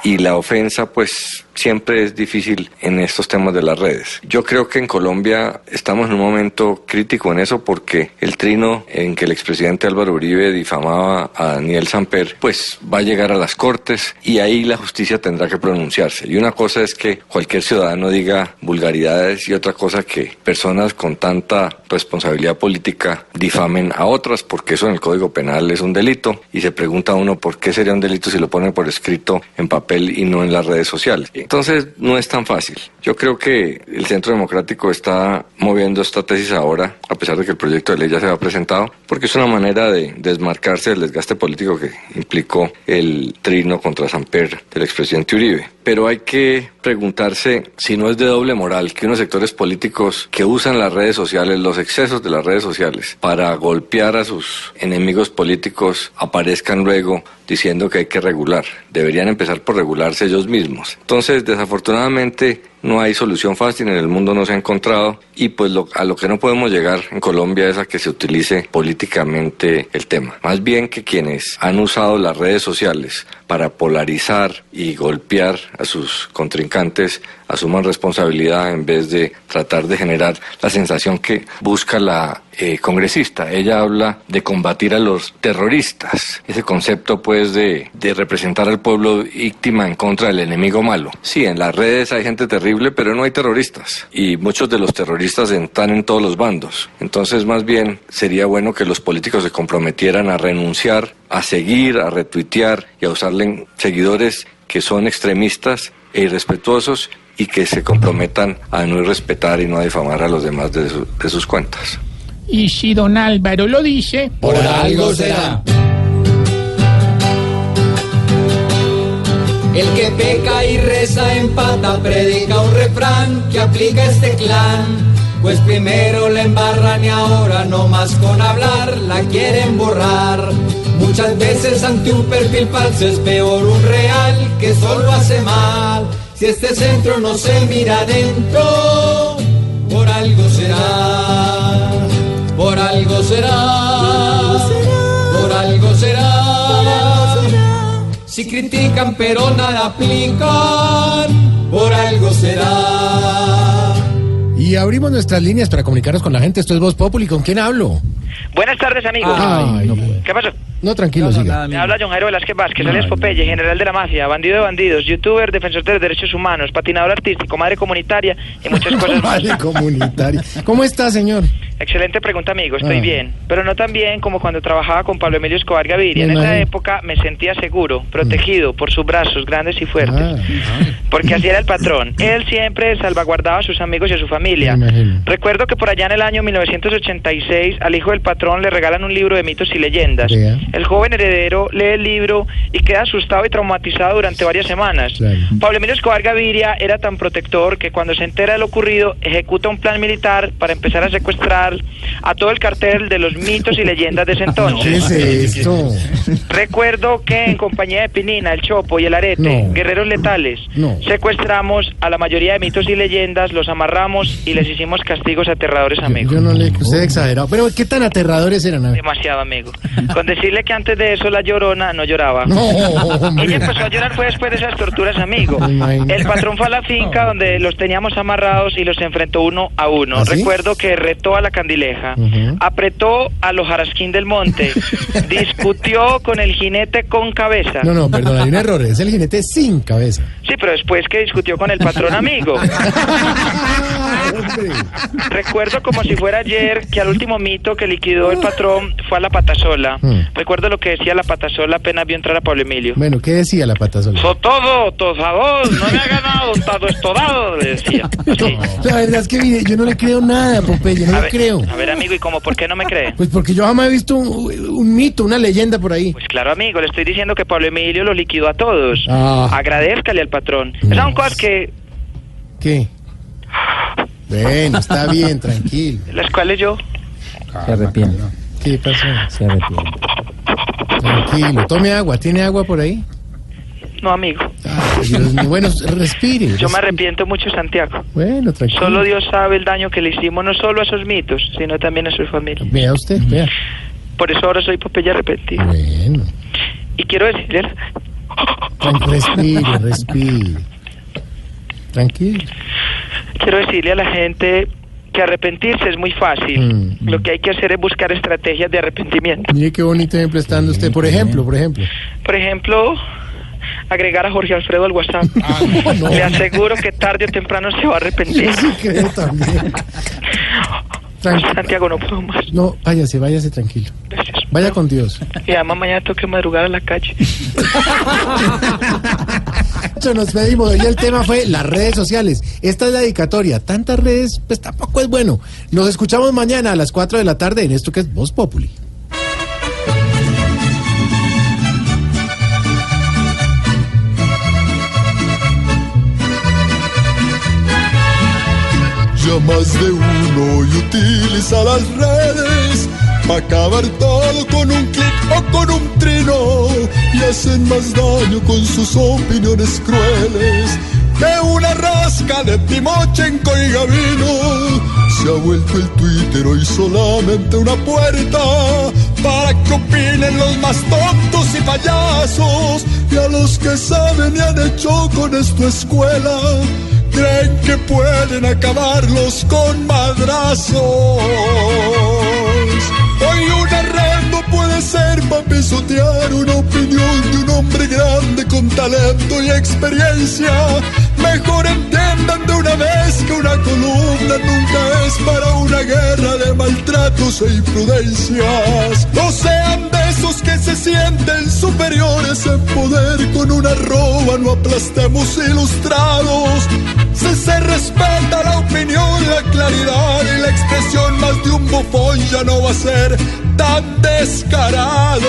y la ofensa pues siempre es difícil en estos temas de las redes. Yo creo que en Colombia estamos en un momento crítico en eso porque el trino en que el expresidente Álvaro Uribe difamaba a Daniel Samper pues va a llegar a las cortes y ahí la justicia tendrá que pronunciarse. Y una cosa es que cualquier ciudadano diga vulgaridades y otra cosa que personas con tanta responsabilidad política difamen a otras porque eso en el Código Penal es un delito y se pregunta uno por qué sería un delito si lo ponen por escrito en papel y no en las redes sociales. Entonces no es tan fácil. Yo creo que el Centro Democrático está moviendo esta tesis ahora, a pesar de que el proyecto de ley ya se ha presentado, porque es una manera de desmarcarse del desgaste político que implicó el trino contra Samper del expresidente Uribe. Pero hay que preguntarse si no es de doble moral que unos sectores políticos que usan las redes sociales, los excesos de las redes sociales, para golpear a sus enemigos políticos, aparezcan luego diciendo que hay que regular. Deberían empezar por regularse ellos mismos. Entonces, desafortunadamente, no hay solución fácil, en el mundo no se ha encontrado y pues lo- a lo que no podemos llegar en Colombia es a que se utilice políticamente el tema. Más bien que quienes han usado las redes sociales para polarizar y golpear a sus contrincantes asuman responsabilidad en vez de tratar de generar la sensación que busca la eh, congresista. Ella habla de combatir a los terroristas, ese concepto pues de, de representar al pueblo víctima en contra del enemigo malo. Sí, en las redes hay gente terrible, pero no hay terroristas y muchos de los terroristas están en todos los bandos. Entonces más bien sería bueno que los políticos se comprometieran a renunciar, a seguir, a retuitear y a usarle seguidores que son extremistas e irrespetuosos y que se comprometan a no irrespetar y no a difamar a los demás de, su- de sus cuentas. Y si don Álvaro lo dice, Por algo será. El que peca y reza empata, predica un refrán que aplica este clan. Pues primero la embarran y ahora no más con hablar la quieren borrar. Muchas veces ante un perfil falso es peor un real que solo hace mal. Si este centro no se mira adentro, por algo será, por algo será, por algo será. Si critican pero nada aplican, por algo será. Y abrimos nuestras líneas para comunicarnos con la gente. Esto es Voz Populi. ¿Con quién hablo? Buenas tardes, amigos. Ay, no ¿Qué pasó? No, tranquilo, siga. Me habla John Jairo Velázquez Vázquez, alias Popeye, general de la mafia, bandido de bandidos, youtuber, defensor de los derechos humanos, patinador artístico, madre comunitaria y muchas cosas más. Madre comunitaria. ¿Cómo está, señor? Excelente pregunta, amigo. Estoy Ah. bien, pero no tan bien como cuando trabajaba con Pablo Emilio Escobar Gaviria. En esa época me sentía seguro, protegido por sus brazos grandes y fuertes, Ah. porque así era el patrón. Él siempre salvaguardaba a sus amigos y a su familia. Recuerdo que por allá en el año 1986 al hijo del patrón le regalan un libro de mitos y leyendas. El joven heredero lee el libro y queda asustado y traumatizado durante varias semanas. Claro. Pablo Emilio Escobar Gaviria era tan protector que cuando se entera de lo ocurrido ejecuta un plan militar para empezar a secuestrar a todo el cartel de los mitos y leyendas de ese entonces. ¿Qué es esto? Recuerdo que en compañía de Pinina, el Chopo y el Arete, No. guerreros letales, No. secuestramos a la mayoría de mitos y leyendas, los amarramos y les hicimos castigos aterradores, amigo. Yo no le... Usted exagerado. Pero ¿qué tan aterradores eran? A ver. Demasiado, amigo. Con decirle que antes de eso la llorona no lloraba. No, hombre. Ella empezó a llorar fue después de esas torturas, amigo. El patrón fue a la finca donde los teníamos amarrados y los enfrentó uno a uno. ¿Ah, sí? Recuerdo que retó a la candileja, Ujú. apretó a los jarasquín del monte, discutió con el jinete con cabeza. No, no, perdón, hay un error. Es el jinete sin cabeza. Sí, pero después que discutió con el patrón amigo. Recuerdo como si fuera ayer que al último mito que liquidó el patrón fue a la patasola. Hmm. Recuerdo lo que decía la patasola apenas vio entrar a Pablo Emilio. Bueno, ¿qué decía la pata sola? So todo, tozador, no me ha ganado, todo estodado, le decía. La verdad es que mire, yo no le creo nada, Popeye, no A le ver, creo. a ver, amigo, ¿y cómo? ¿Por qué no me cree? Pues porque yo jamás he visto un, un mito, una leyenda por ahí. Pues claro, amigo, le estoy diciendo que Pablo Emilio lo liquidó a todos. Ah. Agradezcale al patrón. Son cosas que, ¿Qué? Bueno, está bien, tranquilo. las cuales yo... Se arrepiente. ¿Qué pasó? Se arrepiente. Tranquilo, tome agua. ¿Tiene agua por ahí? No, amigo. Ay, Dios mío. Bueno, respire. Yo me arrepiento mucho, Santiago. Bueno, tranquilo. Solo Dios sabe el daño que le hicimos no solo a esos mitos, sino también a su familia. Vea usted, vea. Por eso ahora soy Popeye arrepentido. Bueno. Y quiero decirle, Respire, respire. Tranquilo. Quiero decirle a la gente que arrepentirse es muy fácil. Mm, Lo que hay que hacer es buscar estrategias de arrepentimiento. Mire qué bonito ejemplo está dando usted. Por ejemplo, por ejemplo. Por ejemplo, agregar a Jorge Alfredo al WhatsApp. no. Le aseguro que tarde o temprano se va a arrepentir. Yo sí creo también. Santiago, no puedo más. No, váyase, váyase tranquilo. Gracias. Vaya con Dios. Y además mañana tengo que madrugar a la calle. Nos pedimos. Hoy el tema fue las redes sociales. Esta es la dedicatoria. Tantas redes, pues tampoco es bueno. Nos escuchamos mañana a las 4 de la tarde en esto que es Voz Populi. Ya más de uno y utiliza las redes para acabar todo con un clic o con un trino y hacen más daño con sus opiniones crueles que una rasca de Timochenko y Gavino. Se ha vuelto el Twitter hoy solamente una puerta para que opinen los más tontos y payasos y a los que saben y han hecho con esto escuela creen que pueden acabarlos con madrazos. Hoy una red no puede ser para pisotear una opinión de un hombre grande con talento y experiencia. Mejor entiendan de una vez que una columna nunca es para una guerra de maltratos e imprudencias. No sean de esos que se sienten superiores en poder con una arroba, no aplastemos ilustrados. Si se respeta la opinión, la claridad y la expresión, más de un bufón ya no va a ser tan descarado.